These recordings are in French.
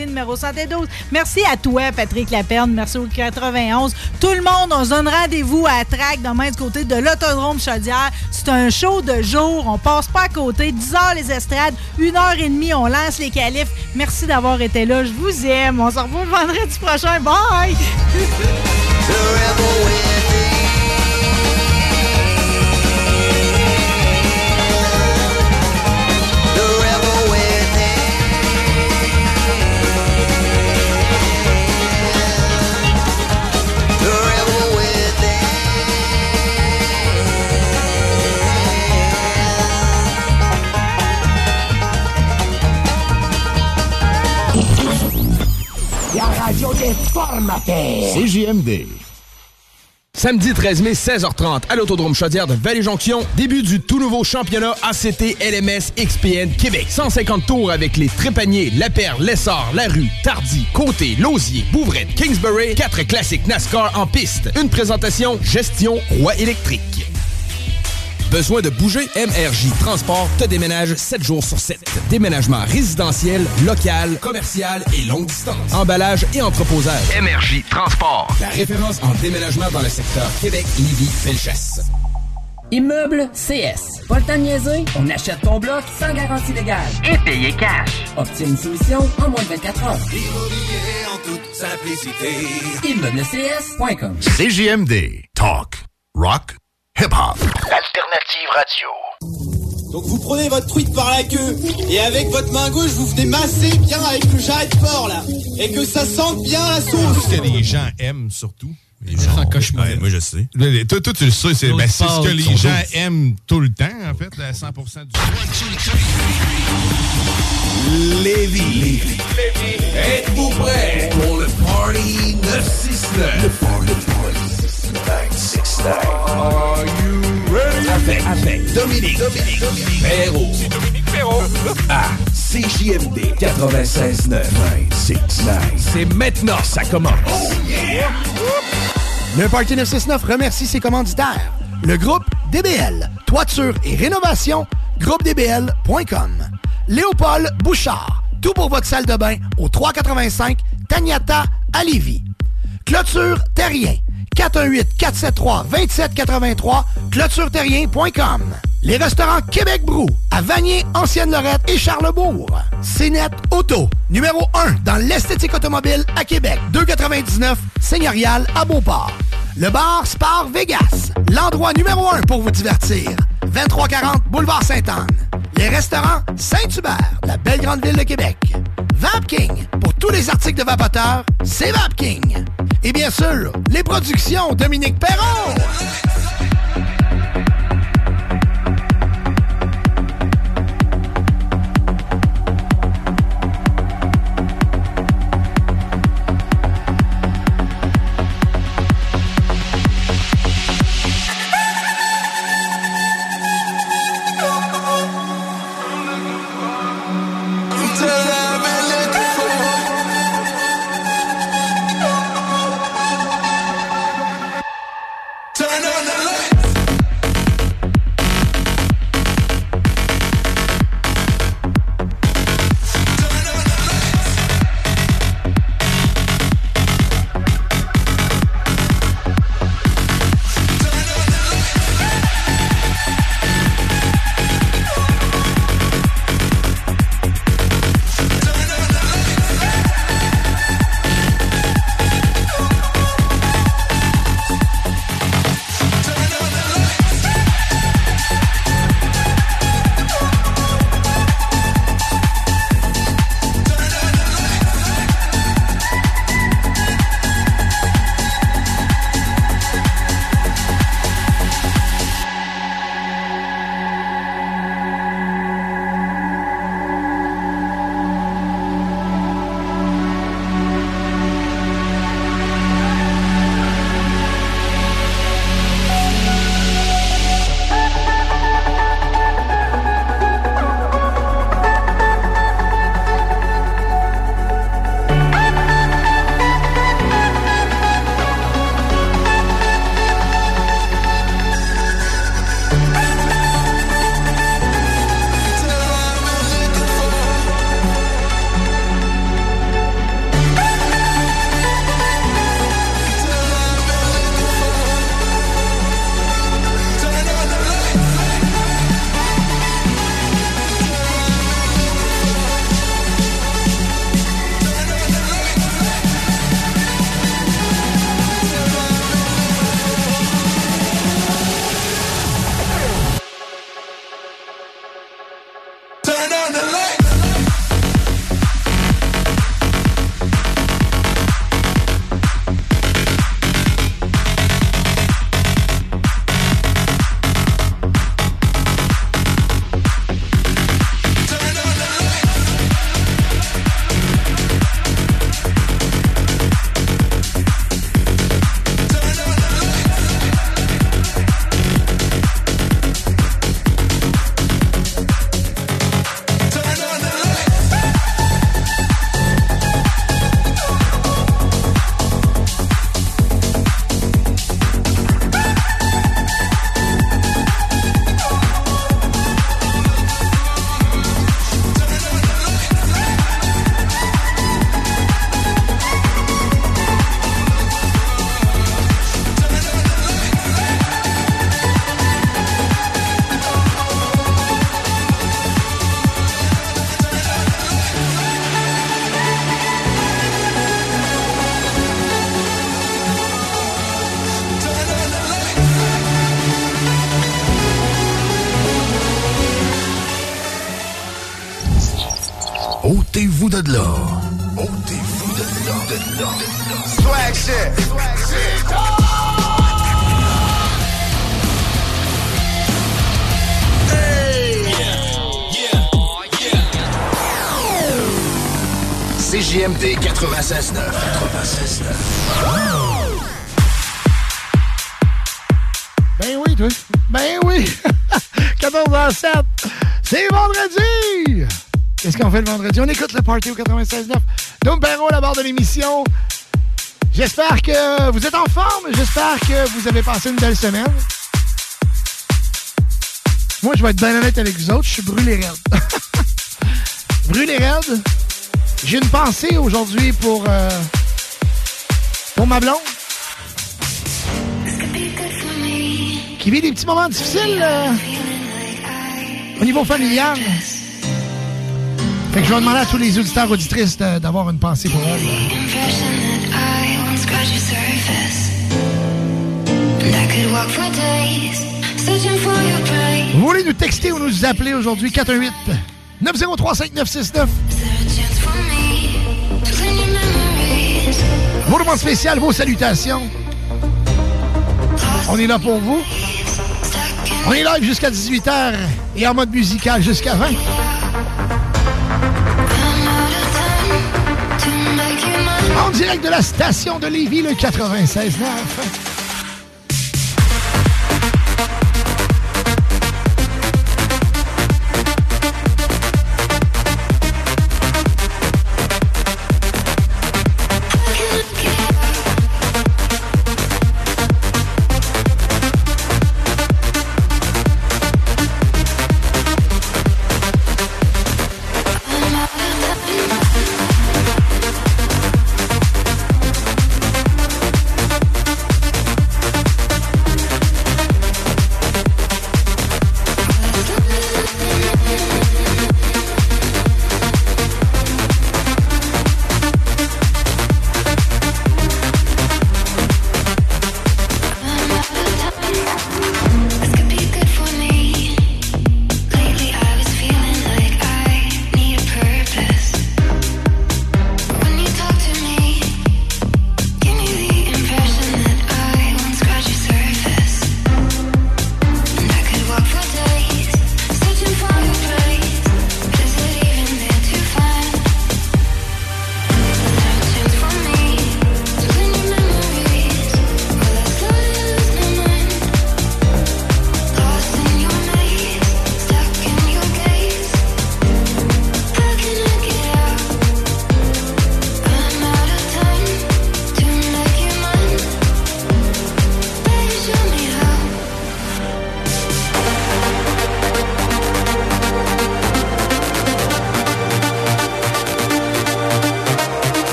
numéro 112. Merci à toi, Patrick Laperne. Merci au 91. Tout le monde, on se donne rendez-vous à Trac demain du côté de l'Autodrome Chaudière. C'est un show de jour. On passe pas à côté. 10 h les estrades. 1 h et demie, on lance les qualifs. Merci d'avoir été là. Je vous aime. On se revoit vendredi prochain. Bye! formateurs. CJMD. Samedi 13 mai, 16h30, à l'Autodrome Chaudière de Vallée-Jonction, début du tout nouveau championnat ACT LMS XPN Québec. 150 tours avec les Trépaniers, La Perle, Lessard, La Rue, Tardy, Côté, Lausier, Bouvrette, Kingsbury, quatre classiques NASCAR en piste. Une présentation Gestion Roi électrique. Besoin de bouger? MRJ Transport te déménage 7 jours sur 7. Déménagement résidentiel, local, commercial et longue distance. Emballage et entreposage. MRJ Transport. La référence en déménagement dans le secteur Québec, Lévis, Felchasse. Immeuble CS. Pas le temps de niaiser? On achète ton bloc sans garantie légale. Et payer cash. Obtiens une solution en moins de 24 heures. Immobilier en toute simplicité. ImmeublesCS.com CJMD. Talk. Rock. Hip-hop. Alternative radio. Donc vous prenez votre truite par la queue et avec votre main gauche vous venez masser bien avec le jarret de porc là et que ça sente bien la sauce. Ce que les gens aiment surtout. Les gens cauchemar. Ouais, moi je sais. Toi, toi, toi, tu le sais, c'est ben, ce que les gens aiment tout le temps, en fait, à 100% du Lévis. Êtes-vous prêts pour le Party 969? Le Party 969. Are you ready? Avec, avec Dominique, Dominique, Dominique Perrault. C'est Dominique Perrault. À CJMD 96.9. 969. C'est maintenant, ça commence. Oh yeah! Le Party 969 remercie ses commanditaires. Le groupe DBL, toiture et rénovation, groupedbl.com. Léopold Bouchard, tout pour votre salle de bain au 385 Tagnata à Lévis. Clôture Terrien, 418-473-2783, clôtureterrien.com. Les restaurants Québec Brou, à Vanier, Ancienne-Lorette et Charlebourg. CNET Auto, numéro 1 dans l'esthétique automobile à Québec. 299 Seigneurial à Beauport. Le bar Spar Vegas, l'endroit numéro 1 pour vous divertir. 2340 Boulevard Sainte-Anne. Les restaurants Saint-Hubert, la belle grande ville de Québec. Vapking, pour tous les articles de vapoteurs, c'est Vapking. Et bien sûr, les productions Dominique Perron. 96.9. 96.9. Ben oui, toi. Ben oui. 14 h 7. C'est vendredi. Qu'est-ce qu'on fait le vendredi? On écoute le party au 96.9. Dom Perrault, la barre de l'émission. J'espère que vous êtes en forme. J'espère que vous avez passé une belle semaine. Moi, je vais être bien honnête avec vous autres. Je suis brûlé raide. brûlé raide. J'ai une pensée aujourd'hui pour, euh, pour ma blonde. Qui vit des petits moments difficiles euh, au niveau familial. Fait que je vais demander à tous les auditeurs auditrices d'avoir une pensée pour elle. Vous voulez nous texter ou nous appeler aujourd'hui 418 903 5969 Vos demandes spéciales, vos salutations. On est là pour vous. On est live jusqu'à 18h et en mode musical jusqu'à 20. En direct de la station de Lévis, le 96.9.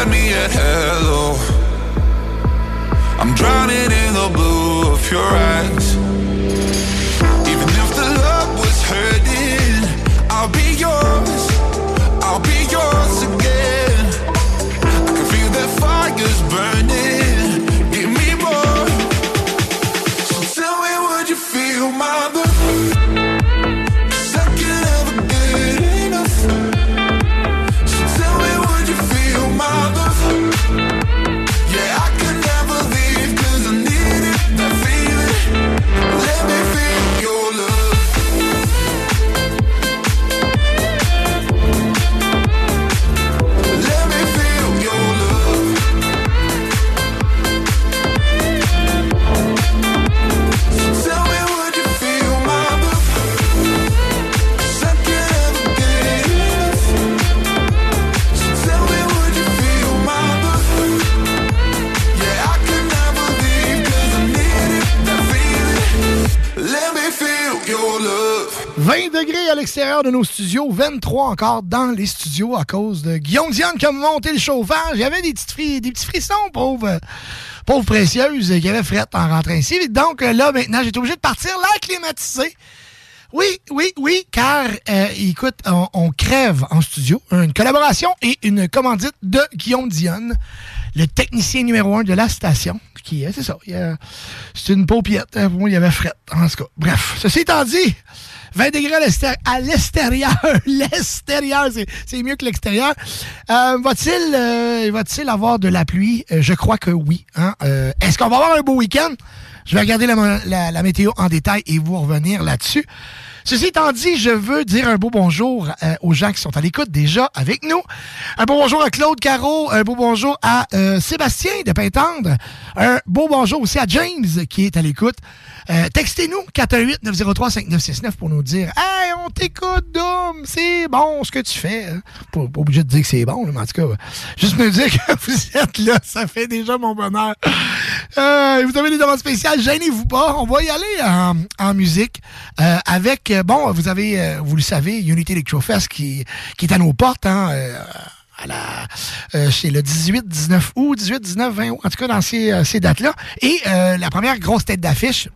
had me at hello. I'm drowning in the blue of your eyes. 20 degrés à l'extérieur de nos studios, 23 encore dans les studios à cause de Guillaume Diane qui a monté le chauffage. Il y avait des, petites fri des petits frissons, pauvre, pauvre précieuse, qui avait frette en rentrant ici. Donc là, maintenant, j'étais obligé de partir l'air climatisé. Oui, oui, oui, car, euh, écoute, on, crève en studio. Une collaboration et une commandite de Guillaume Dionne, le technicien numéro un de la station, qui est, c'est ça, c'est une paupiette. Hein, pour moi, il y avait fret, en tout cas. Bref, ceci étant dit... 20 degrés à l'extér- à l'extérieur. l'extérieur, c'est- mieux que l'extérieur. Euh, va-t-il euh, va-t-il avoir de la pluie? Euh, je crois que oui. hein. Euh, Est-ce qu'on va avoir un beau week-end? Je vais regarder la, météo en détail et vous revenir là-dessus. Ceci étant dit, je veux dire un beau bonjour aux gens qui sont à l'écoute déjà avec nous. Un beau bonjour à Claude Caro, un beau bonjour à Sébastien de Pintendre, un beau bonjour aussi à James qui est à l'écoute. Euh, Textez-nous 418-903-5969 pour nous dire Hey, on t'écoute, Dom, c'est bon ce que tu fais. Pas, obligé de dire que c'est bon, mais en tout cas, juste me dire que vous êtes là, ça fait déjà mon bonheur. Euh, vous avez des demandes spéciales, gênez-vous pas. On va y aller en, en musique euh, avec, euh, bon, vous avez, euh, vous le savez, Unity Electrofest qui, qui est à nos portes, hein, euh, à la, euh, c'est le 18, 19 août, 18, 19, 20 août, en tout cas dans ces, euh, ces dates-là. Et euh, la première grosse tête d'affiche,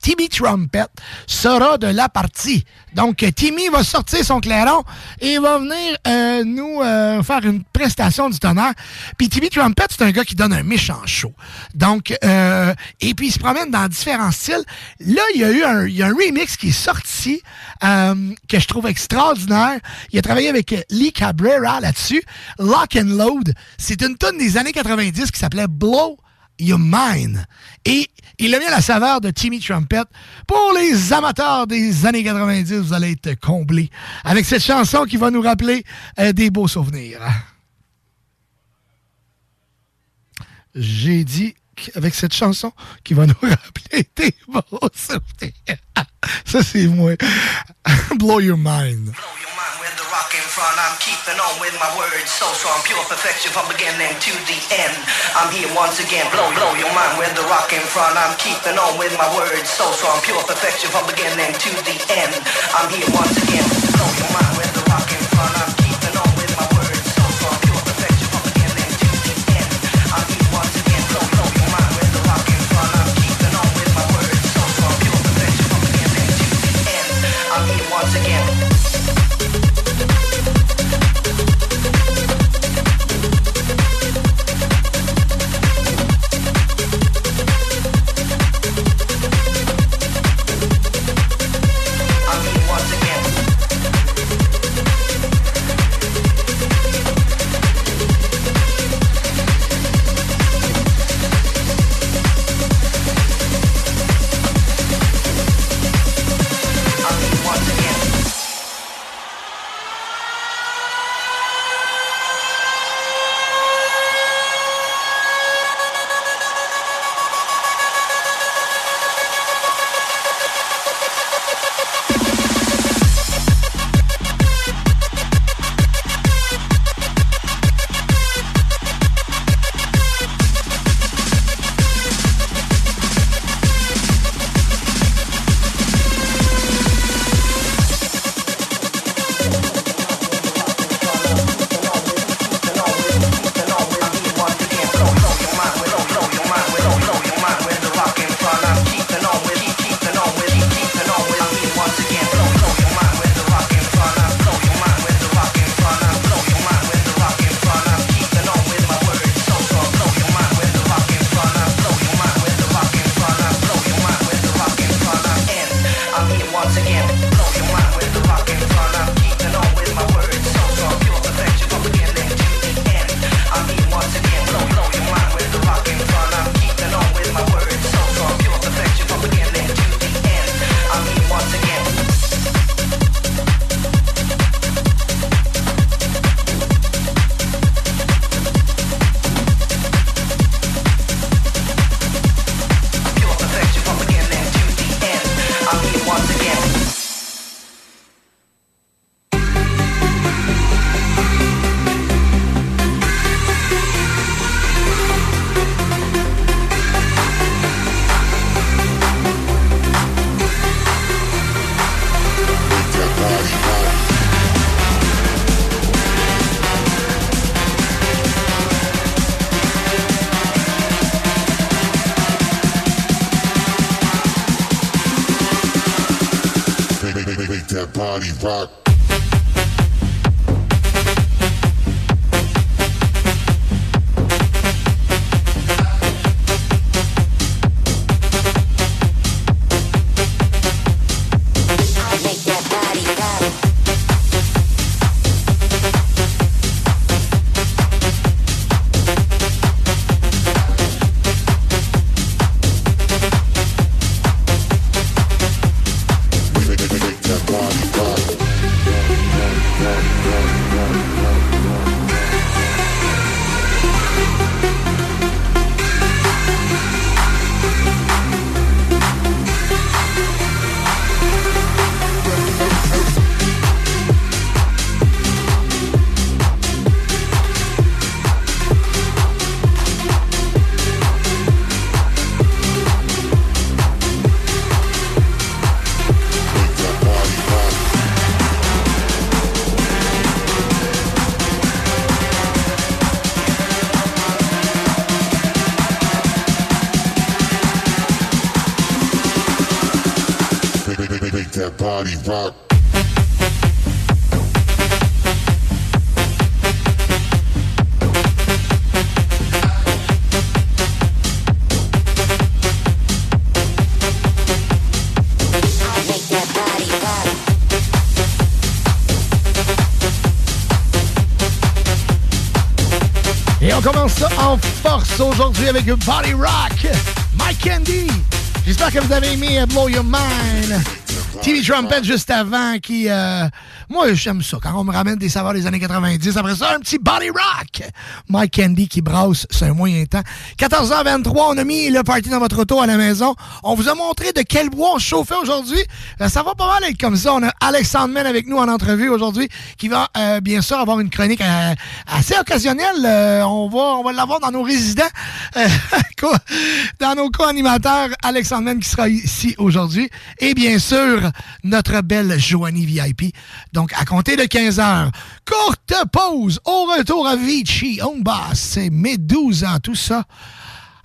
Timmy Trumpet sera de la partie. Donc, Timmy va sortir son clairon et va venir euh, nous euh, faire une prestation du tonnerre. Puis Timmy Trumpet, c'est un gars qui donne un méchant show. Donc, euh, et puis il se promène dans différents styles. Là, il y a eu un, un remix qui est sorti euh, que je trouve extraordinaire. Il a travaillé avec Lee Cabrera là-dessus. Lock and Load. C'est une tonne des années 90 qui s'appelait Blow Your Mind. Et il a mis à la saveur de Timmy Trumpet. Pour les amateurs des années 90, vous allez être comblés avec cette chanson qui va nous rappeler euh, des beaux souvenirs. J'ai dit avec cette chanson qui va nous rappeler des beaux souvenirs. Ça, c'est moi. Blow your mind. I'm keeping on with my words, so strong, pure perfection from beginning to the end. I'm here once again, blow, blow your mind with the rock in front. I'm keeping on with my words, so strong, pure perfection from beginning to the end. I'm here once again, blow your mind with the party rock. Et on commence en force aujourd'hui avec Body Rock, Mike Candy. J'espère que vous avez aimé Blow Your Mind. TV Trumpet juste avant qui... euh, moi, j'aime ça. Quand on me ramène des saveurs des années 90, après ça, un petit Body Rock. Mike Candy qui brasse, c'est un moyen temps. 14h23, on a mis le party dans votre auto à la maison. On vous a montré de quel bois on chauffait aujourd'hui. Euh, ça va pas mal être comme ça. On a Alexandre Men avec nous en entrevue aujourd'hui qui va, euh, bien sûr, avoir une chronique euh, assez occasionnelle. Euh, on va, on va l'avoir dans nos résidents, euh, dans nos co-animateurs. Alexandre Men qui sera ici aujourd'hui. Et bien sûr, notre belle Joanie VIP. À compter de 15 heures, courte pause. Au retour à Vichy, on boss. C'est mes 12 ans, tout ça.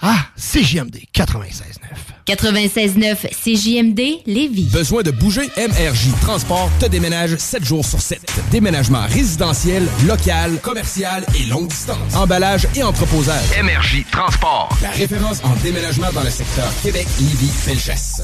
Ah, CJMD 96.9. 96.9 CJMD Lévis. Besoin de bouger? MRJ Transport te déménage 7 jours sur 7. Déménagement résidentiel, local, commercial et longue distance. Emballage et entreposage. MRJ Transport. La référence en déménagement dans le secteur Québec, Lévis, Felchasse.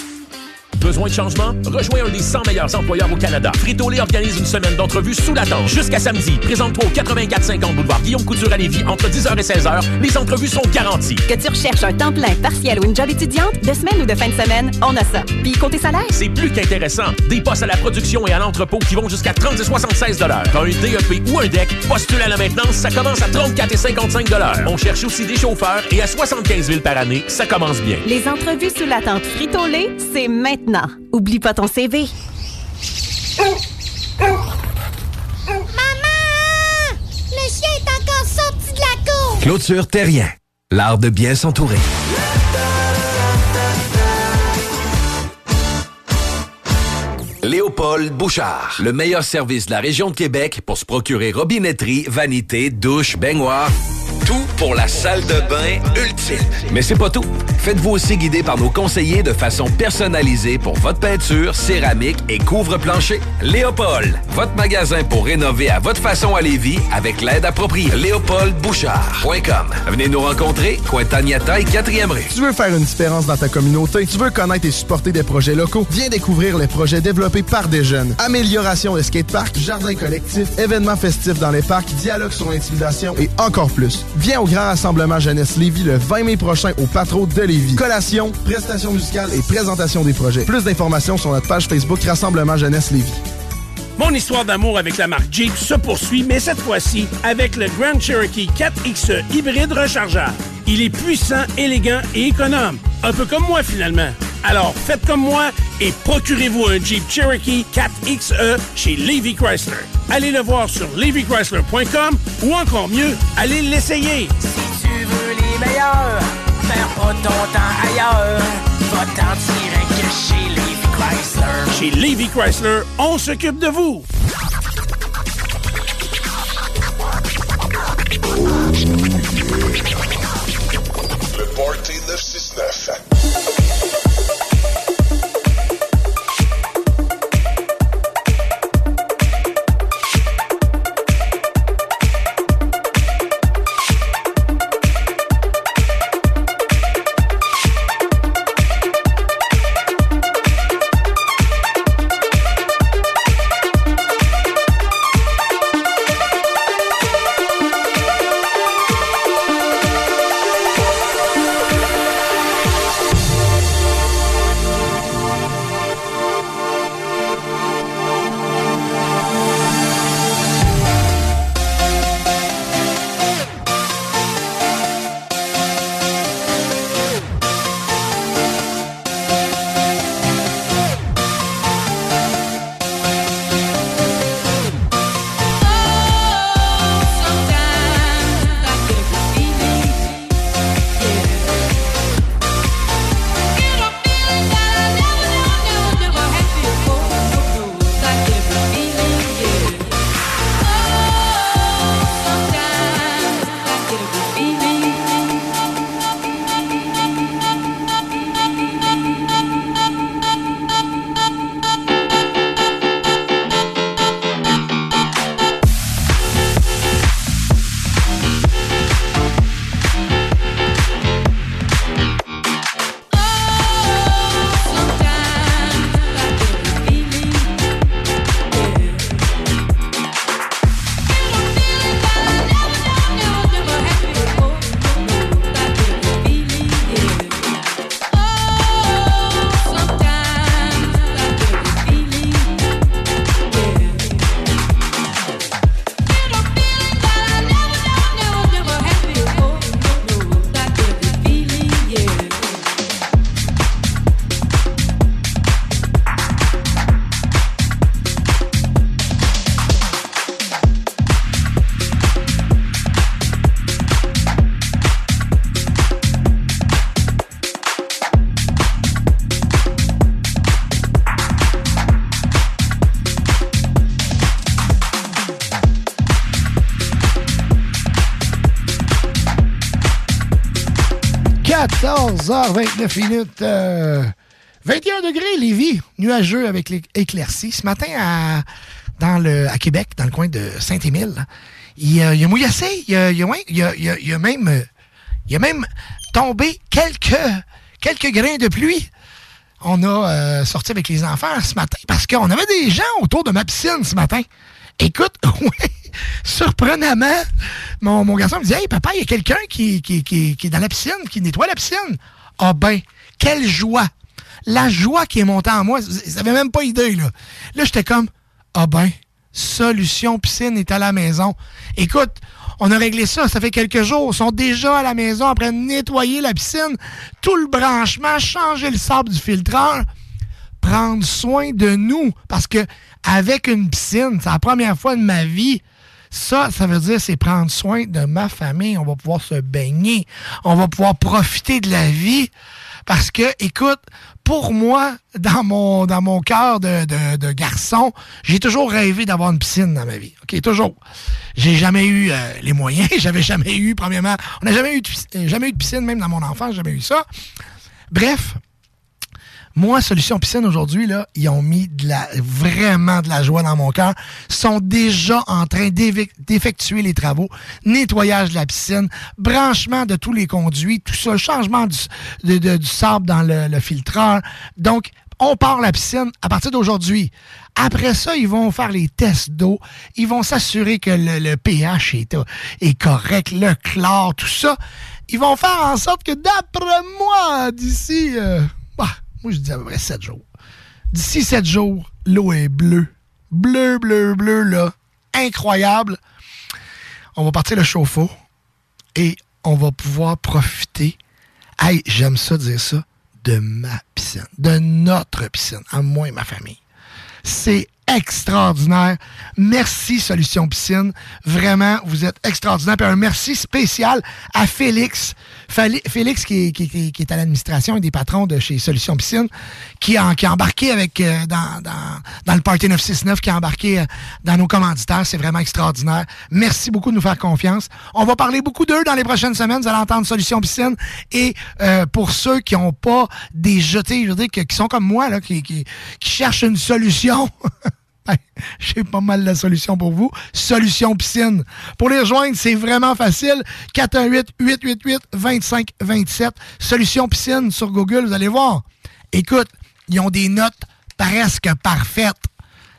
Besoin de changement? Rejoins un des 100 meilleurs employeurs au Canada. Frito-Lay organise une semaine d'entrevues sous la tente. Jusqu'à samedi, présente-toi au 8450 boulevard Guillaume Couture à Lévis entre 10h et 16h. Les entrevues sont garanties. Que tu recherches un temps plein, partiel ou une job étudiante, de semaine ou de fin de semaine, on a ça. Puis côté salaire? C'est plus qu'intéressant. Des postes à la production et à l'entrepôt qui vont jusqu'à 30 et 76 T'as un DEP ou un DEC, postule à la maintenance, ça commence à 34 et 55 On cherche aussi des chauffeurs et à 75 000 par année, ça commence bien. Les entrevues sous la tente Frito-Lay, c'est maintenant. Oublie pas ton CV. Maman! Le chien est encore sorti de la cour! Clôture Terrien, l'art de bien s'entourer. Léopold Bouchard, le meilleur service de la région de Québec pour se procurer robinetterie, vanité, douche, baignoire. Pour la salle de bain ultime. Mais c'est pas tout. Faites-vous aussi guider par nos conseillers de façon personnalisée pour votre peinture, céramique et couvre-plancher. Léopold, votre magasin pour rénover à votre façon à Lévis avec l'aide appropriée. LéopoldBouchard.com. Venez nous rencontrer, Cointagnata et 4e rue. Tu veux faire une différence dans ta communauté? Tu veux connaître et supporter des projets locaux? Viens découvrir les projets développés par des jeunes. Amélioration des skateparks, jardins collectifs, événements festifs dans les parcs, dialogue sur l'intimidation et encore plus. Viens au Grand Rassemblement Jeunesse Lévis le 20 mai prochain au Patro de Lévis. Collation, prestations musicales et présentation des projets. Plus d'informations sur notre page Facebook Rassemblement Jeunesse Lévis. Mon histoire d'amour avec la marque Jeep se poursuit, mais cette fois-ci avec le Grand Cherokee 4XE hybride rechargeable. Il est puissant, élégant et économe. Un peu comme moi finalement. Alors faites comme moi et procurez-vous un Jeep Cherokee 4XE chez Levy Chrysler. Allez le voir sur levychrysler.com ou encore mieux, allez l'essayer. Si tu veux les meilleurs, perds pas ailleurs. Va t'en tirer que Chrysler. Chez Levy Chrysler, on s'occupe de vous. Le Party 969. 14h29 minutes. euh, 21 degrés, Lévis, nuageux avec l'éclaircie. Ce matin, à, dans le, à Québec, dans le coin de Saint-Émile, il, y a- mouillassé. Il y a, même, euh, il y a même tombé quelques, quelques grains de pluie. On a euh, sorti avec les enfants ce matin parce qu'on avait des gens autour de ma piscine ce matin. Écoute, ouais, surprenamment, mon, garçon me dit Hey, papa, il y a quelqu'un qui, qui, qui- qui est dans la piscine, qui nettoie la piscine. Ah ben, quelle joie! La joie qui est montée en moi, vous n'avez même pas idée, là. Là, j'étais comme Ah ben, solution piscine est à la maison. Écoute, on a réglé ça, ça fait quelques jours. Ils sont déjà à la maison après nettoyer la piscine, tout le branchement, changer le sable du filtreur prendre soin de nous. Parce que avec une piscine, c'est la première fois de ma vie. Ça, ça veut dire c'est prendre soin de ma famille. On va pouvoir se baigner. On va pouvoir profiter de la vie. Parce que, écoute, pour moi, dans mon, dans cœur de, garçon, j'ai toujours rêvé d'avoir une piscine dans ma vie. OK, toujours. J'ai jamais eu euh, les moyens. J'avais jamais eu, premièrement, on n'a jamais eu, de, euh, jamais eu de piscine, même dans mon enfance, j'ai jamais eu ça. Bref, moi, Solution Piscine, aujourd'hui, là, ils ont mis de la, vraiment de la joie dans mon cœur. Sont déjà en train d'effectuer les travaux. Nettoyage de la piscine, branchement de tous les conduits, tout ça, changement du, sable dans le, filtreur. Donc, on part la piscine à partir d'aujourd'hui. Après ça, ils vont faire les tests d'eau. Ils vont s'assurer que le, pH est, est correct, le chlore, tout ça. Ils vont faire en sorte que, d'après moi, d'ici... euh, bah, moi, je dis à peu près 7 jours. D'ici 7 jours, l'eau est bleue. Bleu, bleu, bleu, là. Incroyable. On va partir le chauffe-eau et on va pouvoir profiter. Hey, j'aime ça dire ça, de ma piscine, de notre piscine, à moi et ma famille. C'est extraordinaire. Merci Solution Piscine. Vraiment, vous êtes extraordinaire. Puis un merci spécial à Félix. Félix qui est, qui, qui- qui à l'administration et des patrons de chez Solution Piscine, qui a, qui embarqué avec euh, dans, dans, dans le Party 969, qui a embarqué euh, dans nos commanditaires. C'est vraiment extraordinaire. Merci beaucoup de nous faire confiance. On va parler beaucoup d'eux dans les prochaines semaines. Vous allez entendre Solution Piscine. Et euh, pour ceux qui n'ont pas des jetés, je veux dire, que- qui sont comme moi, là, qui, qui, qui cherchent une solution. J'ai pas mal la solution pour vous. Solution piscine. Pour les rejoindre, c'est vraiment facile. 418-888-2527. Solution piscine sur Google, vous allez voir. Écoute, ils ont des notes presque parfaites.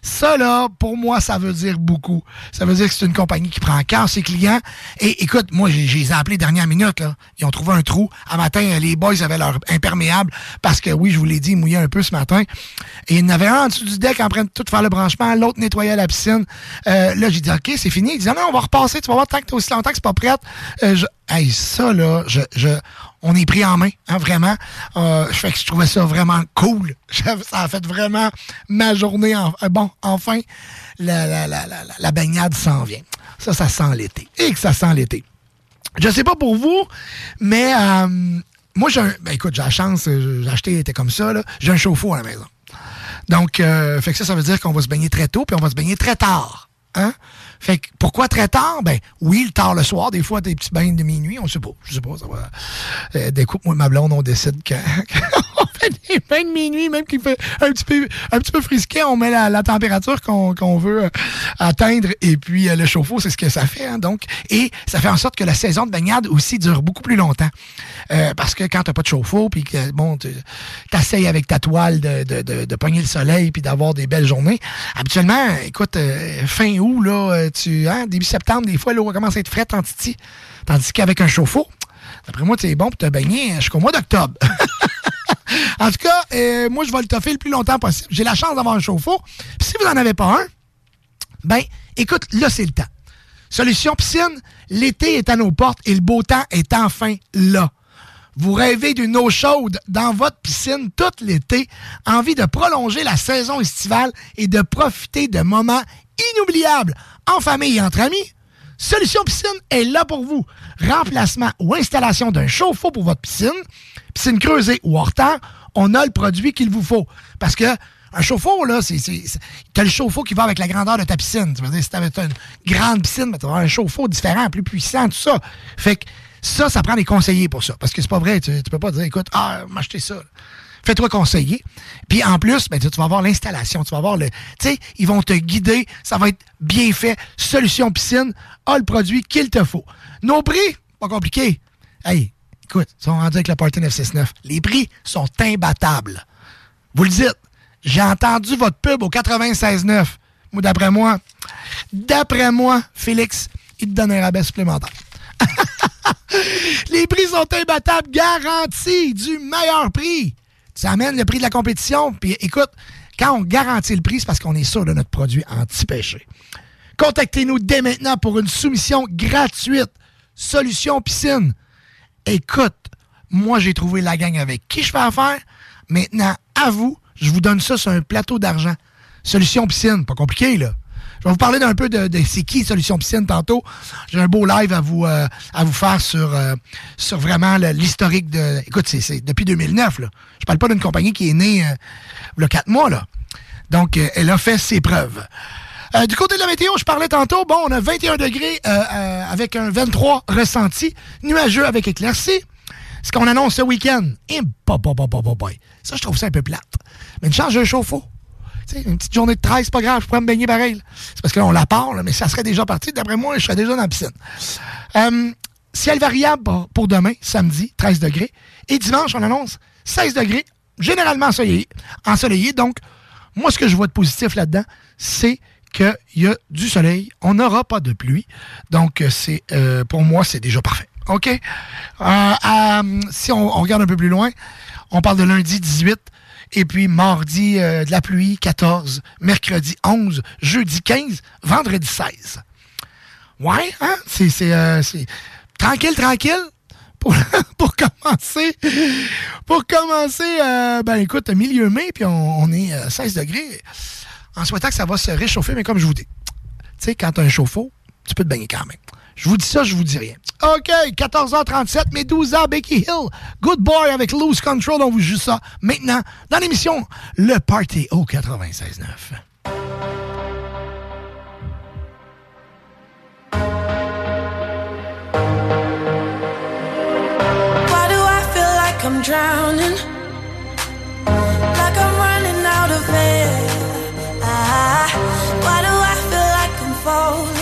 Ça, là, pour moi, ça veut dire beaucoup. Ça veut dire que c'est une compagnie qui prend en cœur ses clients. Et écoute, moi, j'ai appelés dernière minute, là. Ils ont trouvé un trou. À matin, les boys avaient leur imperméable parce que, oui, je vous l'ai dit, ils mouillaient un peu ce matin. Et il y en avait un en dessous du deck en train de tout faire le branchement, l'autre nettoyait la piscine. Euh, là, j'ai dit, OK, c'est fini. Il dit, non, on va repasser. Tu vas voir, tant que t'es aussi longtemps que c'est pas prête. Euh, je- Hey, ça, là, je, je, on est pris en main, hein, vraiment. Euh, je, fais que je trouvais ça vraiment cool. Ça a fait vraiment ma journée. En, euh, bon, enfin, la, baignade s'en vient. Ça, ça sent l'été. Et que ça sent l'été. Je sais pas pour vous, mais euh, moi, j'ai ben, écoute, j'ai la chance, j'ai acheté, était comme ça. J'ai un chauffe-eau à la maison. Donc, euh, fait que ça, ça veut dire qu'on va se baigner très tôt, puis on va se baigner très tard. Hein? Fait que pourquoi très tard? Ben oui, le tard le soir, des fois des petits bains de minuit, on sait pas. Je sais pas, ça va. Euh, des coupes, moi ma blonde, on décide quand, des bains de minuit, même qu'il fait un petit peu un petit peu on met la, température qu'on veut euh, atteindre et puis euh, le chauffe-eau, c'est ce que ça fait. hein, donc, et ça fait en sorte que la saison de baignade aussi dure beaucoup plus longtemps. Euh, parce que quand t'as pas de chauffe-eau, puis que bon, tu t'essayes avec ta toile de, de, de, pogner le soleil puis d'avoir des belles journées. Habituellement, écoute, fin août, là, tu, hein, début septembre, des fois, l'eau commence à être frette en titi. Tandis qu'avec un chauffe-eau, d'après moi, c'est bon pour te baigner jusqu'au mois d'octobre. en tout cas, euh, moi, je vais le toffer le plus longtemps possible. J'ai la chance d'avoir un chauffe-eau. Puis si vous n'en avez pas un, ben, écoute, là, c'est le temps. Solution piscine, l'été est à nos portes et le beau temps est enfin là. Vous rêvez d'une eau chaude dans votre piscine tout l'été, envie de prolonger la saison estivale et de profiter de moments inoubliables en famille et entre amis? Solution Piscine est là pour vous. Remplacement ou installation d'un chauffe-eau pour votre piscine, piscine creusée ou hors terre, on a le produit qu'il vous faut. Parce que un chauffe-eau, là, c'est. T'as le chauffe-eau qui va avec la grandeur de ta piscine? Tu veux dire, si t'avais une grande piscine, avoir un chauffe-eau différent, plus puissant, tout ça. Fait que Ça, ça prend des conseillers pour ça. Parce que c'est pas vrai, tu, tu peux pas dire, écoute, ah, m'acheter ça. Fais-toi conseiller. Puis en plus, ben, tu vas avoir l'installation, tu vas avoir le. Tu sais, ils vont te guider, ça va être bien fait. Solution piscine a le produit qu'il te faut. Nos prix, pas compliqué. Hey, écoute, ils sont rendus avec le Party 969. Les prix sont imbattables. Vous le dites. J'ai entendu votre pub au 96.9. Moi, d'après moi, d'après moi, Félix, il te donne un rabais supplémentaire. Les prix sont imbattables, garantis, du meilleur prix. Ça amène le prix de la compétition. Puis écoute, quand on garantit le prix, c'est parce qu'on est sûr de notre produit anti-péché. Contactez-nous dès maintenant pour une soumission gratuite. Solution Piscine. Écoute, moi, j'ai trouvé la gang avec qui je fais affaire. Maintenant, à vous, je vous donne ça sur un plateau d'argent. Solution Piscine, pas compliqué, là. Je vais vous parler d'un peu de, de c'est qui Solution Piscine tantôt. J'ai un beau live à vous, euh, à vous faire sur, euh, sur vraiment le- l'historique de. Écoute, c'est- depuis 2009. Là. Je parle pas d'une compagnie qui est née euh, a quatre mois. Là. Donc, euh, elle a fait ses preuves. Euh, du côté de la météo, je parlais tantôt. Bon, on a 21 degrés euh, euh, avec un 23 ressenti, nuageux avec éclaircie. Ce qu'on annonce ce week-end. Et bah, bah, bah, bah, bah, bah. Ça, je trouve ça un peu plate. Mais une j'ai un chauffe-eau. Une petite journée de 13, c'est pas grave, je pourrais me baigner pareil. C'est parce que là, on la part, mais ça serait déjà parti. D'après moi, je serais déjà dans la piscine. Euh, ciel variable pour- demain, samedi, 13 degrés. Et dimanche, on annonce 16 degrés, généralement ensoleillé. ensoleillé. Donc, moi, ce que je vois de positif là-dedans, c'est qu'il y a du soleil. On n'aura pas de pluie. Donc, euh, c'est euh, pour moi, c'est déjà parfait. OK? Euh, si on regarde un peu plus loin, on parle de lundi 18, et puis mardi euh, de la pluie 14, mercredi 11, jeudi 15, vendredi 16. Ouais, hein? C'est, c'est, euh, tranquille, tranquille. Pour, pour commencer, pour commencer, euh, ben écoute, milieu mai, puis on, on est à 16 degrés, en souhaitant que ça va se réchauffer, mais comme je vous dis, tu sais, quand t'as un chauffe-eau, tu peux te baigner quand même. Je vous dis ça, je vous dis rien. OK, 14h37, mais 12h, Becky Hill. Good Boy avec Loose Control, on vous joue ça maintenant dans l'émission Le Party au 96.9. Why do I feel like I'm drowning? Like I'm running out of air. Ah, why do I feel like I'm falling?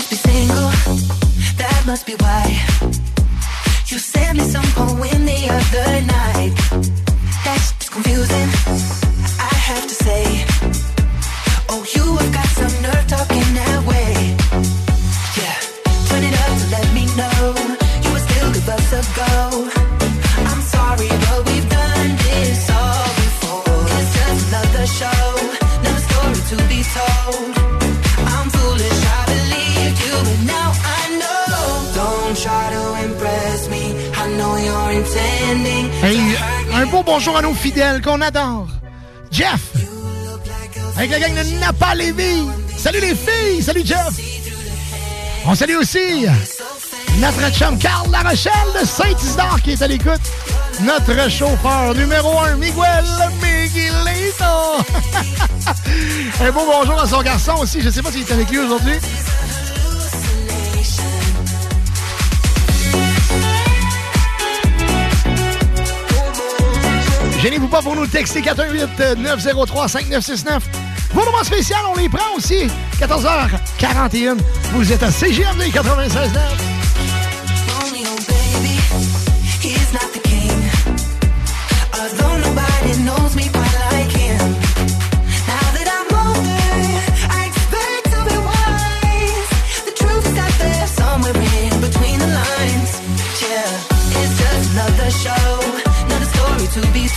Must be single, that must be why. You sent me some poem the other night. That's confusing, un beau bonjour à nos fidèles qu'on adore. Jeff, avec la gang de Napa Lévis. Salut les filles, salut Jeff. On salue aussi notre chum Carl La Rochelle de Saint-Isidore qui est à l'écoute. Notre chauffeur numéro un, Miguel Miguelito. un beau bonjour à son garçon aussi. Je sais pas s'il est avec lui aujourd'hui. Gênez-vous pas pour nous texter 418-903-5969. Vos numéros spéciaux, on les prend aussi. 14h41. Vous êtes à CGMD 96.9.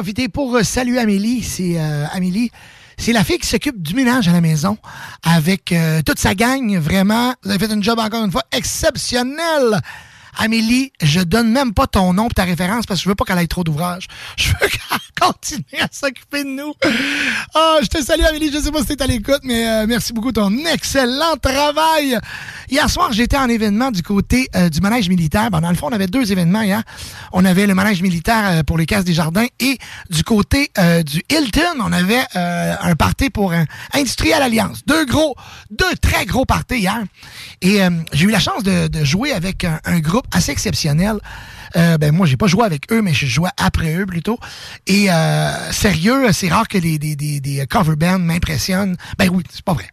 profiter pour euh, saluer Amélie. C'est euh, Amélie. C'est la fille qui s'occupe du ménage à la maison avec euh, toute sa gang. Vraiment, vous avez fait un job encore une fois exceptionnel. Amélie, je donne même pas ton nom et ta référence parce que je veux pas qu'elle ait trop d'ouvrage. Je veux qu'elle continue à s'occuper de nous. Ah, je te salue Amélie, je sais pas si t'es à l'écoute, mais euh, merci beaucoup ton excellent travail. Hier soir, j'étais en événement du côté euh, du manège militaire. Ben, dans le fond, on avait deux événements hier. On avait le manège militaire euh, pour les cases des jardins et du côté du Hilton, on avait un party pour un Industriel Alliance. Deux gros, deux très gros parties hier. Et j'ai eu la chance de, jouer avec un groupe assez exceptionnel. Euh, ben moi, j'ai pas joué avec eux, mais je jouais après eux plutôt. Et euh, sérieux, c'est rare que les, des, des, des cover bands m'impressionnent. Ben oui, c'est pas vrai.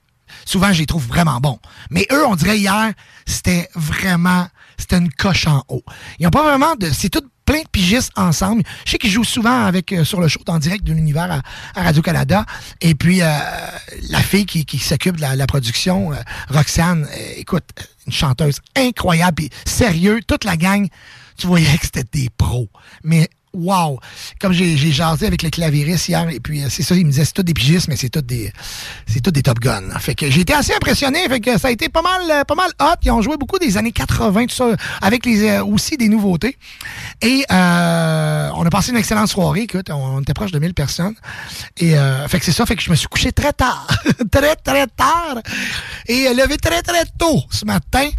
Souvent, je les trouve vraiment bons. Mais eux, on dirait hier, c'était vraiment, c'était une coche en haut. Ils ont pas vraiment de, c'est tout plein de pigistes ensemble. Je sais qu'ils jouent souvent avec euh, sur le show en direct de l'univers à, à Radio-Canada. Et puis, euh, la fille qui, qui s'occupe de la, la production, euh, euh, écoute, une chanteuse incroyable. Puis, sérieux, toute la gang, tu voyais que c'était des pros. Mais wow! Comme j'ai jasé avec le clavieriste hier, et puis euh, c'est ça, il me disait c'est tout des pigistes, mais c'est tout des c'est tout des Top Gun. Fait que j'ai été assez impressionné, fait que ça a été pas mal euh, pas mal hot. Ils ont joué beaucoup des années 80, tout ça, avec les euh, aussi des nouveautés. Et on a passé une excellente soirée, écoute, on, était proche de 1000 personnes. Et fait que c'est ça, fait que je me suis couché très tard. très, très tard. Et levé très, très tôt ce matin.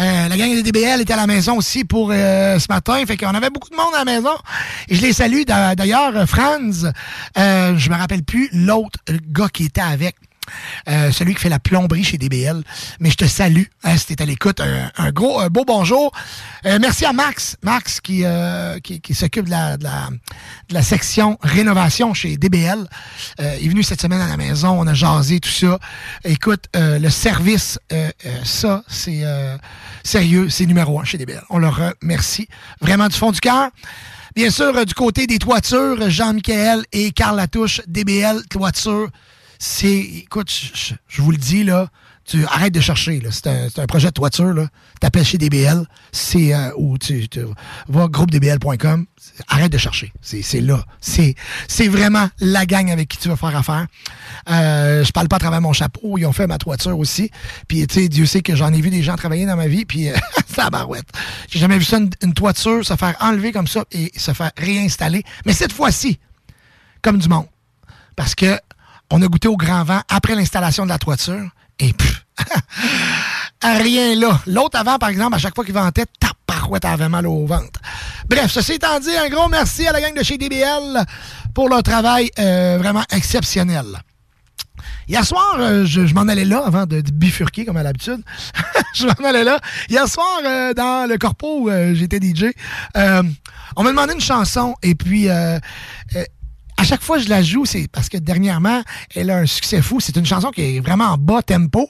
Euh, la gang des DBL était à la maison aussi pour euh, ce matin. Fait qu'on avait beaucoup de monde à la maison. Et je les salue. D'a- D'ailleurs, Franz, euh, je me rappelle plus l'autre gars qui était avec. Euh, celui qui fait la plomberie chez DBL. Mais je te salue. Hein, t'es à l'écoute, un, gros, un beau bonjour. Euh, merci à Max. Max qui, euh, qui, s'occupe de la, section rénovation chez DBL. Il est venu cette semaine à la maison. On a jasé, tout ça. Écoute, le service, ça, c'est sérieux. C'est numéro un chez DBL. On le remercie vraiment du fond du cœur. Bien sûr, du côté des toitures, Jean-Michel et Carl Latouche, DBL Toiture. C'est, écoute, je- vous le dis, là, tu arrêtes de chercher. C'est un, projet de toiture. là. T'appelles chez DBL, c'est euh, ou tu, tu vas groupedbl.com. Arrête de chercher. C'est là. C'est vraiment la gang avec qui tu vas faire affaire. Euh, je parle pas à travers mon chapeau. Ils ont fait ma toiture aussi. Puis, tu sais, Dieu sait que j'en ai vu des gens travailler dans ma vie. Puis, euh, ça barouette. J'ai jamais vu ça, une toiture se faire enlever comme ça et se faire réinstaller. Mais cette fois-ci, comme du monde. Parce que on a goûté au grand vent après l'installation de la toiture. Et pff, rien là. L'autre avant, par exemple, à chaque fois qu'il va en tête, taparouette avait mal au ventre. Bref, ceci étant dit, un gros merci à la gang de chez DBL pour leur travail euh, vraiment exceptionnel. Hier soir, euh, je, m'en allais là avant de, bifurquer comme à l'habitude. je m'en allais là. Hier soir, euh, dans le corpo où j'étais DJ, on m'a demandé une chanson et puis à chaque fois que je la joue, c'est parce que dernièrement, elle a un succès fou. C'est une chanson qui est vraiment en bas tempo,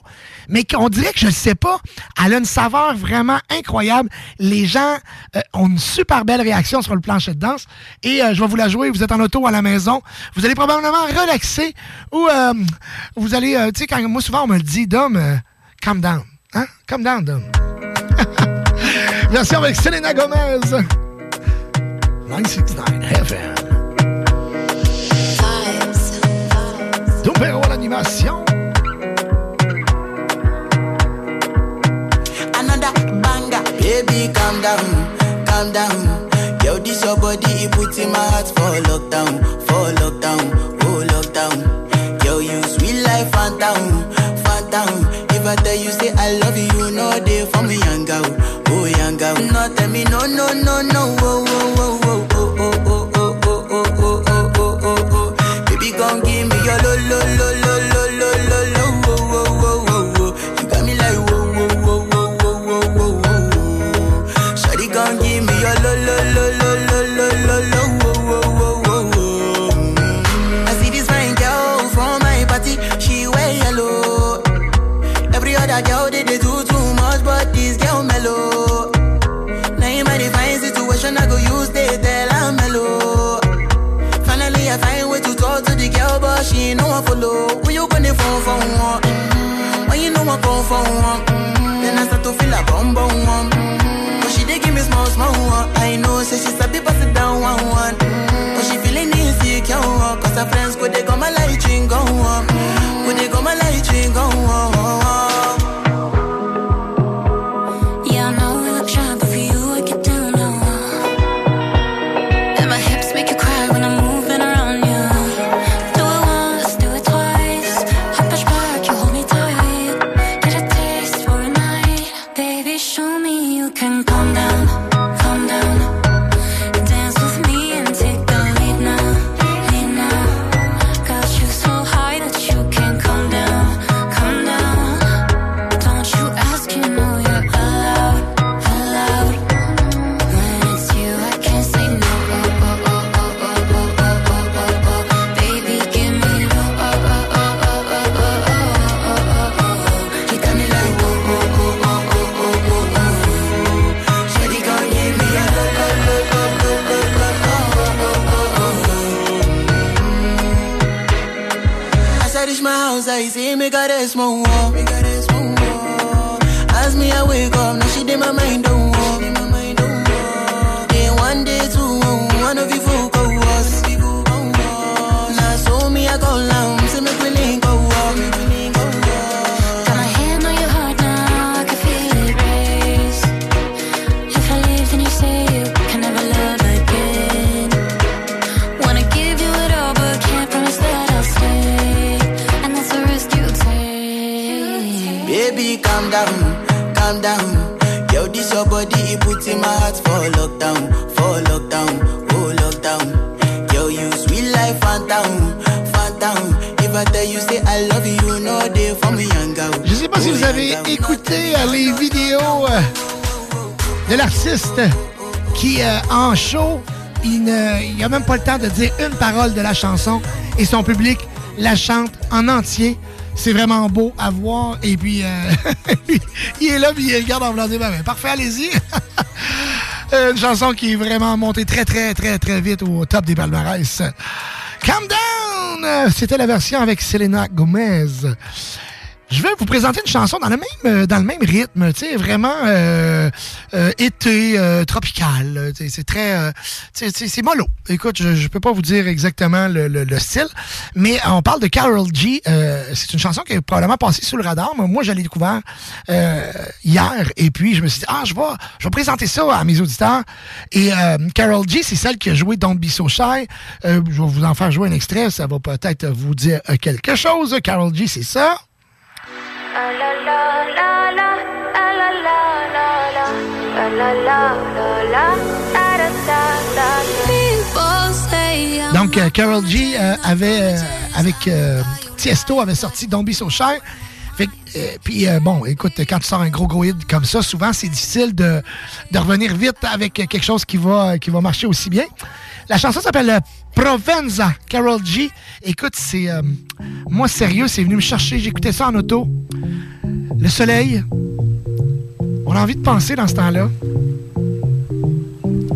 mais qu'on dirait que je ne sais pas. Elle a une saveur vraiment incroyable. Les gens euh, ont une super belle réaction sur le plancher de danse. Et euh, je vais vous la jouer. Vous êtes en auto à la maison. Vous allez probablement relaxer ou euh, vous allez, euh, tu sais, quand moi souvent on me le dit, Dom, euh, calm down. Hein? Calm down, Dom. Merci avec Selena Gomez. 969 FM. Numéro another banger. Baby, calm down, calm down. Yo, this your body, it puts in my heart for lockdown, for lockdown, oh lockdown. Yo, you sweet life, phantom, phantom. If I tell you say I love you, you know they for me, young girl, oh young girl. No, tell me no, no, no, no, oh, oh, oh, but it's down. Yo, this your body, it puts in my heart for lockdown, for lockdown, oh lockdown. Yo, you sweet life, phantom, phantom. If I tell you say I love you, you know they for me, young girl. Je sais pas si vous avez écouté euh, les vidéos euh, de l'artiste qui, euh, en show, il n'a a même pas le temps de dire une parole de la chanson et son public la chante en entier. C'est vraiment beau à voir. Et puis, euh, il est là, puis il regarde en blanc. Ben, ben, parfait, allez-y. Une chanson qui est vraiment montée très, très, très, très vite au top des palmarès. Calm Down! C'était la version avec Selena Gomez. Je vais vous présenter une chanson dans le même, euh, dans le même rythme, tu sais, vraiment euh, euh, été euh, tropical. C'est très, euh, c'est mollo. Écoute, je, je peux pas vous dire exactement le, le- le style, mais on parle de Carol G. Euh, c'est une chanson qui est probablement passée sous le radar. mais Moi, je l'ai découvert hier, et puis je me suis dit, ah, je vais, je vais présenter ça à mes auditeurs. Et Carol G, c'est celle qui a joué Don't Be So Shy. Je vais vous en faire jouer un extrait, ça va peut-être vous dire quelque chose. Carol G, c'est ça? Donc, euh, Carol G euh, avait, euh, avec Tiesto, avait sorti Don't Be So. Fait euh, puis, euh, bon, écoute, quand tu sors un gros, gros comme ça, souvent, c'est difficile de, revenir vite avec quelque chose qui va, qui va marcher aussi bien. La chanson s'appelle euh, Provenza, Carol G. Écoute, c'est... moi, sérieux, c'est venu me chercher. J'écoutais ça en auto. Le soleil. On a envie de penser dans ce temps-là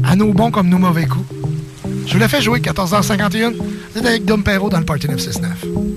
à nos bons comme nos mauvais coups. Je vous l'ai fait jouer 14h51. Vous êtes avec Dom Perrault dans le Party 969.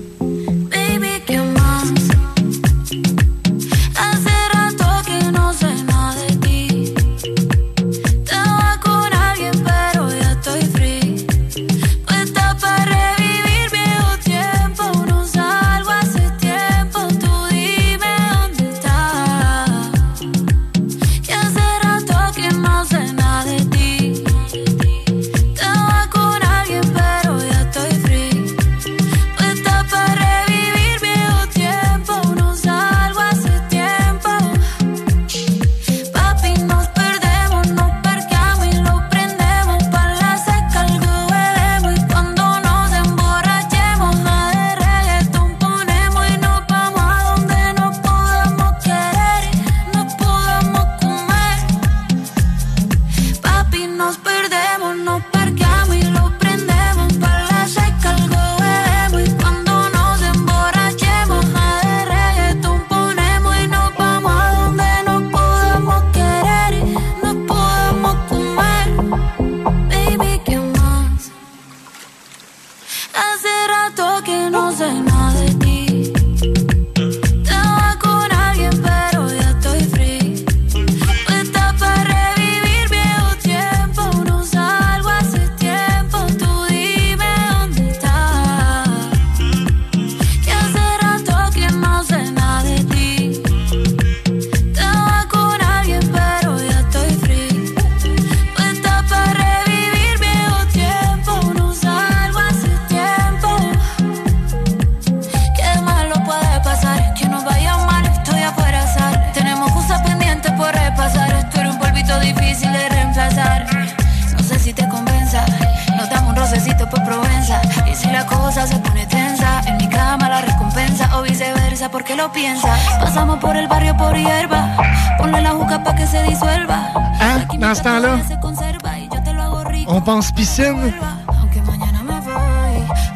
Lo hago rico. on pense piscine.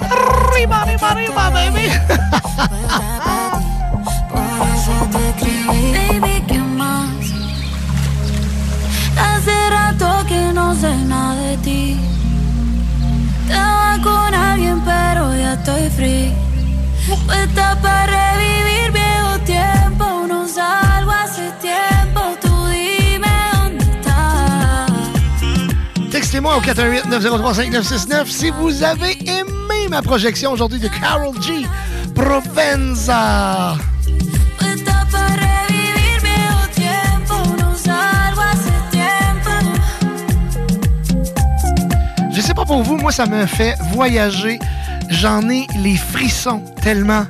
Arriba, arriba, arriba, baby. Baby, ¿qué más? Hace rato que no sé nada de ti. Estaba con alguien, pero ya estoy free. Puesta para revivir viejo tiempo. No salgo Textez-moi au 418 903 5969 si vous avez aimé ma projection aujourd'hui de Carol G. Provenza. Je sais pas pour vous, moi, ça me fait voyager. J'en ai les frissons tellement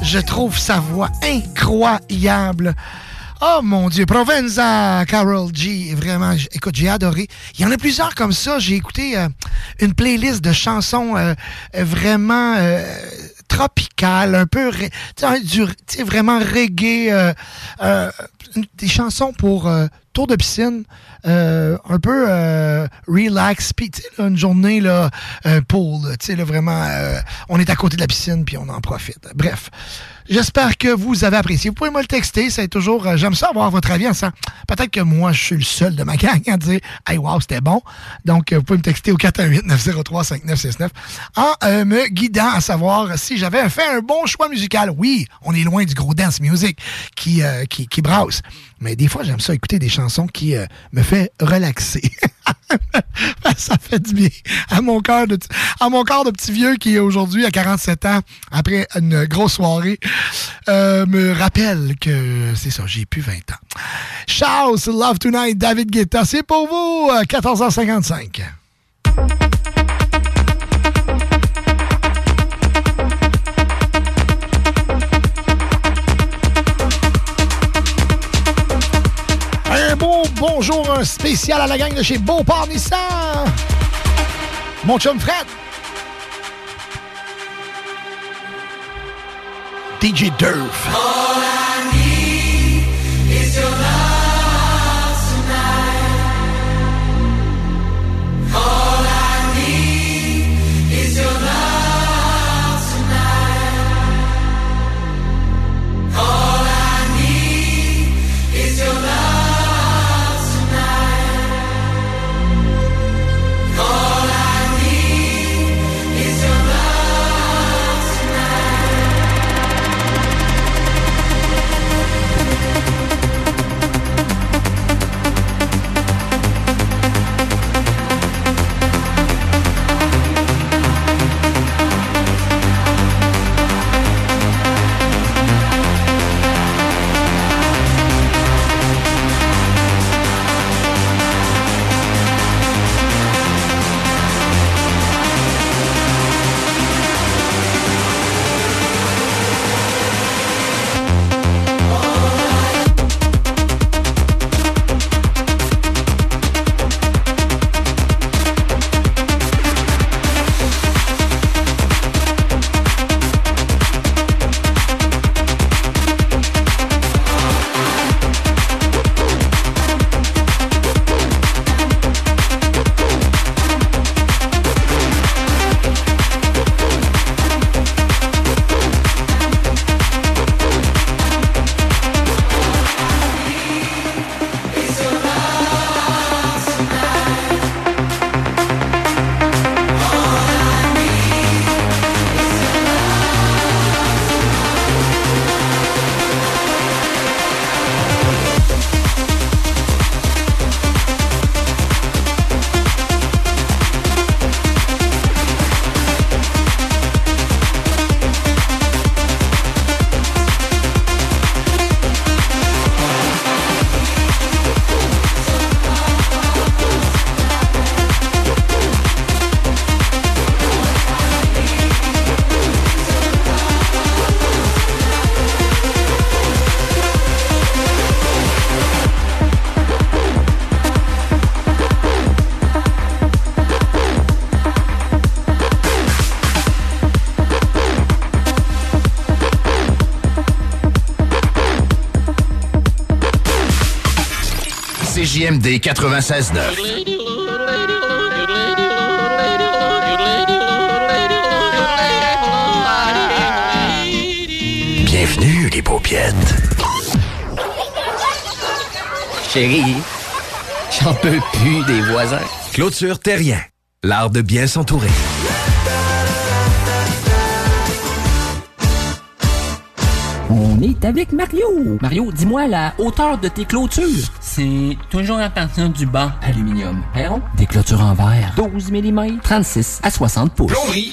je trouve sa voix incroyable. Oh mon Dieu, Provenza, Carol G, vraiment, écoute, j'ai adoré. Il y en a plusieurs comme ça. J'ai écouté euh, une playlist de chansons euh, vraiment euh, tropicales, un peu, ré- tu sais, du- vraiment reggae, euh, euh, des chansons pour euh, tour de piscine, un peu relax, puis une journée là, pool, là, là, vraiment, on est à côté de la piscine puis on en profite. Bref, J'espère que vous avez apprécié. Vous pouvez me le texter, c'est toujours... euh, J'aime ça avoir votre avis en. Peut-être que moi, je suis le seul de ma gang à dire « Hey, wow, c'était bon! » Donc, euh, vous pouvez me texter au 418-903-5969 en euh, me guidant à savoir si j'avais fait un bon choix musical. Oui, on est loin du gros dance music qui, euh, qui, qui brasse. Mais des fois, j'aime ça écouter des chansons qui euh, me fait relaxer. ça fait du bien à mon cœur de, à mon corps de petit vieux qui aujourd'hui à 47 ans après une grosse soirée euh, me rappelle que c'est ça j'ai plus 20 ans. Charles Love Tonight David Guetta c'est pour vous euh, 14h55. Bonjour, un spécial à la gang de chez Beauport Nissan. Mon chum Fred. DJ Durf. CJMD 96.9. Bienvenue, les paupiètes. Chérie, j'en peux plus des voisins. Clôture Terrien, l'art de bien s'entourer. On est avec Mario. Mario, dis-moi la hauteur de tes clôtures. C'est toujours à partir du bas. Aluminium. Perron. Des clôtures en verre. 12 mm. 36 à 60 pouces. Plomberie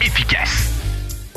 Efficace.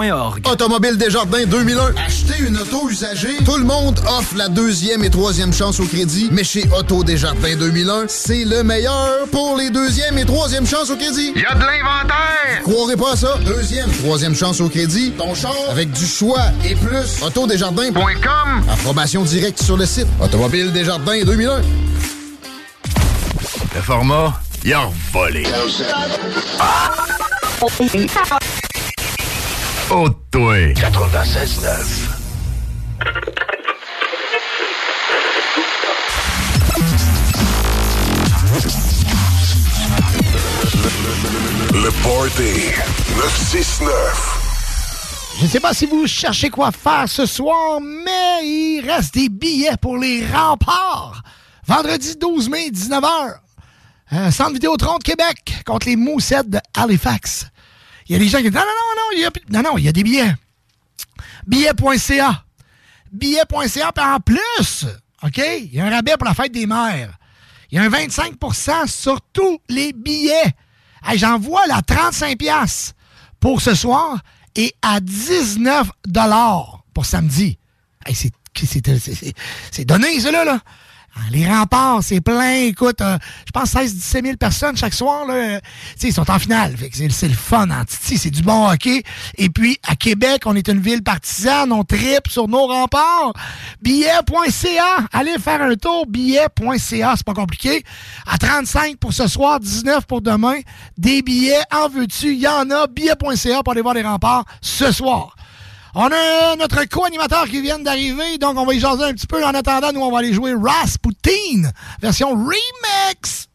Automobile Desjardins 2001. Acheter une auto usagée. Tout le monde offre la deuxième et troisième chance au crédit. Mais chez Auto Desjardins 2001, c'est le meilleur pour les deuxième et troisième chances au crédit. Il y a de l'inventaire! Croirez pas à ça? Deuxième, troisième chance au crédit. Ton char avec du choix et plus. Autodesjardins.com. Approbation directe sur le site. Automobile Desjardins 2001. Le format, il a volé. Oh, toi. 96.9. Le Party 969. Je ne sais pas si vous cherchez quoi faire ce soir, mais il reste des billets pour les remparts. Vendredi 12 mai, 19h. Euh, Centre Vidéotron de Québec contre les Moussettes de Halifax. Il y a des gens qui disent non, non, non, non, il y a, non, non, il y a des billets. Billets.ca. Billets.ca, puis en plus, OK, il y a un rabais pour la fête des mères. Il y a un 25% sur tous les billets. Hey, J'en vois là 35 pièces pour ce soir et à 19 pour samedi. C'est donné, ça, là. là. Ah, Les remparts, c'est plein. Écoute, euh, je pense 16-17 000 personnes chaque soir. Là, euh, tu sais, ils sont en finale. C'est le fun en Titi. C'est du bon hockey. Et puis, à Québec, on est une ville partisane. On tripe sur nos remparts. Billet.ca. Allez faire un tour. Billet.ca. C'est pas compliqué. À 35 pour ce soir, 19 pour demain. Des billets. En veux-tu? Il y en a. Billet.ca pour aller voir les remparts ce soir. On a notre co-animateur qui vient d'arriver, donc on va y jaser un petit peu. En attendant, nous, on va aller jouer Rasputin, version remix.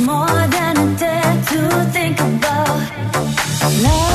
more than a day to think about. Love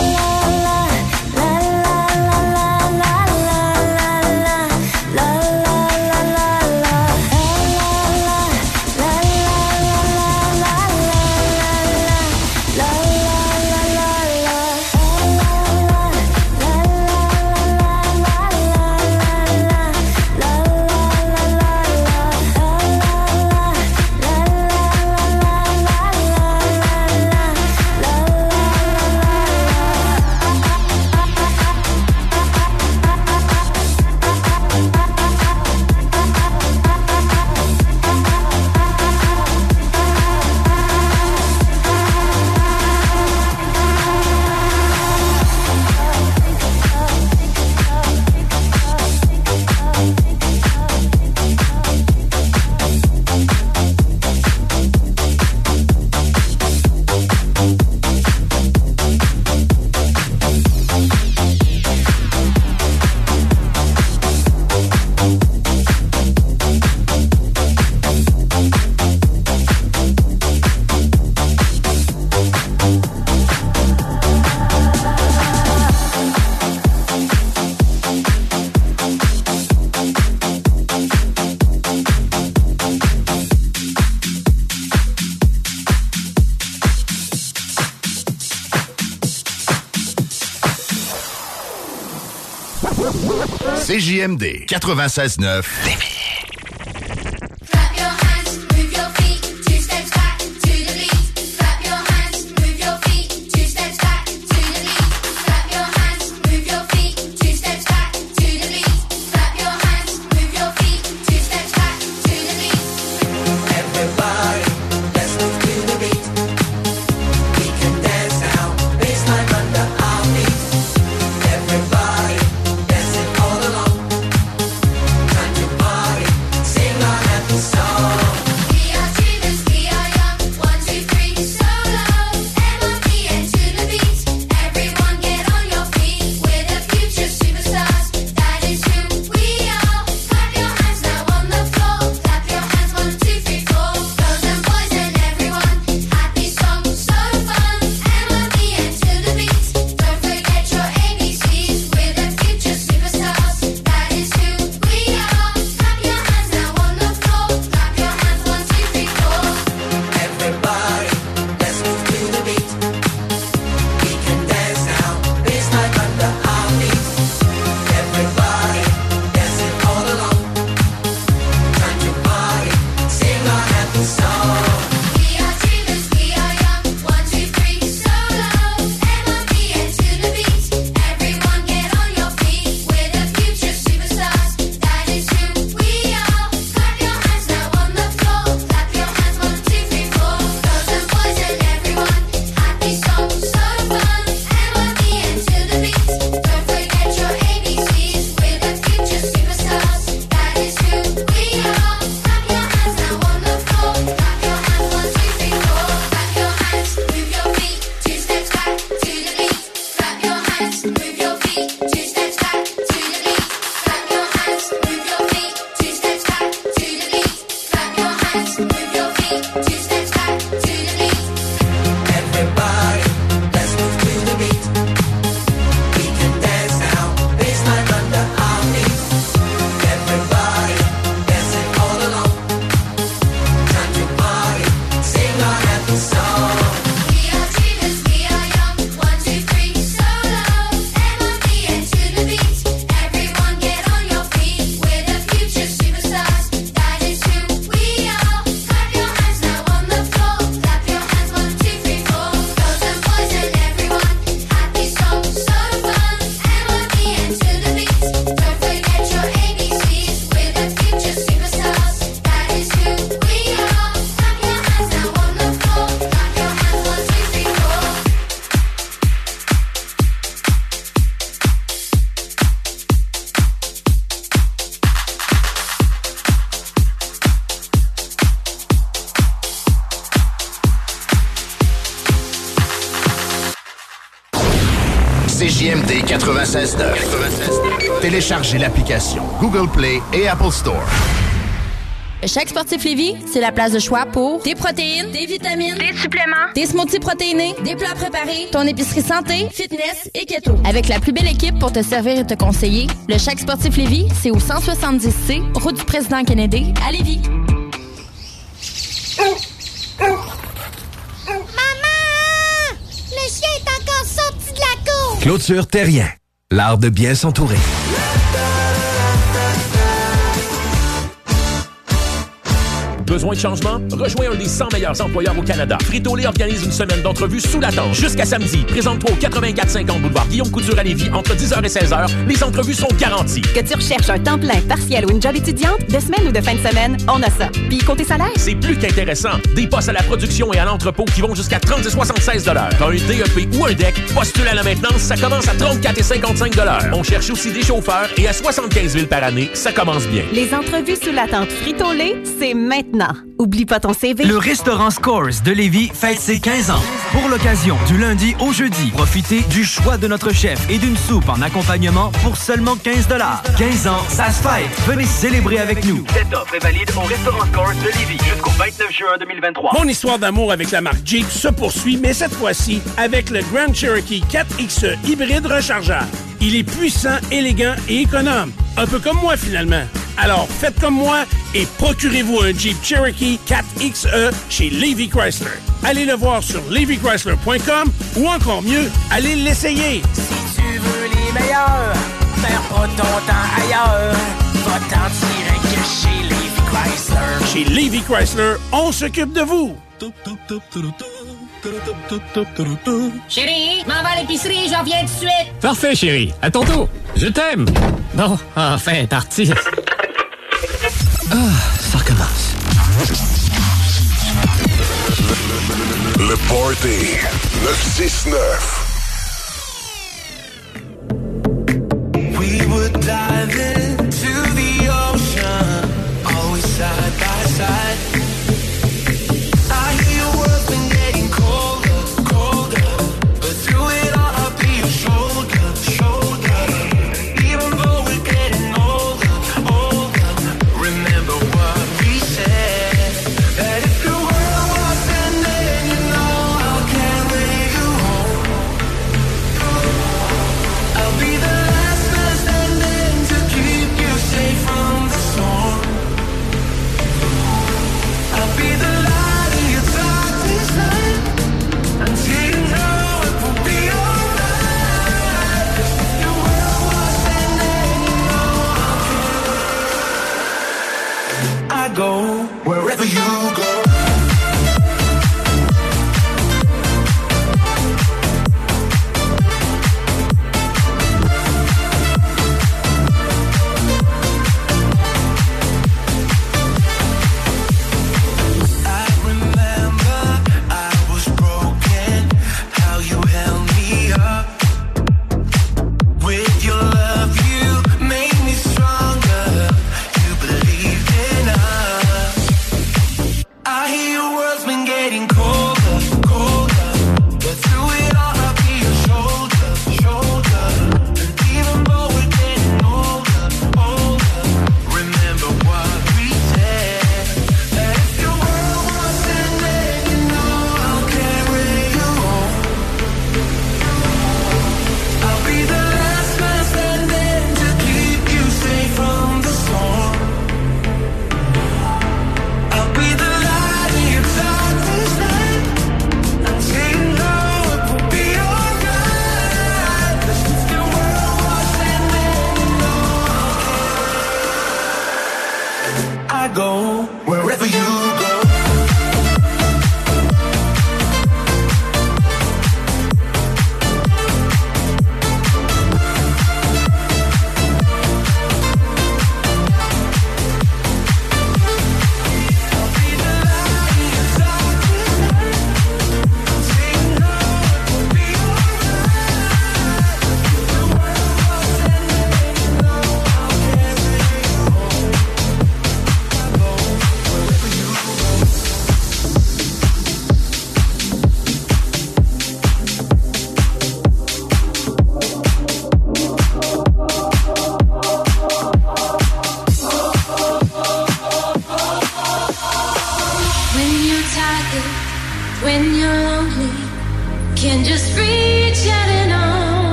CJMD 96.9 Google Play et Apple Store. Chaque sportif Lévis, c'est la place de choix pour des protéines, des vitamines, des suppléments, des smoothies protéinés, des plats préparés, ton épicerie santé, fitness et keto. Avec la plus belle équipe pour te servir et te conseiller, le Chaque sportif Lévis, c'est au 170C, route du président Kennedy, à Lévis. Maman! Le chien est encore sorti de la cour! Clôture Terrien. L'art de bien s'entourer. Besoin de changement? Rejoins un des 100 meilleurs employeurs au Canada. Frito-Lay organise une semaine d'entrevues sous la tente. Jusqu'à samedi, présente-toi au 8450 boulevard Guillaume Couture à Lévis entre 10h et 16h. Les entrevues sont garanties. Que tu recherches un temps plein, partiel ou une job étudiante, de semaine ou de fin de semaine, on a ça. Puis côté salaire? C'est plus qu'intéressant. Des postes à la production et à l'entrepôt qui vont jusqu'à 30 et 76 T'as un DEP ou un DEC, postule à la maintenance, ça commence à 34 et 55 On cherche aussi des chauffeurs et à 75 000 par année, ça commence bien. Les entrevues sous la tente Frito-Lay, c'est maintenant. Oublie pas ton CV. Le restaurant Scores de Lévis fête ses 15 ans. Pour l'occasion, du lundi au jeudi, profitez du choix de notre chef et d'une soupe en accompagnement pour seulement 15 15 ans, ça se fête. Venez célébrer avec nous. Cette offre est valide au restaurant Scores de Lévis jusqu'au 29 juin 2023. Mon histoire d'amour avec la marque Jeep se poursuit, mais cette fois-ci avec le Grand Cherokee 4XE hybride rechargeable. Il est puissant, élégant et économe. Un peu comme moi finalement. Alors faites comme moi et procurez-vous un Jeep Cherokee 4XE chez Levy Chrysler. Allez le voir sur levychrysler.com ou encore mieux, allez l'essayer. Si tu veux les meilleurs, perds pas ton temps ailleurs. Va t'en tirer que chez Levy Chrysler. Chez Levy Chrysler, on s'occupe de vous. Chérie, m'en va l'épicerie, j'en reviens tout de suite. Parfait, chérie. À ton tour. Je t'aime. Non, enfin, parti. Ah, ça recommence. Le, le, le, le party 969.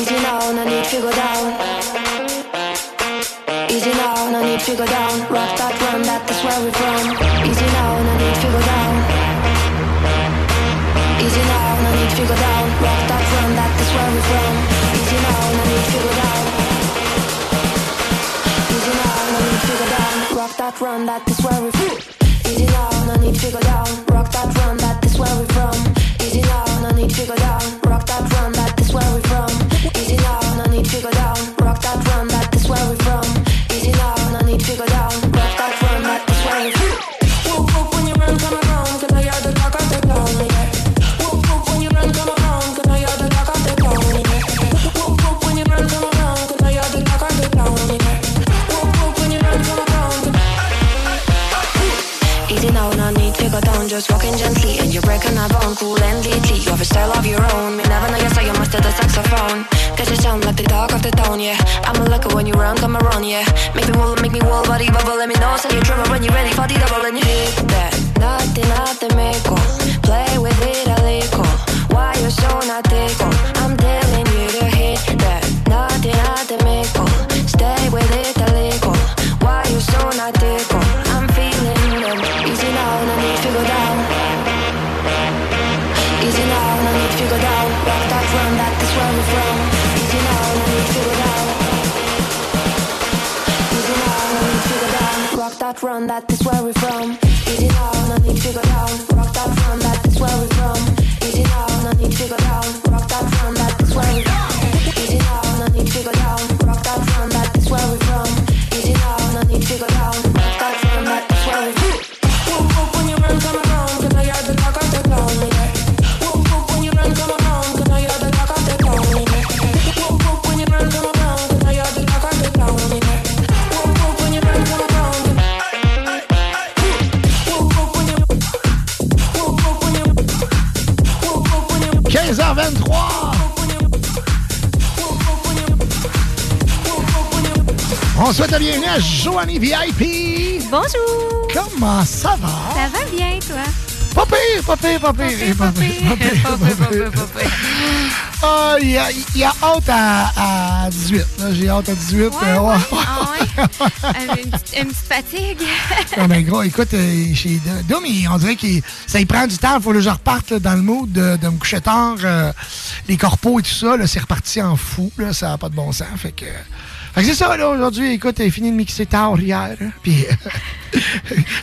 Easy now, no need to go down. Easy now, no need to go down. Rock that run, that is where we're from. Easy now, no need to go down. Easy now, no need to go down. Rock that run, that is where we're from. Easy now, no need to go down. Easy now, no need to go down. Rock that run, that is where we're from. Easy now, no need to go down. Rock that run, that is where we're from. Easy now, no need to go down. You're breaking a bone, cool and deeply. You have a style of your own, me never know you say you master the saxophone. Cause you sound like the talk of the town, yeah. I'm a lucky when you run, come around, yeah. Make me wall, make me wall, body bubble, let me know, say you dribble when you're ready for the double and you hit that. Nothing, nothing, make Play run, that is where we're from. Souhaite la bienvenue à Joanie VIP. Bonjour. Comment ça va? Ça va bien, toi? Pas pire, pas pire, pas pire, pas pire, pas pire, pas pire, pas pire. Ah, il y a, hâte à, à 18. là. J'ai hâte à 18. euh, ouais. Ah ouais? Euh, une, petite, une petite fatigue. Non, mais gros, écoute, euh, chez Dom, on dirait que ça y prend du temps. Il faut que je reparte là, dans le mood de, de me coucher tard. euh, les corpos et tout ça, c'est reparti en fou. Là, ça n'a pas de bon sens. Fait que c'est ça, là, aujourd'hui. Écoute, j'ai fini de mixer tard hier. hein, Puis,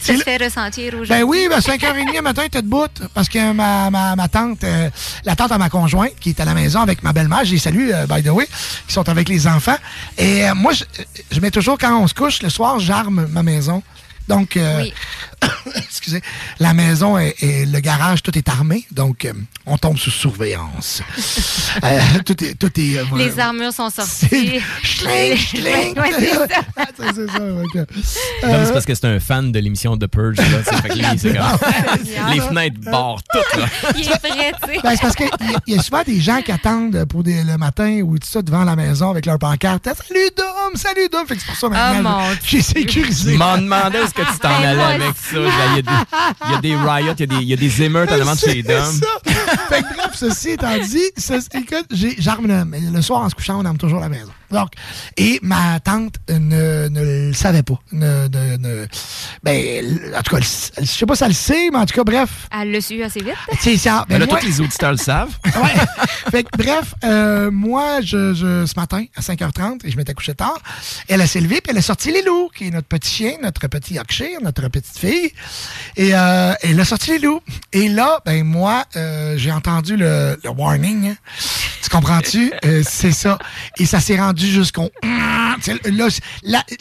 Ça se fait ressentir aujourd'hui. ben oui, ben 5h30 le matin, t'es debout. Parce que ma, ma, ma tante, euh, la tante à ma conjointe, qui est à la maison avec ma belle-mère, je les salue, euh, by the way, qui sont avec les enfants. Et euh, moi, je, je mets toujours, quand on se couche, le soir, j'arme ma maison. Donc, euh, excusez. La maison et, et le garage, tout est armé, donc euh, on tombe sous surveillance. Euh, tout est, tout est. euh, Les armures sont sorties. Schling, schling. C'est ça. c'est parce que c'est un fan de l'émission The Purge. Là, fait que lui, c'est comme- Les fenêtres barrent toutes. Là. Il est prêt, tu sais. Ben, c'est parce qu'il y, y a souvent des gens qui attendent pour des- le matin ou tout ça devant la maison avec leur pancarte. Salut Dom, salut Dom. Fait que c'est pour ça maintenant. Oh, j'ai sécurisé. Je m'en demandais où est-ce que tu t'en Ben, allais avec ça. Il y, a des- riots, il y a des, il y a des émeutes en demande chez C'est Dom. fait que bref, ceci étant dit, ceci- écoute, j'ai- j'arme le, mais le soir en se couchant, on arme toujours la maison. Donc, et ma tante ne, ne le savait pas. Ne, ne- ne- ben, en tout cas, elle- je sais pas si elle le sait, mais en tout cas, bref. Elle l'a su assez vite? C'est ça. Ben là, moi- tous les auditeurs le savent. Ouais. fait que, bref, euh, moi, je, je- ce matin, à 5h30, et je m'étais couché tard, elle a s'est levée, puis elle a sorti les loups, qui est notre petit chien, notre petit Yorkshire, notre petite fille. Et euh, elle a sorti les loups. Et là, ben moi, euh, j'ai entendu le, le warning. hein. Tu comprends-tu? Euh, c'est ça. Et ça s'est rendu jusqu'au... Tu sais, Là,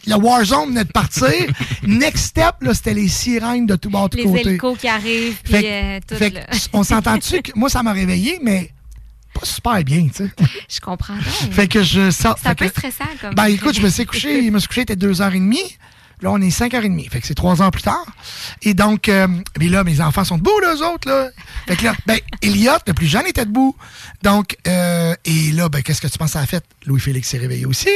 la, Warzone venait de partir. Next step, là, c'était les sirènes de tout bord, de Les côté. hélicos qui arrivent, puis euh, tout fait on s'entend-tu que moi, ça m'a réveillé, mais pas super bien, tu sais. Je comprends donc. Fait que je sors. C'est un peu que- stressant comme. Ben écoute, je me suis couché, il me suis couché, il était 2h30. Là, on est 5h30. Fait que c'est trois heures plus tard. Et donc, euh, mais là, mes enfants sont debout, là, eux autres, là. Fait que là, ben, Elliot, le plus jeune, était debout. Donc, euh, et là, ben, qu'est-ce que tu penses à la fête? Louis-Félix s'est réveillé aussi.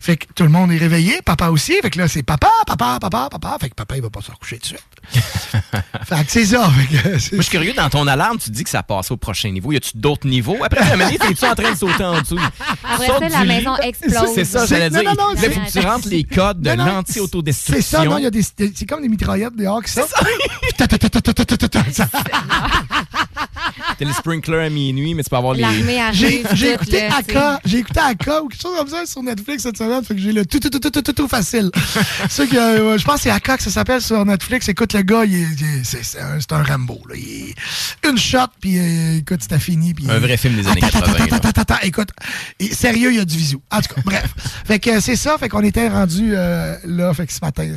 Fait que tout le monde est réveillé, papa aussi. Fait que là, c'est papa, papa, papa, papa. Fait que papa, il va pas se recoucher tout de suite. fait que c'est ça. Moi, je suis curieux, dans ton alarme, tu dis que ça passe au prochain niveau. Y a-tu d'autres niveaux? Après, la minute, t'es-tu en train de sauter en dessous? Après la maison explose. C'est ça, j'allais dire. Non, non, là, faut que tu rentres les codes de l'anti-autodestruction. C'est ça, non, y a des, c'est comme des mitraillettes dehors qui sortent. T'as le sprinkler à minuit, mais tu peux avoir les... J'ai écouté Aka ou quelque chose comme ça sur Netflix cette semaine, fait que j'ai le tout tout tout tout tout tout, tout facile. que euh, je pense que c'est Aka que ça s'appelle sur Netflix. Écoute le gars, c'est un, un Rambo là. Il une shot puis euh, écoute c'était fini puis Un vrai film des années Attends, attends, 80, attends, attends, attends, attends, écoute, et sérieux, il y a du visu. En tout cas, bref. Fait que euh, c'est ça, fait qu'on était rendu euh, là, fait que ce matin,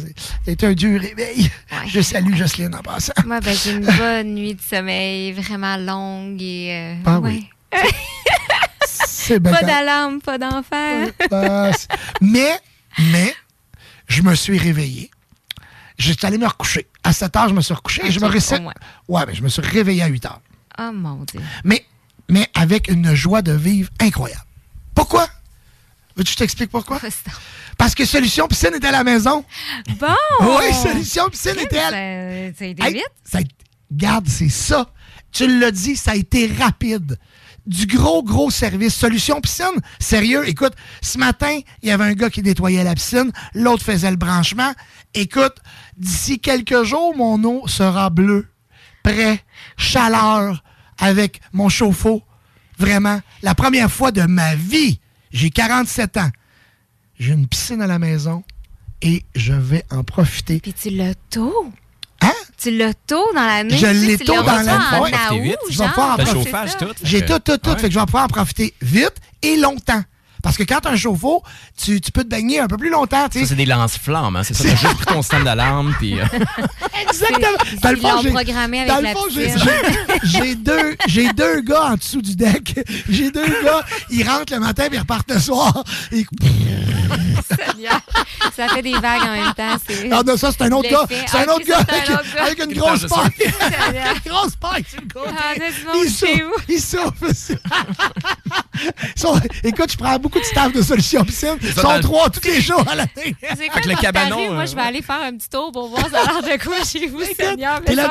c'était un dur réveil. Je salue Jocelyne en passant. Moi, ben, j'ai une bonne nuit de sommeil, vraiment longue et. euh, Ah ouais. oui. C'est Pas d'alarme, pas d'enfer. C'est- mais, mais, je me suis réveillé. J'étais allé me recoucher. À 7 heures, je me suis recouché et je me réveillais. Ouais, mais je me suis réveillé à 8 heures. Oh mon Dieu. Mais, mais avec une joie de vivre incroyable. Pourquoi? Veux-tu que je t'explique pourquoi? Parce que Solution Piscine était à la maison. Bon! Oui, Solution Piscine était à la Ça, ça a été Hey, vite. ça a- Garde, c'est ça. Tu l'as dit, ça a été rapide. Du gros, gros service. Solution piscine, sérieux, écoute, ce matin, il y avait un gars qui nettoyait la piscine, l'autre faisait le branchement. Écoute, d'ici quelques jours, mon eau sera bleue, prêt, chaleur, avec mon chauffe-eau. Vraiment, la première fois de ma vie, j'ai 47 ans. J'ai une piscine à la maison et je vais en profiter. Puis tu l'as tôt. Hein? Tu l'as tôt dans l'année. Je l'ai tôt dans l'année. Je vais pouvoir en profiter. J'ai tout, tout, tout. Fait que je vais pouvoir en profiter vite et longtemps. Parce que quand tu as un chauffe-eau, tu, tu peux te baigner un peu plus longtemps. tu sais. Ça, c'est des lance-flammes, hein? C'est ça, t'as juste pris ton stand d'alarme, puis... euh, Exactement. Dans le fond, j'ai- dans le la fond, j'ai- deux, j'ai deux gars en dessous du deck. J'ai deux gars, ils rentrent le matin puis ils repartent le soir. Et-. Ça fait des vagues en même temps. c'est- Ah non, ça, c'est un autre gars. l'effet. C'est un Ah, autre gars c'est un avec, autre gars. avec une Une grosse paille. Une grosse paille sur le côté. Ah, Il souffle. Il souffle. Sont- écoute, je prends beaucoup de staff de solutions piscine. Ils sont trois tous les jours à l'année. C'est quoi Avec le cabanon? Moi, euh, je vais aller faire un petit tour pour voir ça a l'air de quoi chez vous, Seigneur. T'es Mais la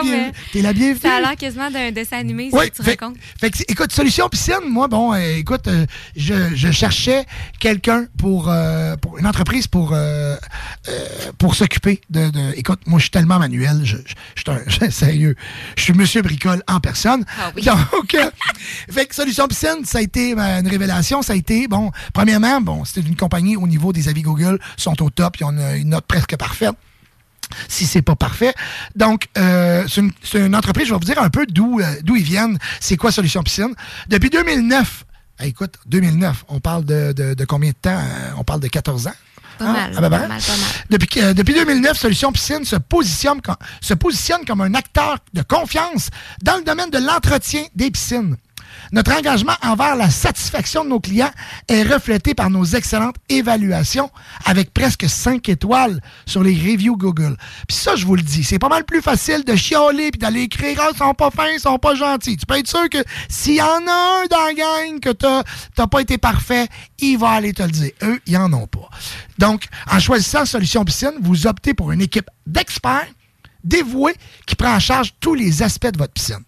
t'es la bienvenue. Ça a l'air quasiment d'un dessin animé, Oui, que tu fait, racontes. fait que, écoute, Solution Piscine, moi, bon, euh, écoute, euh, je, je cherchais quelqu'un pour, euh, pour une entreprise pour, euh, euh, pour s'occuper de, de- Écoute, moi, je suis tellement manuel, je, suis un- sérieux, je suis Monsieur Bricole en personne. Ah oui. Donc, euh, fait que Solution Piscine, ça a été ben, une révélation, ça a été, bon, premièrement, bon, c'était une compagnie au niveau des avis Google, sont au top, ils ont une, une note presque parfaite si c'est pas parfait. Donc, euh, c'est une, entreprise, je vais vous dire un peu d'où euh, d'où ils viennent, c'est quoi Solution Piscine. Depuis 2009, eh, écoute, 2009, on parle de, de- de combien de temps? Euh, On parle de 14 ans? Pas Ah, mal, ah, ben, ben. pas mal, pas mal. Depuis, euh, depuis 2009, Solution Piscine se positionne, se positionne comme un acteur de confiance dans le domaine de l'entretien des piscines. Notre engagement envers la satisfaction de nos clients est reflété par nos excellentes évaluations avec presque 5 étoiles sur les reviews Google. Puis ça, je vous le dis, c'est pas mal plus facile de chialer puis d'aller écrire « Ah, ils sont pas fins, ils sont pas gentils ». Tu peux être sûr que s'il y en a un dans la gang que t'as pas été parfait, il va aller te le dire. Eux, ils en ont pas. Donc, en choisissant Solution Piscine, vous optez pour une équipe d'experts dévoués qui prend en charge tous les aspects de votre piscine.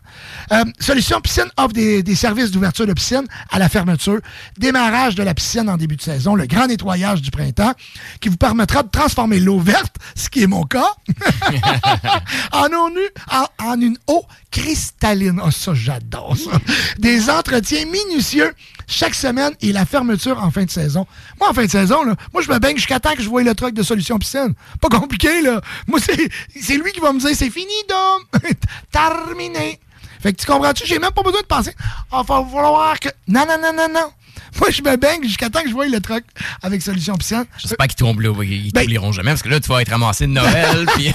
Euh, Solution Piscine offre des, services d'ouverture de piscine à la fermeture, démarrage de la piscine en début de saison, le grand nettoyage du printemps, qui vous permettra de transformer l'eau verte, ce qui est mon cas, en, eau nue- en- une eau cristalline. Oh, ça, j'adore ça. Des entretiens minutieux chaque semaine et la fermeture en fin de saison. Moi, en fin de saison, là, moi, je me baigne jusqu'à temps que je vois le truc de Solution Piscine. Pas compliqué, là. Moi, c'est lui qui va me dire, c'est fini, Dom. Terminé. Fait que tu comprends-tu? J'ai même pas besoin de penser. Il va falloir que. Non, non, non, non, non. Moi, je me baigne jusqu'à temps que je vois le truc avec Solution Piscine. J'espère qu'ils t'oublieront Ben- t'oublieront jamais, parce que là, tu vas être ramassé de Noël, puis...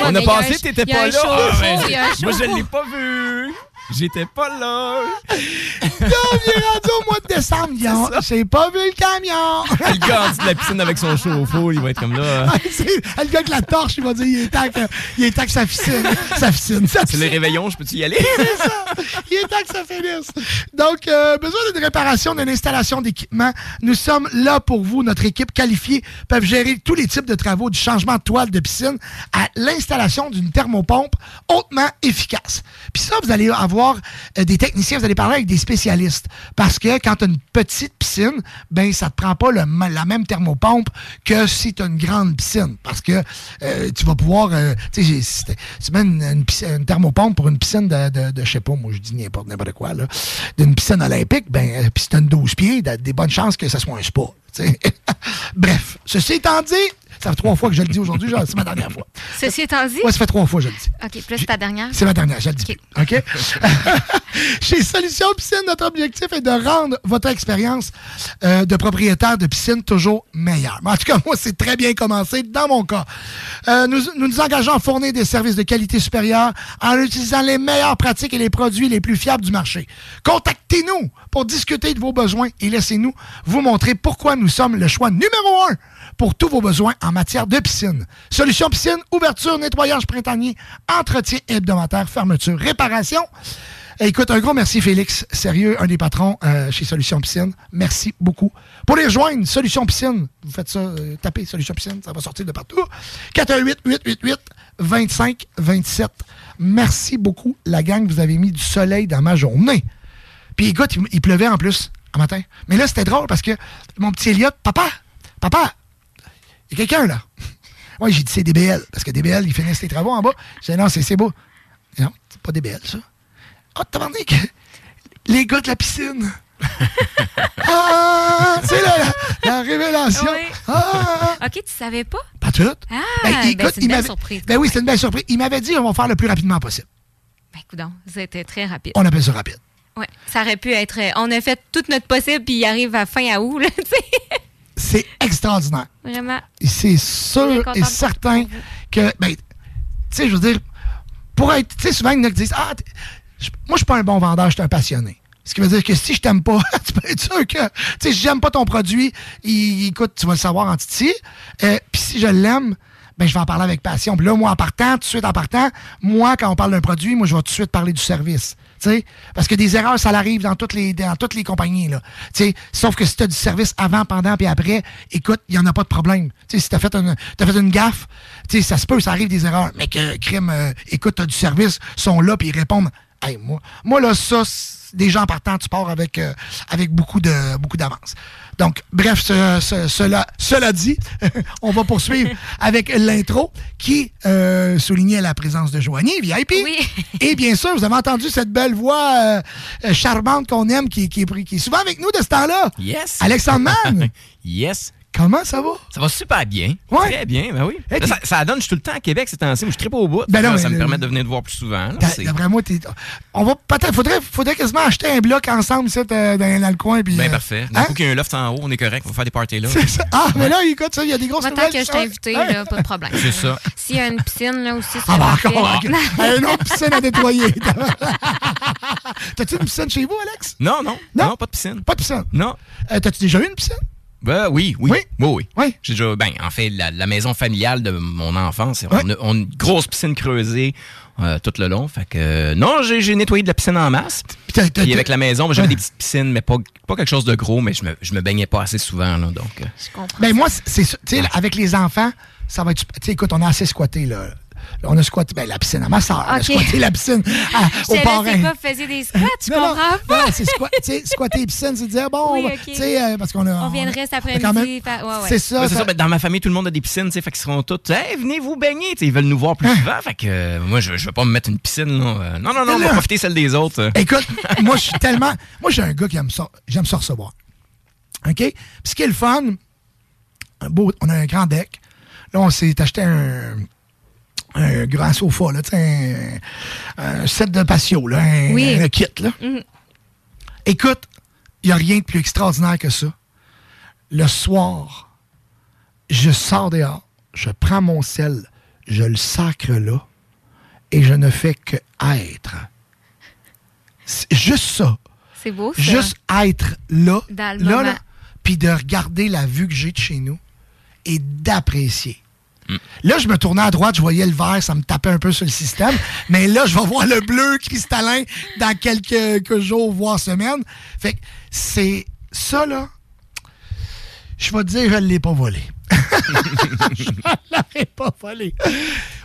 On a pensé que t'étais pas là. Ah, ben, Moi, je chauffe-eau. l'ai pas vu. J'étais pas là. Il est rendu au mois de décembre. J'ai pas vu le camion. Le gars en de la piscine avec son chauffe-eau, il va être comme là. Ah, le gars avec la torche, il va dire il est temps que, il est temps que ça ficine. Ça ficine. Ça C'est le réveillon, je peux-tu y aller? C'est ça. Il est temps que ça finisse. Donc, euh, besoin d'une réparation, d'une installation d'équipement. Nous sommes là pour vous. Notre équipe qualifiée peuvent gérer tous les types de travaux, du changement de toile de piscine à l'installation d'une thermopompe hautement efficace. Puis ça, vous allez avoir euh, des techniciens, vous allez parler avec des spécialistes. Parce que quand tu as une petite piscine, ben ça te prend pas la même thermopompe que si tu as une grande piscine. Parce que euh, tu vas pouvoir... euh, tu sais, tu mets une, thermopompe pour une piscine de, de, de je sais pas, moi je dis n'importe n'importe quoi, là, d'une piscine olympique, ben, euh, puis si t'as une 12 pieds, t'as des bonnes chances que ça soit un spa. tu. Bref, ceci étant dit, ça fait trois fois que je le dis aujourd'hui, c'est ma dernière fois. Ceci étant dit. Ouais, ça fait trois fois que je le dis. OK, plus ta dernière. C'est ma dernière, je le dis. OK? Chez Solution Piscine, notre objectif est de rendre votre expérience euh, de propriétaire de piscine toujours meilleure. Mais en tout cas, moi, c'est très bien commencé dans mon cas. Euh, nous, nous nous engageons à fournir des services de qualité supérieure en utilisant les meilleures pratiques et les produits les plus fiables du marché. Contactez-nous pour discuter de vos besoins et laissez-nous vous montrer pourquoi nous sommes le choix numéro un pour tous vos besoins en matière de piscine. Solution piscine, ouverture, nettoyage printanier, entretien hebdomadaire, fermeture, réparation. Écoute, un gros merci Félix, sérieux, un des patrons euh, chez Solution Piscine. Merci beaucoup. Pour les rejoindre, Solution Piscine, vous faites ça, euh, tapez Solution Piscine, ça va sortir de partout. 418-888-2527. Merci beaucoup, la gang, vous avez mis du soleil dans ma journée. Puis écoute, il, pleuvait en plus, un matin. Mais là, c'était drôle parce que mon petit Elliot, papa, papa, il y a quelqu'un là. Oui, j'ai dit c'est DBL, parce que DBL, ils finissent les travaux en bas. J'ai dit non, c'est c'est beau. Non, c'est pas DBL, ça. Ah, t'as demandé que les gars de la piscine. ah, c'est la, la, la révélation. Oui. Ah, OK, tu savais pas? pas tout. Ah, Ben, ben, c'est une belle surprise. Ben oui, c'est une belle surprise. Il m'avait dit on va faire le plus rapidement possible. Ben, coudonc, c'était très rapide. On appelle ça rapide. Ouais, ça aurait pu être. euh, On a fait tout notre possible, puis il arrive à fin à août, là, tu sais. C'est extraordinaire. Vraiment. C'est sûr et certain que, ben, tu sais, je veux dire, pour être, tu sais, souvent, il y en a qui disent, ah, moi, je suis pas un bon vendeur, je suis un passionné. Ce qui veut dire que si je t'aime pas, tu peux être sûr que, tu sais, si j'aime pas ton produit, il, écoute, tu vas le savoir en titi. Euh, Puis si je l'aime, ben, je vais en parler avec passion. Puis là, moi, en partant, tout de suite en partant, moi, quand on parle d'un produit, moi, je vais tout de suite parler du service. Parce que des erreurs, ça l'arrive dans toutes les compagnies. Là. Sauf que si tu as du service avant, pendant puis après, écoute, il n'y en a pas de problème. Si tu as fait, une, gaffe, ça se peut, ça arrive des erreurs. Mais que crime, euh, écoute, tu as du service, sont là puis ils répondent. Hey, moi, moi, là, ça, des gens partant, tu pars avec, euh, beaucoup d'avance. Donc, bref, ce- ce- cela, cela dit, on va poursuivre avec l'intro qui euh, soulignait la présence de Joanie, VIP. Et bien sûr, vous avez entendu cette belle voix euh, charmante qu'on aime qui, qui est souvent avec nous de ce temps-là. Yes. Alexandre Mann. yes. Comment ça va? Ça va super bien. Ouais. Très bien, ben oui. Hey, Là, ça, ça donne, je suis tout le temps à Québec ces temps-ci. Moi, je tripe au bout. Ben non, ça me le- permet de venir te voir plus souvent. C'est- D'après moi. On va peut-être. Faudrait, faudrait quasiment acheter un bloc ensemble, ça, dans, dans le coin. Puis, Ben euh, parfait. hein? D'un coup qu'il y a un loft en haut, on est correct. On va faire des parties là. C'est ça. Ah, mais là, écoute, ça, il y a des grosses Moi, tant nouvelles que je t'ai invité, Hein? là, pas de problème. C'est ça. S'il y a une piscine, là aussi, c'est Ah, ben encore. ok. Une autre piscine à nettoyer. T'as-tu une piscine chez vous, Alex? Non, non? Non, pas de piscine. Pas de piscine? Non. Euh, T'as-tu déjà eu une piscine? Ben oui, oui. Oui, oui. Oui. J'ai déjà, ben, en fait, la, la maison familiale de mon enfance, on, a, on a une grosse piscine creusée euh, tout le long. Fait que, euh, non, j'ai j'ai nettoyé de la piscine en masse. Puis avec la maison, ben, j'avais des petites piscines, mais pas, pas quelque chose de gros, mais je me, je me baignais pas assez souvent. Là, donc, euh, Ben moi, c'est- c'est ça. Tu sais, là, avec les enfants, ça va être. Tu sais, écoute, on a assez squatté, là. On a squatté ben, la piscine à ma soeur. On a squatté la piscine à- au parrain. vous faisiez des squats? Je comprends pas? non, c'est squatter les piscines, c'est dire, bon, Oui, ok. tu sais, euh, parce qu'on a. On viendrait cet après-midi, quand même- fa- ouais, ouais. C'est ça. Ouais, c'est ça-. Ben, dans ma famille, tout le monde a des piscines, tu sais, fait qu'ils seront tous, hey, venez vous baigner, tu sais, ils veulent nous voir plus souvent. Fait que euh, moi, je, je vais pas me mettre une piscine, là. Euh, Non, non, non, on va profiter celle des autres. Écoute, moi, je suis tellement. Moi, j'ai un gars qui aime ça. J'aime ça recevoir. OK? Puis ce qui est le fun, un beau, on a un grand deck. Là, on s'est acheté un, un grand sofa, là, un, un set de patio, là, un, Oui. un kit, là. Mhm. Écoute, il n'y a rien de plus extraordinaire que ça. Le soir, je sors dehors, je prends mon sel, je le sacre là, et je ne fais que être. C'est juste ça. C'est beau, ça. Juste être là, Dans le là, là, puis de regarder la vue que j'ai de chez nous et d'apprécier. Là, je me tournais à droite, je voyais le vert, ça me tapait un peu sur le système. mais là, je vais voir le bleu cristallin dans quelques, quelques jours, voire semaines. Fait que c'est ça, là. Je vais te dire, je ne l'ai pas volé. Je ne l'aurais pas volé.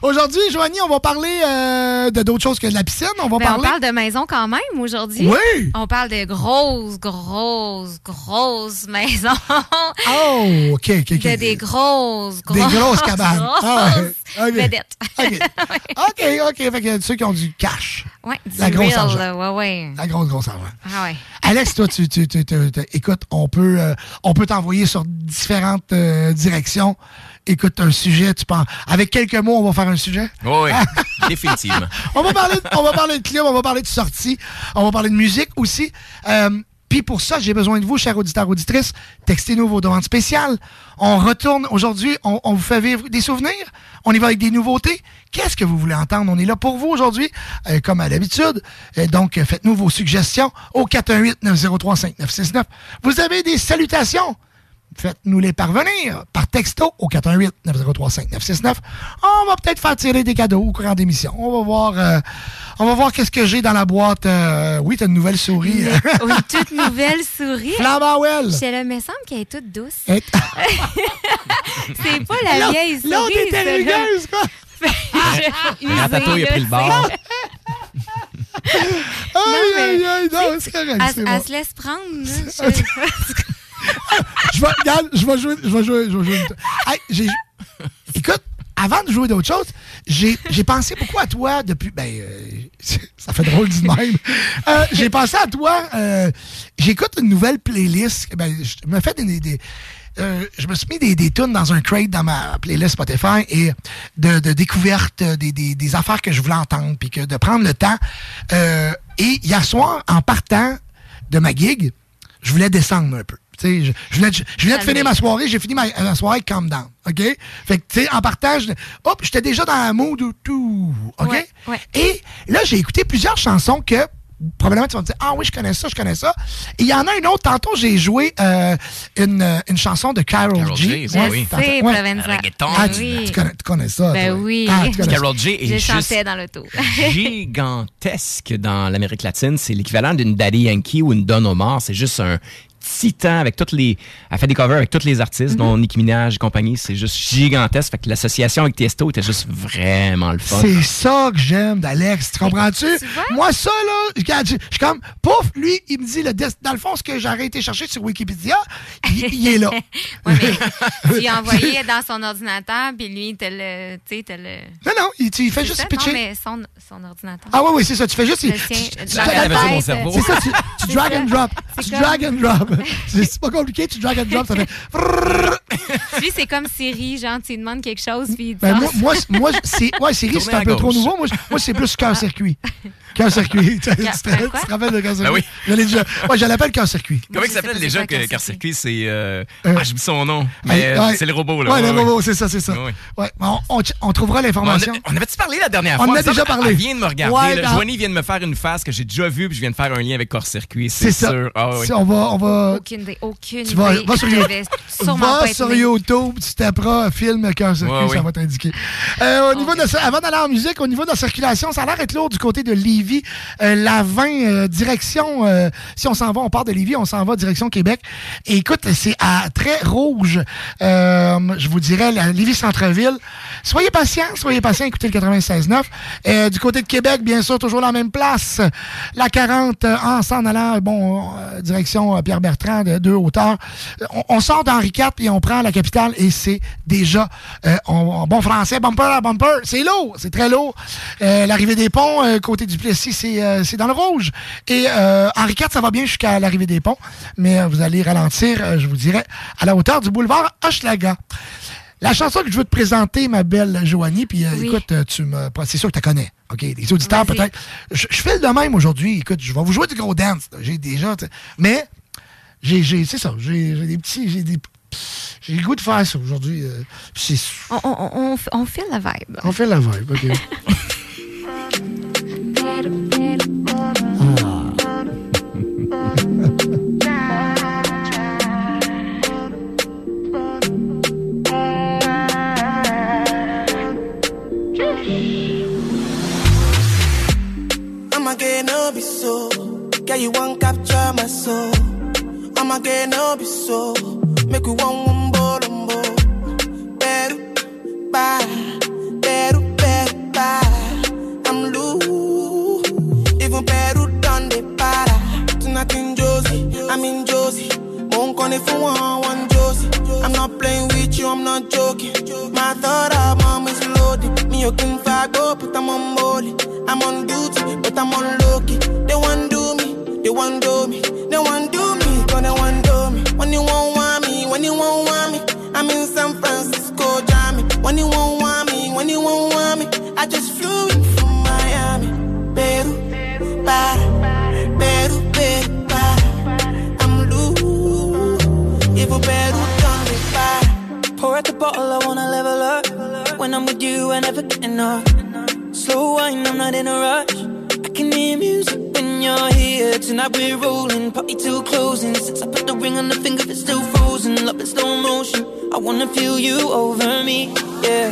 Aujourd'hui, Joanie, on va parler euh, de d'autres choses que de la piscine. On va Ben, parler. on parle de maison quand même aujourd'hui. Oui. On parle de grosses, grosses, grosses maisons. Oh, OK, OK, OK. De des grosses, Des grosses, grosses cabanes. Ah ouais. grosses OK. vedettes. OK, OK. OK. Fait que ceux qui ont du cash. Ouais, du La grosse real, argent. ouais, ouais. La grosse, grosse argent. Ah ouais. Alex, toi, tu, tu, tu- tu- tu- écoute, on peut, euh, on peut t'envoyer sur différentes euh, directions. Écoute, un sujet, tu penses. Avec quelques mots, on va faire un sujet? Oui, définitivement. On va parler, de- on va parler de club, on va parler de sortie, on va parler de musique aussi. Euh, Puis pour ça, j'ai besoin de vous, chers auditeurs, auditrices. Textez-nous vos demandes spéciales. On retourne aujourd'hui, on, on vous fait vivre des souvenirs. On y va avec des nouveautés. Qu'est-ce que vous voulez entendre? On est là pour vous aujourd'hui, euh, comme à l'habitude. Euh, donc, faites-nous vos suggestions au 418-903-5969. Vous avez des salutations? Faites-nous les parvenir par texto au 418-903-5969. On va peut-être faire tirer des cadeaux au courant d'émission. On va voir, euh, on va voir qu'est-ce que j'ai dans la boîte. Euh, oui, t'as une nouvelle souris. Oui, toute nouvelle souris. Flambawell. J'étais là, me semble qu'elle est toute douce. Et- C'est pas la vieille souris. l'autre était rugueuse, quoi. Usée, Ratatouille a pris le là, bord. Aïe, mais- aïe, aïe, non, c'est correct. Elle, se laisse prendre. Je- je vais, je jouer, je vais jouer, je jouer. écoute, avant de jouer d'autres choses, j'ai, pensé beaucoup à toi depuis. Ben, euh, ça fait drôle du même. Euh, j'ai pensé à toi. euh, j'écoute une nouvelle playlist. Ben, je me fais des. des- je me suis mis des, des tunes dans un crate dans ma playlist Spotify et de, de découvertes, des, des, des affaires que je voulais entendre, puis que de prendre le temps. Et hier soir, en partant de ma gig, je voulais descendre un peu. Tu sais, je, je venais, de- je venais de finir ma soirée, j'ai fini ma, ma soirée avec Calm Down. OK? Fait que, tu sais, en partant, je, hop, j'étais déjà dans la mood ou tout. OK? Ouais, ouais. Et là, j'ai écouté plusieurs chansons que probablement tu vas me dire Ah oui, je connais ça, je connais ça. Et il y en a une autre. Tantôt, j'ai joué euh, une, euh, une chanson de Carol, Carol G. G, oui. ouais. Provenza. Ah, tu, Oui. tu connais, tu connais ça. Ben toi. oui. Ah. Carol G est Je juste chantais dans l'auto. gigantesque dans l'Amérique latine. C'est l'équivalent d'une Daddy Yankee ou une Don Omar. C'est juste un titan avec toutes les... Elle fait des covers avec tous les artistes, dont Nicki Minaj et compagnie. C'est juste gigantesque. Fait que l'association avec Tiesto était juste vraiment le fun. C'est ça que j'aime d'Alex, tu comprends-tu? Moi, ça, là, regarde, je je suis comme, pouf, lui, il me dit, le dans le fond, ce que j'aurais été chercher sur Wikipédia, il, il est là. Ouais, mais tu envoyé dans son ordinateur, puis lui, il te le. Tu sais, te le. Non, non, il, tu- il fait juste ça? pitcher. Non, mais son, son ordinateur. Ah oui, oui, c'est ça. Tu fais juste. C'est ça, tu, tu C'est drag ça. and drop. C'est Tu drag and drop. c'est pas compliqué, tu drag and drop, ça fait. Lui, c'est comme Siri, genre, tu lui demandes quelque chose, puis Ben, ah, moi, moi, c'est- moi, c'est. Ouais, Siri, c'est un peu trop nouveau. Moi, c'est plus cœur-circuit. Cœur-circuit. tu, te- tu te quoi? tu te rappelles de cœur-circuit? Ben oui. Je l'ai déjà. Ouais, je l'appelle cœur-circuit. Comment il s'appelle déjà c'est quoi que Car Car Circuit? C'est. euh, Euh, Ah, j'oublie son nom. Mais Ouais, ouais. c'est le robot, là. Ouais, le ouais. robot, c'est ça, c'est ça. Ouais, ouais. Ouais, on, on, on trouvera On, l'information. on avait-tu parlé la dernière On fois? en a déjà parlé. Elle vient de me regarder. Ouais, là. dans- Joanie vient de me faire une face que j'ai déjà vue, puis je viens de faire un lien avec Corps Circuit. C'est sûr. Ah, on va, on va, aucune idée, aucune tu vas, idée. va sur, Je You- devais sûrement va sur. YouTube, tu taperas film cœur-circuit, ça va t'indiquer. Euh, au niveau de, la- avant d'aller en musique, au niveau de la circulation, ça a l'air être lourd du côté de Lévis. Euh, la 20, euh, direction, euh, si on s'en va, on part de Lévis, on s'en va direction Québec. Et écoute, c'est à très rouge. Je vous dirais, Lévis Centre-Ville. Soyez patients, soyez patients, écoutez le 96.9. Euh, du côté de Québec, bien sûr, toujours la même place. La 40, euh, en s'en allant, bon, direction Pierre-Bertrand, de deux hauteurs. On, sort d'Henri IV et on prend la capitale et c'est déjà, bon français, bumper bumper. C'est lourd, c'est très lourd. L'arrivée des ponts, côté du Plessis, c'est euh, c'est dans le rouge. Et euh, Henri IV, ça va bien jusqu'à l'arrivée des ponts, mais euh, vous allez ralentir, euh, je vous dirais, à la hauteur du boulevard Hochelaga. La chanson que je veux te présenter, ma belle Joanie, puis euh, Oui. écoute, tu me, c'est sûr que tu connais. OK, les auditeurs peut-être. Je, je fais le de même aujourd'hui. Écoute, je vais vous jouer du gros dance. J'ai déjà, tu sais. mais j'ai, c'est ça. J'ai, des petits, j'ai des, j'ai le goût de faire ça aujourd'hui. euh, On, on, on, on file la vibe. on fait la vibe. OK. Better. Better, better. I'm loose. Even better done the para. Tonight in Josie, I'm in Josie. Won't call if you want one Josie. I'm not playing with you, I'm not joking. My thought of mom is loaded. Me, you can go, but I'm on molly. I'm on duty, but I'm on low key. They want do me, they want do me, they want do me, gonna want do me. When you won't want me, when you won't want me, I'm in San Francisco, Jammy. When you won't want me, when you won't want me, I just flew in from Miami. Peru, para, Peru, Peru, para. I'm loose, even Peru done me para. Pour out the bottle, I wanna level up. When I'm with you, I never get enough. Slow wine, I'm not in a rush. I can hear music when you're here. Tonight we're rolling, party till closing. Since I put the ring on the finger, it's still frozen. Love in slow motion. I wanna feel you over me, yeah.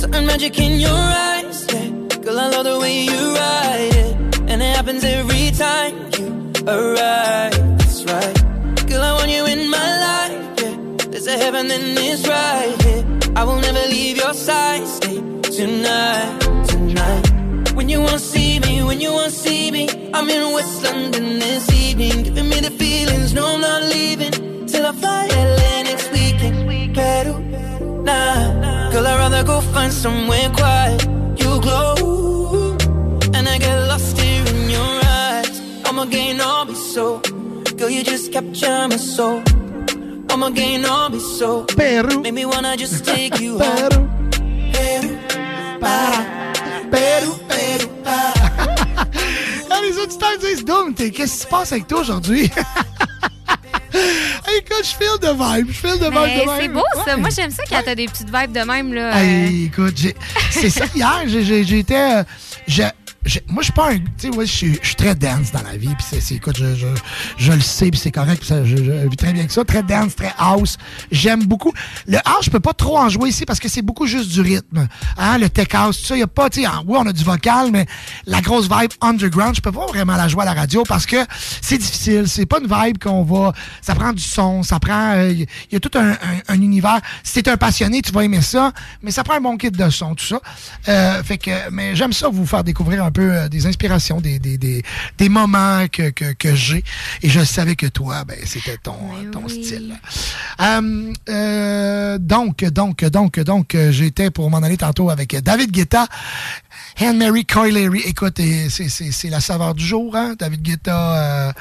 Something magic in your eyes, yeah. Girl, I love the way you ride it. And it happens every time you arrive. That's right. Girl, I want you in my life, yeah. There's a heaven and it's right here. I will never leave your side. Stay tonight, tonight. When you won't see me, when you won't see me, I'm in West London this evening, giving me the feelings. No, I'm not leaving till I fly LA next weekend. Peru, nah, girl, I'd rather go find somewhere quiet. You glow, I'ma gain all be so, girl, you just capture my soul. I'ma gain all be so. Peru. Make me wanna just take you home. Peru, para, Peru, Peru, para. Ah, les auditeurs disent t'es- qu'est-ce qui se passe avec toi aujourd'hui? Écoute, je file de vibe, je file de vibe Mais de c'est même. beau, ça. Ouais. Moi, j'aime ça quand t'as des petites vibes de même. Là. Hey, écoute, c'est ça. Hier, j'étais. euh, moi, je suis pas un. Tu sais, je suis très dance dans la vie. Puis c'est- écoute, je, je, je le sais, puis c'est correct. puis ça, je, je vis très bien que ça. Très dance, très house. J'aime beaucoup. Le house, je peux pas trop en jouer ici parce que c'est beaucoup juste du rythme. Hein, le tech house, tout ça. Il y a pas, tu sais, oui, on a du vocal, mais la grosse vibe underground, je peux pas vraiment la jouer à la radio parce que c'est difficile. C'est pas une vibe qu'on va. Ça prend du son, ça prend. euh, Il y a tout un, un- un univers. Si t'es un passionné, tu vas aimer ça, mais ça prend un bon kit de son, tout ça. Euh, fait que, mais j'aime ça vous faire découvrir un un peu euh, des inspirations, des, des, des, des moments que, que, que j'ai. Et je savais que toi, ben, c'était ton, ton style. Euh, euh, donc, donc, donc, donc, euh, j'étais pour m'en aller tantôt avec David Guetta. Anne-Mary Coilery. Écoute, c'est- la saveur du jour, hein? David Guetta euh,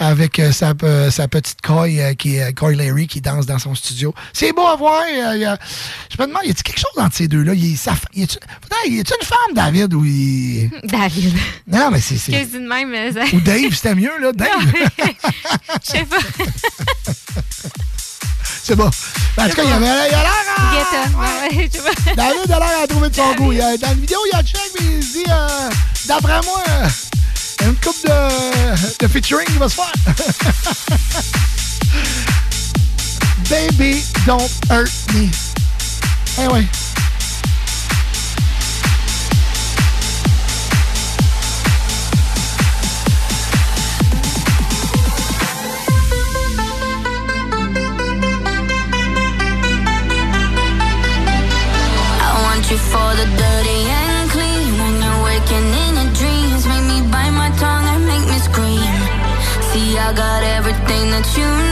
avec euh, sa, pe- sa petite Coy, euh, qui est Coilery, qui danse dans son studio. C'est beau à voir. euh, y je me demande, y a-t-il quelque chose entre ces deux-là? Y, y y a-tu une femme, David, ou il... David. Non, mais c'est... c'est- même, ça- Ou Dave, c'était mieux, là, Dave. Je sais pas. C'est bon. Ben, en tout cas, il y avait il a l'air à... Guetta. David a l'air à trouver de son goût. Il y a- dans la vidéo, il y a mais il euh, d'après moi, euh, une coupe de, featuring va se faire. Baby, don't hurt me. Eh ouais. You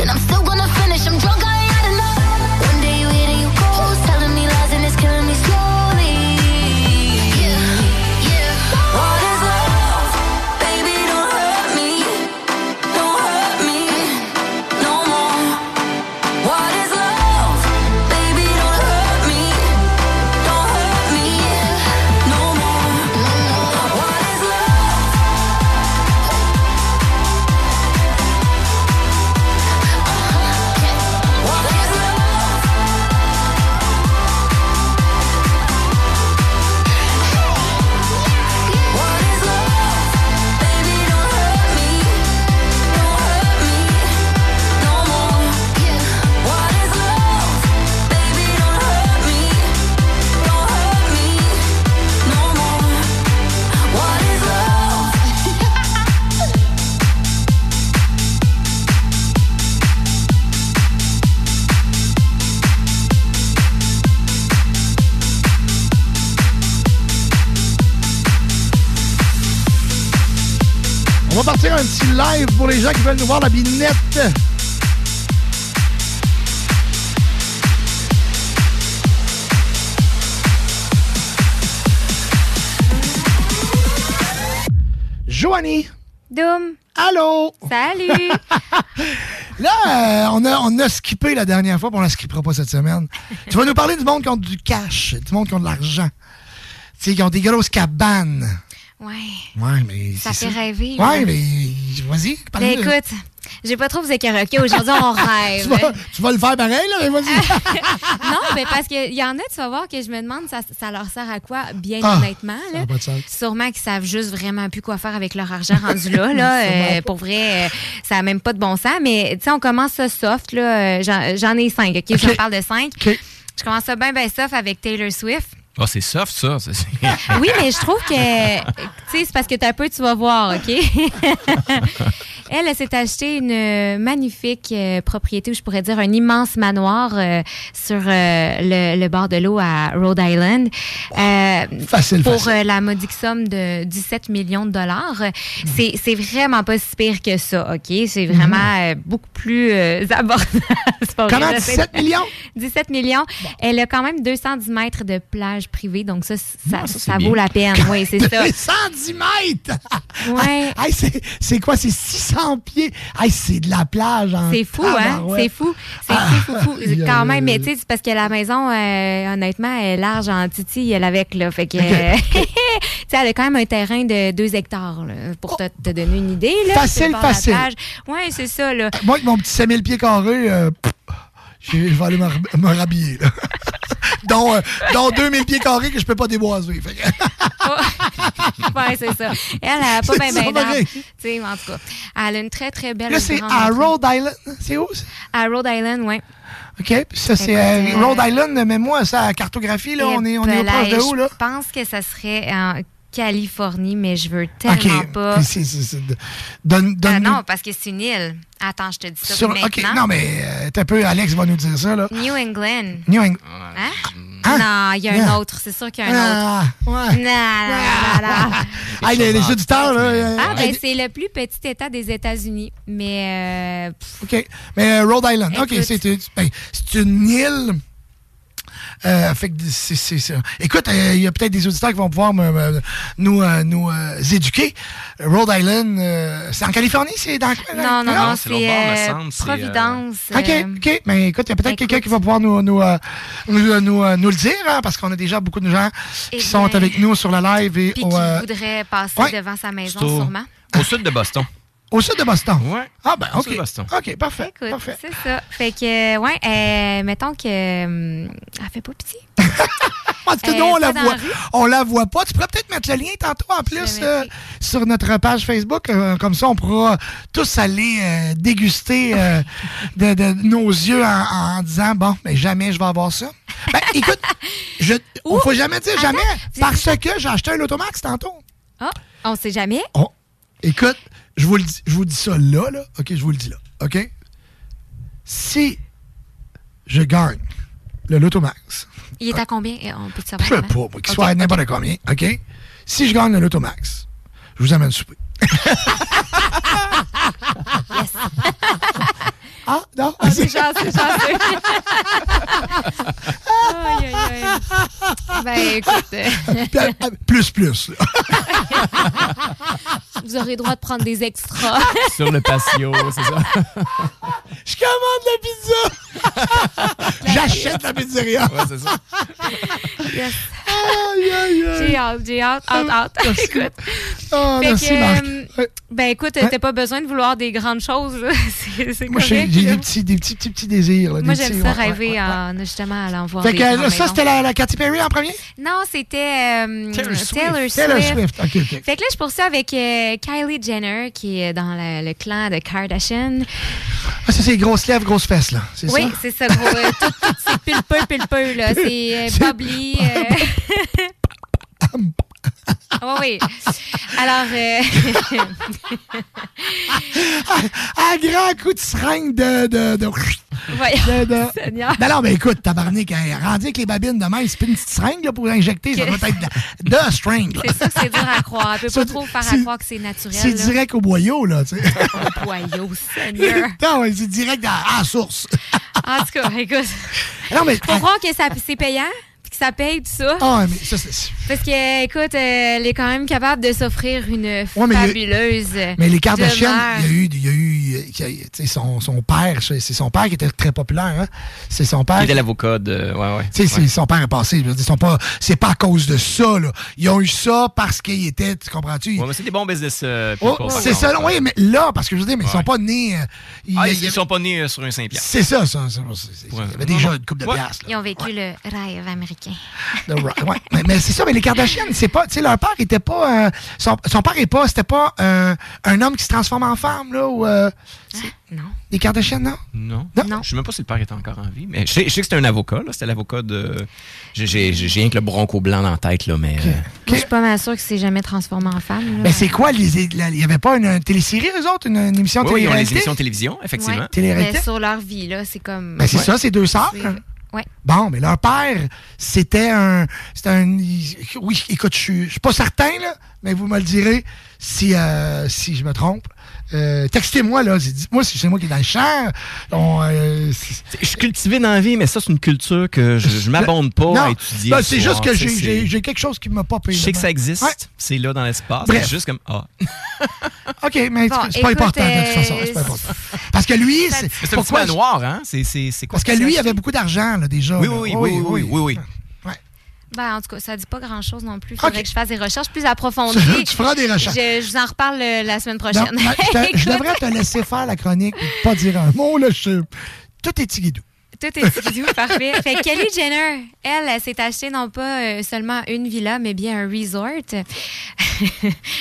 Va partir un petit live pour les gens qui veulent nous voir la binette. Joanie. Doom. Allô. Salut. Là, euh, on, a, on a skippé la dernière fois, puis on la skippera pas cette semaine. tu vas nous parler du monde qui ont du cash, du monde qui ont de l'argent. Tu sais, qui ont des grosses cabanes. Ouais. Ouais, mais Ça fait rêver. Ouais, là. mais vas-y, Ben, parle-nous. écoute, j'ai pas trop vous. OK, aujourd'hui, on rêve. tu, vas, tu vas le faire pareil, là, mais vas-y. non, mais parce qu'il y en a, tu vas voir que je me demande ça, ça leur sert à quoi, bien Ah, honnêtement. ça Là? pas de sens. Sûrement qu'ils savent juste vraiment plus quoi faire avec leur argent rendu là. là. Euh, pour vrai, euh, ça n'a même pas de bon sens. Mais tu sais, on commence ça soft. là. Euh, J'en j'en ai cinq. OK, je OK. vous parle de cinq. Je commence ça bien, bien soft avec Taylor Swift. Ah, c'est soft, ça. Oui, mais je trouve que, tu sais, c'est parce que t'as peu, tu vas voir, OK? Elle, elle s'est acheté une magnifique euh, propriété, ou je pourrais dire un immense manoir euh, sur euh, le, le bord de l'eau à Rhode Island. Euh, Facile, Pour facile. euh, la modique somme de 17 millions de dollars. C'est c'est vraiment pas si pire que ça, OK? C'est vraiment euh, beaucoup plus euh, abordable. Comment, j'essaie 17 de- millions? 17 millions. Elle a quand même 210 mètres de plage privée, donc ça, ça, vaut la peine. Oui, c'est ça. 210 mètres! Ouais. Hey, c'est- c'est quoi? C'est 600 pieds? Hey, c'est de la plage. en C'est fou, hein? tabarouette. C'est fou. C'est Ah. fou, fou, fou. Quand même, mais tu sais, c'est parce que la maison, euh, honnêtement, elle est large en titi, elle avec, là. Fait que, euh, tu sais, elle a quand même un terrain de 2 hectares, là, pour te, te donner une idée, là. Facile, facile. plage. Ouais, c'est ça, là. Moi, avec mon petit 5000 pieds carrés, euh, je vais aller me rhabiller. Là. dont, euh, dont 2000 pieds carrés que je peux pas déboiser. Fait que- ouais, c'est ça. Elle, elle a pas bien, pareil. Tu sais, en tout cas. Elle a une très, très belle Là, c'est grande à. Rhode Island. C'est où? À Rhode Island, oui. OK. Ça, c'est euh, euh, Rhode Island, mais moi, ça, cartographie, là, on est, on est au proche de où, là? Je pense que ça serait en Californie, mais je veux tellement OK. pas. Donne, Ah non, parce que c'est une île. Attends, je te dis ça sur, maintenant. OK. Non, mais euh, t'as un peu, Alex va nous dire ça, là. New England. New England. Hein? Hein? Non, il y a Yeah. un autre. C'est sûr qu'il y a un Ah, autre. ouais. Non, non, non, les, les auditeurs, là. euh, Ah, ben hey, c'est le plus petit État des États-Unis. Mais euh, OK. Mais euh, Rhode Island. OK, c'est ben, c'est une île. Euh, fait que c'est c'est ça. Écoute, euh, il y a peut-être des auditeurs qui vont pouvoir me- me- nous, euh, nous euh, éduquer. Rhode Island, euh, c'est en Californie? C'est dans quoi? non, non, non, c'est bord, euh, semble, euh, Providence. OK, OK. Mais écoute, il y a peut-être quelqu'un qui va pouvoir nous, nous, euh, nous, nous, nous le dire, hein, parce qu'on a déjà beaucoup de gens Eh qui sont avec nous sur la live et qui euh, voudrait passer ouais. devant sa maison, sûrement. Au sud de Boston. au sud de Boston. Ouais. Ah, ben, Au OK. sud de Boston. OK, parfait. Écoute, parfait. c'est ça. Fait que, ouais, euh, mettons que. euh, elle fait pas pitié. Parce que Euh, nous, on la voit. la. On la voit pas. Tu pourrais peut-être mettre le lien tantôt en plus euh, sur notre page Facebook. euh, comme ça, on pourra tous aller euh, déguster euh, de, de nos yeux en, en disant bon, mais jamais je vais avoir ça. Ben, écoute, je, on faut jamais dire jamais parce que j'ai acheté un Automax tantôt. Ah, on sait jamais. Oh, écoute, je vous le dis, je vous dis ça là, là. OK, je vous le dis là. OK? Si je gagne le Lotomax, Il est à combien? On peut je savoir. sais avant? pas, moi, qu'il soit à n'importe combien, OK? Si je gagne le Lotomax, je vous amène souper. ah, non? Ah, c'est chanceux, c'est chanceux. aïe, aïe, aïe. Ben, écoute, euh, euh, plus, plus. vous aurez le droit de prendre des extras. Sur le patio, c'est ça. Je commande la pizza! J'achète la pizzeria! Ouais, c'est ça. Yes. Aïe, aïe, aïe. J'ai hâte, j'ai hâte, hâte, hâte. Merci. Écoute. Ah, Fait merci, que, Marc. euh. Ben écoute, t'as pas besoin de vouloir des grandes choses. C'est Moi, j'ai des petits, des petits, petits, petits désirs. là, Moi, j'aime ça ouais, rêver ouais, ouais. en, justement à l'en voir Fait que ça, c'était la, la Katy Perry en premier? Non, c'était euh, Taylor Swift. Taylor Swift. Taylor Swift, OK, OK. Fait que là, je poursuis avec euh, Kylie Jenner, qui est dans le, le clan de Kardashian. Ah, ça, c'est grosses lèvres, grosses fesses, là. C'est Oui, c'est ça, gros. tout, tout, c'est pulpeux, pulpeux, là. C'est C'est- bubbly. Oh oui. Alors, euh, Un grand coup de seringue de. de, de... de- de- Seigneur. Non, non, mais écoute, tabarnak, hein, rendu avec les babines de main, c'est une petite seringue là, pour injecter, ça doit être de, de string. C'est ça que c'est dur à croire. Elle peut pas trop faire à croire que c'est naturel. C'est direct au boyau, là, tu sais. Au boyau, Seigneur. non, c'est direct à la source. En tout cas, écoute. Non, mais. Faut croire que c'est payant, que ça paye tout ça. Ah, mais ça, c'est. Parce que, écoute, euh, elle est quand même capable de s'offrir une mais il y a- fabuleuse. Mais les Kardashians, demeure. il y a eu, il y a eu a- sais, son, son père, c'est son père qui était très populaire. Hein? C'est son père. Il était l'avocat de. Ouais, ouais. Tu sais, son père est passé. je veux dire, ils sont pas, c'est pas à cause de ça, là. Ils ont eu ça parce qu'ils étaient, tu comprends-tu? Ouais, mais c'est des bons business. euh, Oh, c'est ça, oui, mais là, parce que je veux dire, mais ils sont pas nés. euh, ils- Ah, il ils y sont pas nés euh, sur un Saint-Pierre. c'est ça, ça. Il y avait déjà une coupe de Ouais. piastres. là. Ils ont vécu le rêve américain. The Rock, ouais. mais, mais c'est ça, mais les Kardashians, c'est pas, tu sais, leur père était pas, euh, son, son père est pas, c'était pas euh, un homme qui se transforme en femme, là, ou, euh, non. Les Kardashians, non? Non. Non? Je sais même pas si le père est encore en vie. Mais je sais, je sais que c'était un avocat, là. C'était l'avocat de. J'ai rien que le bronco blanc dans la tête, là, mais. euh, Moi, je suis pas mal sûre que c'est jamais transformé en femme. là. Ben, c'est quoi? Il n'y avait pas une, une télésérie, eux autres? Une, une émission Oui, oui, ils ont émissions de télévision, effectivement. Ouais. Mais sur leur vie, là, c'est comme. Ben, c'est Ouais. ça, c'est deux sœurs. Ouais. Bon, mais leur père, c'était un. C'était un. Oui, écoute, je suis- je suis pas certain, là, mais vous me le direz si, euh, si je me trompe. Euh, Textez-moi, là. Dites-moi si c'est moi qui est dans le champ. On, euh, Je suis cultivé dans la vie, mais ça, c'est une culture que je, je m'abonne pas Non, à étudier. ben, c'est juste que j'ai- quelque chose qui m'a pas payé. Je sais que ça existe. Ouais. C'est là dans l'espace. Bref. C'est juste comme. Ah. OK, mais Bon, c'est pas important, de toute euh, façon. C'est pas important. Parce que lui, c'est. C'est un petit pourquoi- manoir, hein? C'est quoi Parce que lui, il avait beaucoup d'argent, là, déjà. Oui, là. oui, oui, oui, oui, oui, oui. Ben, en tout cas, ça dit pas grand-chose non plus. Il faudrait que je fasse des recherches plus approfondies. Tu feras des recherches. Je, je vous en reparle euh, la semaine Non, prochaine. ben, je, te- je Écoute, devrais te laisser faire la chronique, pas dire un mot, là. Je... Tout est tigidou. Tout est skidou, parfait. Fait que Kelly Jenner, elle, elle s'est acheté non pas euh, seulement une villa, mais bien un resort.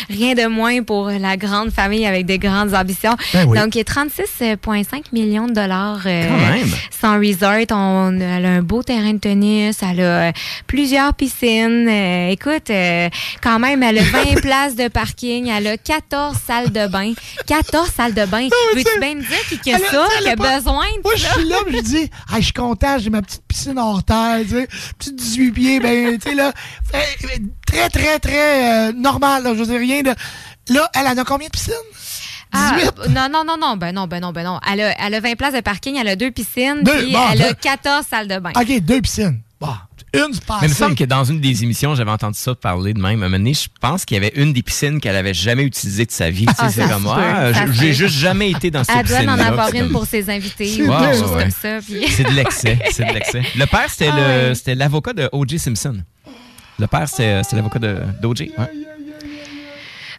Rien de moins pour la grande famille avec de grandes ambitions. Ben oui. Donc, 36,5 millions de dollars euh, sans resort. On, elle a un beau terrain de tennis, elle a euh, plusieurs piscines. Euh, écoute, euh, quand même, elle a 20 places de parking, elle a 14 salles de bain. 14 salles de bain. Veux-tu bien me dire qui a- ça, elle qui a besoin de Moi, je suis là, je dis, ah, je suis content, j'ai ma petite piscine hors terre, tu sais, petite 18 pieds, ben, tu sais, là, fait- très, très, très euh, normal, là, je veux dire, rien de. Là, elle en a combien de piscines? Ah, 18? non, non, non, non, ben non, ben non, ben non. Elle a, elle a 20 places de parking, elle a deux piscines, Deux, puis bon, elle a deux. 14 salles de bain. OK, deux piscines. Bon, une, Mais il me semble que dans une des émissions, j'avais entendu ça parler de même. À un moment donné, je pense qu'il y avait une des piscines qu'elle avait jamais utilisée de sa vie. Tu sais, Ah, c'est comme moi. se J'ai juste jamais été dans cette Elle doit piscine. en avoir une pour ses invités ou quelque chose ouais. comme ça. puis- C'est de l'excès. C'est de l'excès. Le père, c'était Ah le- ouais. c'était l'avocat de O.J. Simpson. Le père, c'était l'avocat de- d'O.J.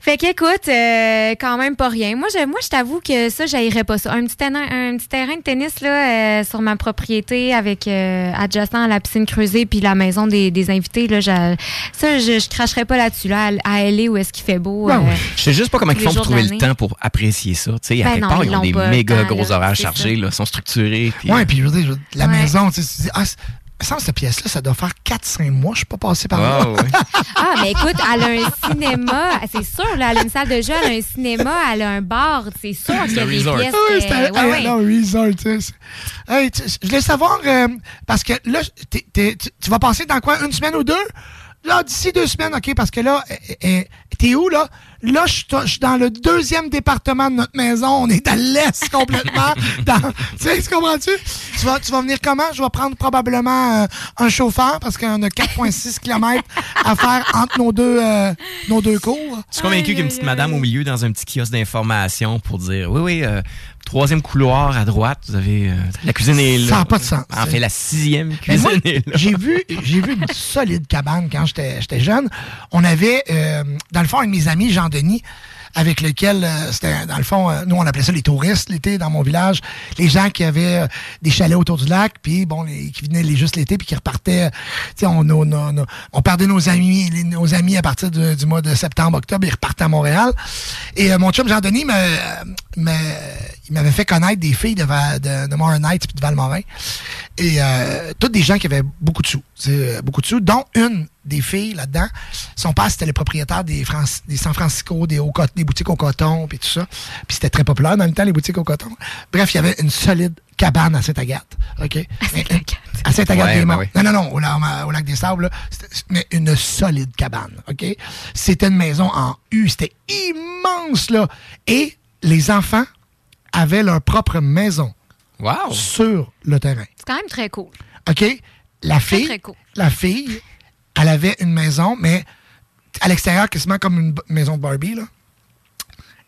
Ouais. Fait qu'écoute, euh, quand même pas rien. Moi, je, moi, je t'avoue que ça, j'haïrais pas ça. Un petit terrain, un petit terrain de tennis là, euh, sur ma propriété avec euh, adjacent à la piscine creusée puis la maison des, des invités. Là, j'a- ça, je, je cracherais pas là-dessus. Là, à à LA où est-ce qu'il fait beau. Ben euh, Je sais juste pas comment ils les font pour trouver le temps pour apprécier ça. Tu sais, à Ben quelque non, part, ils ils ont des méga temps, gros là, horaires chargés, là, sont structurés. puis- Ouais, puis je veux dire, la Ouais. maison, tu sais, tu dis, ah, que cette pièce-là, ça doit faire 4-5 mois, je suis pas passé par là. Ah, mais écoute, elle a un cinéma, c'est sûr, là, elle a une salle de jeu, elle a un cinéma, elle a un bar, c'est sûr qu'il y a un des resort. pièces. Ah oui, c'est un, ouais, hey, ouais. non, resort, tu sais. c'est- Hey, tu- je voulais savoir, euh, parce que là, tu, tu vas passer dans quoi, une semaine ou deux? Là, d'ici deux semaines, OK, parce que là, euh, euh, t'es où, là? Là, je suis je suis dans le deuxième département de notre maison. On est à l'est complètement. dans, tu sais, tu comprends-tu? Tu vas, tu vas venir comment? Je vais prendre probablement euh, un chauffeur parce qu'on a 4,6 km à faire entre nos deux, euh, nos deux cours. Je suis convaincu qu'il y a une petite madame au milieu dans un petit kiosque d'information pour dire oui, oui, euh, troisième couloir à droite, vous avez. euh, la cuisine est là. Ça n'a pas de sens. En fait, la sixième cuisine moi, est là. j'ai vu, j'ai vu une solide cabane quand j'étais j'étais jeune. On avait, euh, dans le fond, un de mes amis, Jean-Denis, avec lequel, euh, c'était, dans le fond, euh, nous, on appelait ça les touristes l'été dans mon village. Les gens qui avaient euh, des chalets autour du lac, puis bon, qui venaient juste l'été, puis qui repartaient. euh, Tu sais, on, on, on, on perdait nos amis, nos amis à partir du, mois de septembre, octobre, ils repartaient à Montréal. Et euh, mon chum Jean-Denis me, me- il m'avait fait connaître des filles de, Va- de, de Morin puis de Valmorin. Et euh, toutes des gens qui avaient beaucoup de sous. Euh, beaucoup de sous, dont une des filles là-dedans. Son père, c'était le propriétaire des, des San Francisco, des, hauts des boutiques au coton, puis tout ça. Puis c'était très populaire dans le temps, les boutiques au coton. Bref, il y avait une solide cabane à Sainte-Agathe. OK? À Sainte-Agathe Ouais, des Monts. ben oui. Non, non, non, au, la- au lac des Sables, là, mais une solide cabane. OK? C'était une maison en U. C'était immense, là. Et les enfants avaient leur propre maison. Wow! Sur le terrain. C'est quand même très cool. OK? La fille, très cool. la fille, elle avait une maison, mais à l'extérieur, quasiment comme une maison Barbie.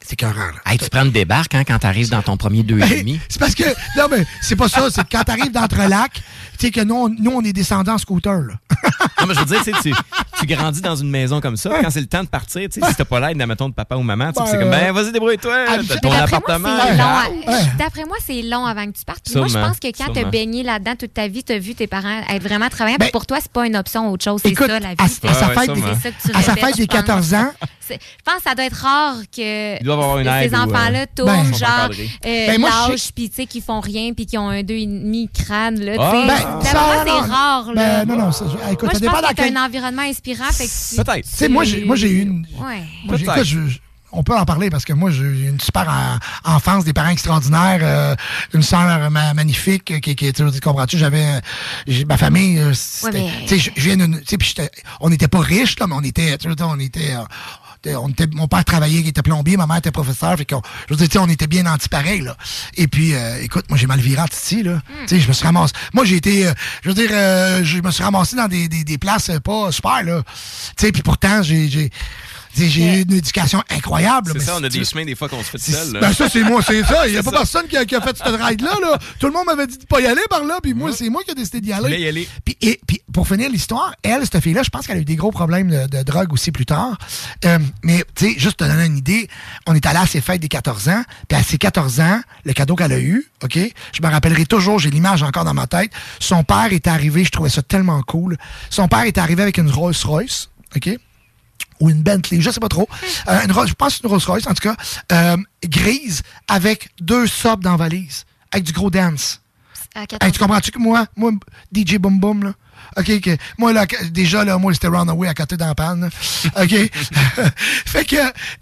C'est écœurant, là. Hey, tu prends une débarque hein, quand t'arrives dans ton premier deux et demi. C'est parce que, non, mais c'est pas ça, c'est que quand t'arrives d'Entrelac, tu sais que nous, on, nous, on est descendants en scooter, là. Non, mais je veux dire, tu sais, tu, tu grandis dans une maison comme ça. Quand c'est le temps de partir, tu sais, si t'as pas l'aide, mettons, de papa ou maman, tu sais, Ben, c'est comme, ben, vas-y, débrouille-toi. T'as ton D'après appartement. moi, c'est long à- Ouais. D'après moi, c'est long avant que tu partes. Puis Moi, je pense que quand tu as sûrement. baigné là-dedans toute ta vie, tu as vu tes parents être vraiment travaillants. Puis pour toi, c'est pas une option autre chose. C'est Ben, ça, la vie. à, sa fête, des, tu à sa fête des je pense. 14 ans, Je pense que ça doit être rare que Ils doivent avoir une ces euh, enfants-là tournent, Ben, sont genre, euh, Ben, moi, je lâchent, puis tu sais, qui font rien, puis qui ont un deux et demi crâne, là. Ah. tu sais. Ben, c'est rare, ben, là. non, non, ça, je- écoute, moi, ça je dépend que quel- un environnement inspirant, fait que Peut-être. Tu sais, moi, j'ai, moi, j'ai eu une. Ouais. Moi, j'ai- Peut-être. écoute, je- je- on peut en parler parce que moi, j'ai eu une super en- enfance, des parents extraordinaires, euh, une sœur ma- magnifique euh, qui, qui tu comprends-tu, j'avais, euh, ma famille, euh, c'était- Ouais, mais- tu sais, je viens d'une, tu sais, on n'était pas riches, là, mais on était, tu sais, on était, euh, on était, mon père travaillait, il était plombier, ma mère était professeur, fait qu'on, je veux dire, on était bien anti-pareil, là. Et puis, euh, écoute, moi, j'ai mal viré en Titi, là. Tu sais, je me suis ramassé, moi, j'ai été, euh, je veux dire, euh, je me suis ramassé dans des, des, des places euh, pas super, là. Tu sais, puis pourtant, j'ai, j'ai, tu sais, j'ai eu une éducation incroyable. C'est mais ça, on a tu- des chemins des fois qu'on se fait seul. là. Ben ça, c'est moi, c'est ça. Il n'y a pas ça. personne qui a, qui a fait cette ride-là. Là. Tout le monde m'avait dit de pas y aller par là, puis moi, c'est moi qui ai décidé d'y aller. y aller. Puis, et, puis pour finir l'histoire, elle, cette fille-là, je pense qu'elle a eu des gros problèmes de, de drogue aussi plus tard. Euh, mais, tu sais, juste te donner une idée, on est allé à ses fêtes des 14 ans, puis à ses 14 ans, le cadeau qu'elle a eu, OK, je me rappellerai toujours, j'ai l'image encore dans ma tête, son père est arrivé, je trouvais ça tellement cool, son père est arrivé avec une Rolls-Royce, OK, ou une Bentley, je sais pas trop. Euh, une je pense une Rolls Royce, en tout cas, euh, grise, avec deux subs dans la valise, avec du gros dance. À 14 Hey, tu comprends-tu que moi, moi, DJ Boom Boom, là? OK, que moi, là, déjà, là, moi, c'était Runaway à côté dans la panne, là. OK? fait que,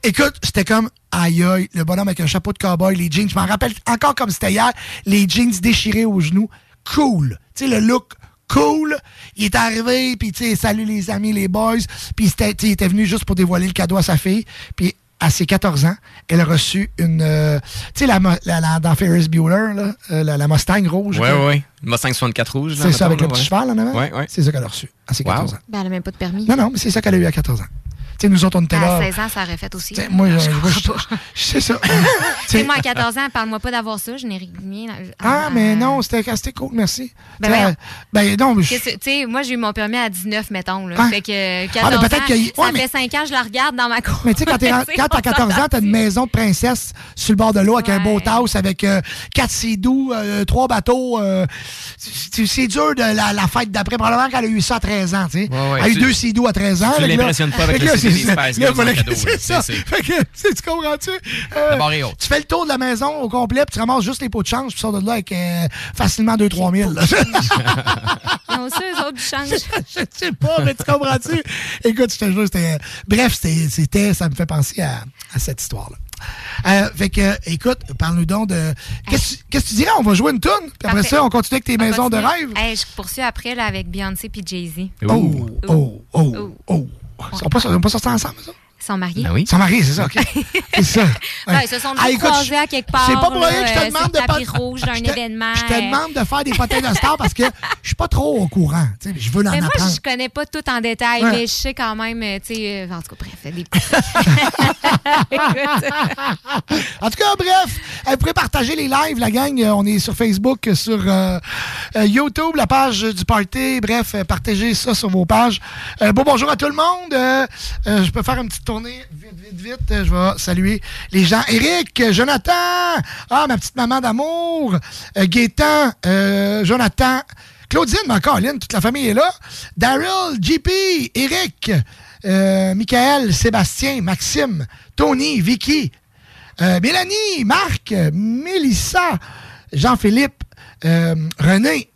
écoute, c'était comme, aïe, aïe, le bonhomme avec un chapeau de cowboy, les jeans, je m'en rappelle encore comme c'était hier, les jeans déchirés aux genoux. Cool. Tu sais, le look cool. Il est arrivé, puis tu sais, salut les amis, les boys. Puis c'était- tu sais, il était venu juste pour dévoiler le cadeau à sa fille. Puis à ses 14 ans, elle a reçu une... euh, tu sais, la, la- la- dans Ferris Bueller, là, euh, la, la Mustang rouge. Ouais, là. ouais, ouais. Le Mustang 64 rouge. là, C'est ça, avec le petit ouais. cheval en avant? Ouais, ouais. C'est ça qu'elle a reçu à ses 14 ans. Ben, elle n'a même pas de permis. Non, non, mais c'est ça qu'elle a eu à 14 ans. Tu sais, nous autres, on était là. À 16 ans, ça aurait fait aussi. Sais, moi, Je c'est ça. Sais, sais, moi, à 14 ans, parle-moi pas d'avoir ça. Je n'ai rien. Ah, mais non, c'était cool, merci. Ben sais, ben non, Tu sais, moi, j'ai eu mon permis à 19, mettons. Là. Ouais. Fait que Ah, 14 mais peut-être ans, ça fait 5 ans, je la regarde dans ma cour. Mais tu sais, quand sais, t'as on 14 ans, t'as une maison de princesse sur le bord de l'eau avec un beau house, avec euh, quatre sidous, euh, trois bateaux. euh, c'est dur de la, la fête d'après. Probablement qu'elle a eu ça à 13 ans, tu sais. Ouais, ouais. Elle a eu Tu- deux sidous à 13 ans. tu l'impressionnes pas avec le ça. Spice Girls en cadeau, Fait que, tu tu comprends-tu? Euh, tu fais le tour de la maison au complet, puis tu ramasses juste les pots de change, puis tu sors de là avec euh, facilement 2-3 000. là. Ils ont ça, eux autres, du change. je sais pas, mais tu comprends-tu? Écoute, je te jure, c'était. Bref, c'était, c'était- ça me fait penser à, à cette histoire-là. Euh, fait que, écoute, parle-nous donc de. Qu'est-ce que tu dirais? On va jouer une toune, puis après ça, on continue avec tes On maisons de rêve. Hey, je poursuis après là, avec Beyoncé puis Jay-Z. Oh, oh, oh, oh. Ils sont pas, ils sont pas sortis ensemble, ça? Ils sont mariés. Ben oui. Ils sont mariés, c'est ça, OK. c'est ça. Ouais, ils se sont Ah, déjà écoute, croisés à quelque part. C'est pas pour rien que je te demande de pas. rouge d'un je te- événement. Je te euh. demande de faire des potins de star parce que je suis pas trop au courant. Je veux en Mais moi, apprendre. je connais pas tout en détail, Ouais. mais je sais quand même, euh, tu sais, euh, en tout cas, bref, des. En tout cas, bref, vous pouvez partager les lives, la gang. On est sur Facebook, sur euh, YouTube, la page du party. Bref, partagez ça sur vos pages. Euh, bon bonjour à tout le monde. Euh, je peux faire une petite tournée vite, vite, vite. Je vais saluer les gens. Eric, Jonathan, ah, ma petite maman d'amour, euh, euh, Jonathan, Claudine, ma Caroline, toute la famille est là. Daryl, JP, Eric, euh, Michael, Sébastien, Maxime, Tony, Vicky, euh, Mélanie, Marc, Mélissa, Jean-Philippe, René,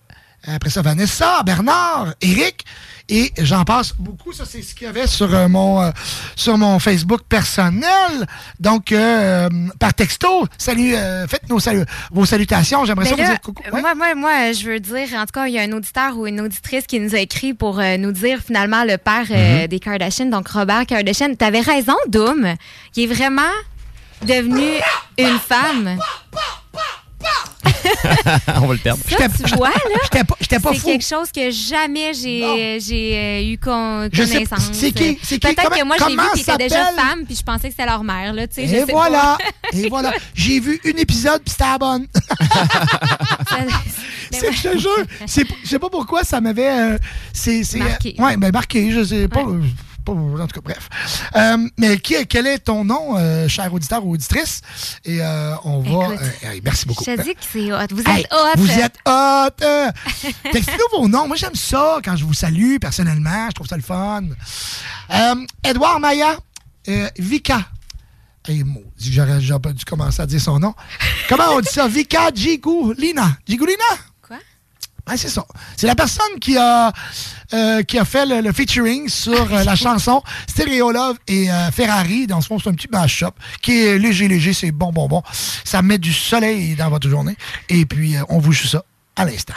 après ça Vanessa, Bernard, Eric, et j'en passe beaucoup. Ça, c'est ce qu'il y avait sur, euh, mon, euh, sur mon Facebook personnel. Donc, euh, par texto, salut, euh, faites nos salu- vos salutations. J'aimerais ça Mais vous dire coucou. moi, moi, moi, je veux dire, en tout cas, il y a un auditeur ou une auditrice qui nous a écrit pour nous dire finalement le père Mhm. des Kardashian, donc Robert Kardashian. T'avais raison, Doom. Il est vraiment devenu une femme. On va le perdre. Ça, tu vois, là, J'étais pas, pas c'est quelque chose que jamais j'ai j'ai euh, eu con- connaissance. c'est qui- c'est qui? Peut-être Comment- que moi, j'ai vu qu'ils étaient déjà femmes, puis je pensais que c'était leur mère. Là, tu sais, Et voilà. Et voilà. J'ai vu un épisode, puis c'était la bonne. C'est- je te jure, c'est- je sais pas pourquoi ça m'avait. euh, c'est, Marqué. euh, ouais, ben marqué, je sais pas. euh, pas- en tout cas, bref. Euh, mais qui, quel est ton nom, euh, cher auditeur ou auditrice? Et euh, on va. Écoute, euh, hey, merci beaucoup. Je te dis que c'est hot. Vous Hey, êtes hot. Vous êtes hot! euh. Textez-nous vos noms. Moi, j'aime ça quand je vous salue personnellement. Je trouve ça le fun. Edouard Maya, euh, Vika. Hey, j'aurais dû commencer à dire son nom. Comment on dit ça? Vika Gigulina. Gigulina? Ouais, c'est ça. C'est la personne qui a, euh, qui a fait le, featuring sur euh, la chanson Stereo Love et euh, Ferrari. Dans ce fond, c'est un petit mash-up qui est léger, léger. C'est bon, bon, bon. Ça met du soleil dans votre journée. Et puis, on vous joue ça à l'instant.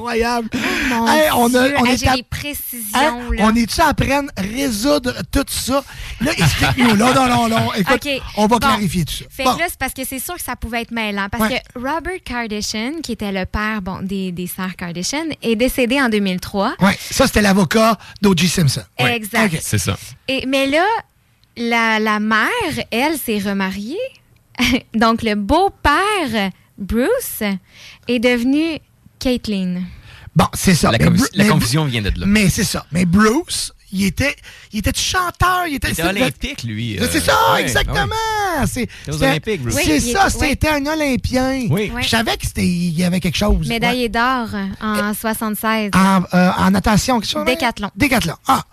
Incroyable. Mon Hey, on a, on est à- des précisions, Hein? là. On est-tu à prendre, résoudre tout ça? Là, explique-nous. Là, non, non, non. Écoute, OK. on va Bon. clarifier tout ça. Fait Bon. que là, c'est parce que c'est sûr que ça pouvait être mêlant. Parce Ouais. que Robert Kardashian, qui était le père bon, des, des sœurs Kardashian, est décédé en 2003. Ouais, ça, c'était l'avocat d'O.J. Simpson. Ouais. Exact. OK. C'est ça. Et, mais là, la, la mère, elle, s'est remariée. Donc, le beau-père, Bruce, est devenu Caitlyn. Bon, c'est ça. La, Mais mais- confusion vient de là. Mais c'est ça. Mais Bruce, il était, il était chanteur. Il était, Il était c'était- olympique, lui. euh, C'est ça, ouais, exactement. ouais. C'est aux c'était- Olympiques, Bruce. C'est Oui, ça, était- c'était un Olympien. Oui. Je savais que c'était, il y avait quelque chose. Médaillé d'or en 76. En, euh, en natation, quelque chose? Décathlon. Décathlon. Ah.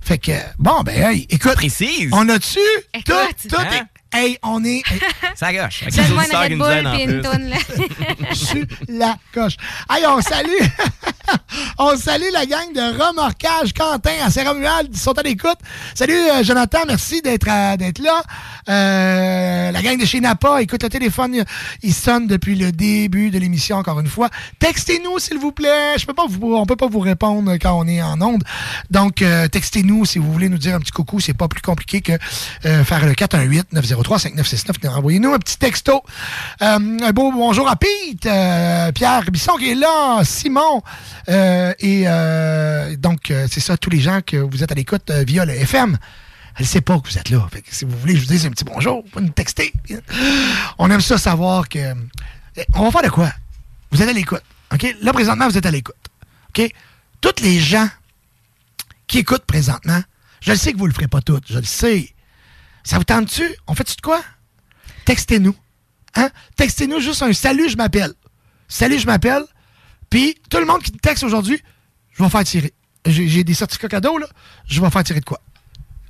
Fait que, bon, ben, hey, écoute. Précise. On a-tu tout, tout, Hein? Hey, on est Ça. Avec Donne-moi une Red Bull puis une toune, là. sur la coche. Hey, on salue, on salue la gang de remorquage Quentin à Saint-Romuald. Ils sont à l'écoute. Salut euh, Jonathan, merci d'être d'être là. Euh, la gang de chez Napa, écoute le téléphone, il- sonne depuis le début de l'émission encore une fois. Textez-nous s'il vous plaît. Je peux pas vous, on peut pas vous répondre quand on est en onde. Donc euh, textez-nous si vous voulez nous dire un petit coucou. C'est pas plus compliqué que euh, faire le 418 903 5969. Envoyez-nous un petit texto. Euh, un beau bonjour à Pete, euh, Pierre Bisson qui est là, Simon. Euh, et donc, c'est ça, tous les gens que vous êtes à l'écoute via le FM. Elle sait pas que vous êtes là. Si vous voulez, je vous dise un petit bonjour, vous pouvez nous texter. On aime ça savoir que. Eh, On va faire de quoi? Vous êtes à l'écoute. OK? Là, présentement, vous êtes à l'écoute. OK? Toutes les gens qui écoutent présentement, je le sais que vous le ferez pas toutes, je le sais. Ça vous tente-tu? On fait-tu de quoi? Textez-nous. Hein? Textez-nous juste un salut, je m'appelle. Salut, je m'appelle. Puis, tout le monde qui texte aujourd'hui, je vais faire tirer. J'ai des certificats cadeaux, là. Je vais faire tirer de quoi?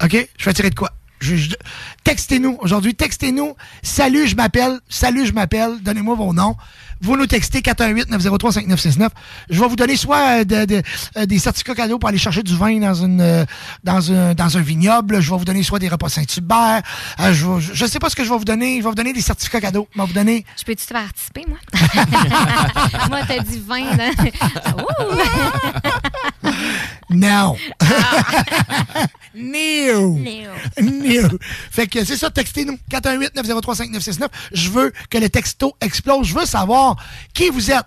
OK? Je vais tirer de quoi? Textez-nous aujourd'hui. Textez-nous. Salut, je m'appelle. Salut, je m'appelle. Donnez-moi vos noms. Vous nous textez 418-903-5969. Je vais vous donner soit euh, de- de- euh, des certificats cadeaux pour aller chercher du vin dans, une, euh, dans, un, dans un vignoble. Je vais vous donner soit des repas Saint-Hubert. Euh, je, vais- je sais pas ce que je vais vous donner. Je vais vous donner des certificats cadeaux. Je vais vous donner. Je peux-tu te faire participer, moi? moi, t'as dit 20. Là. Ah. No. No. No. Fait que c'est ça, textez-nous. 418-903-5969. Je veux que le texto explose. Je veux savoir qui vous êtes.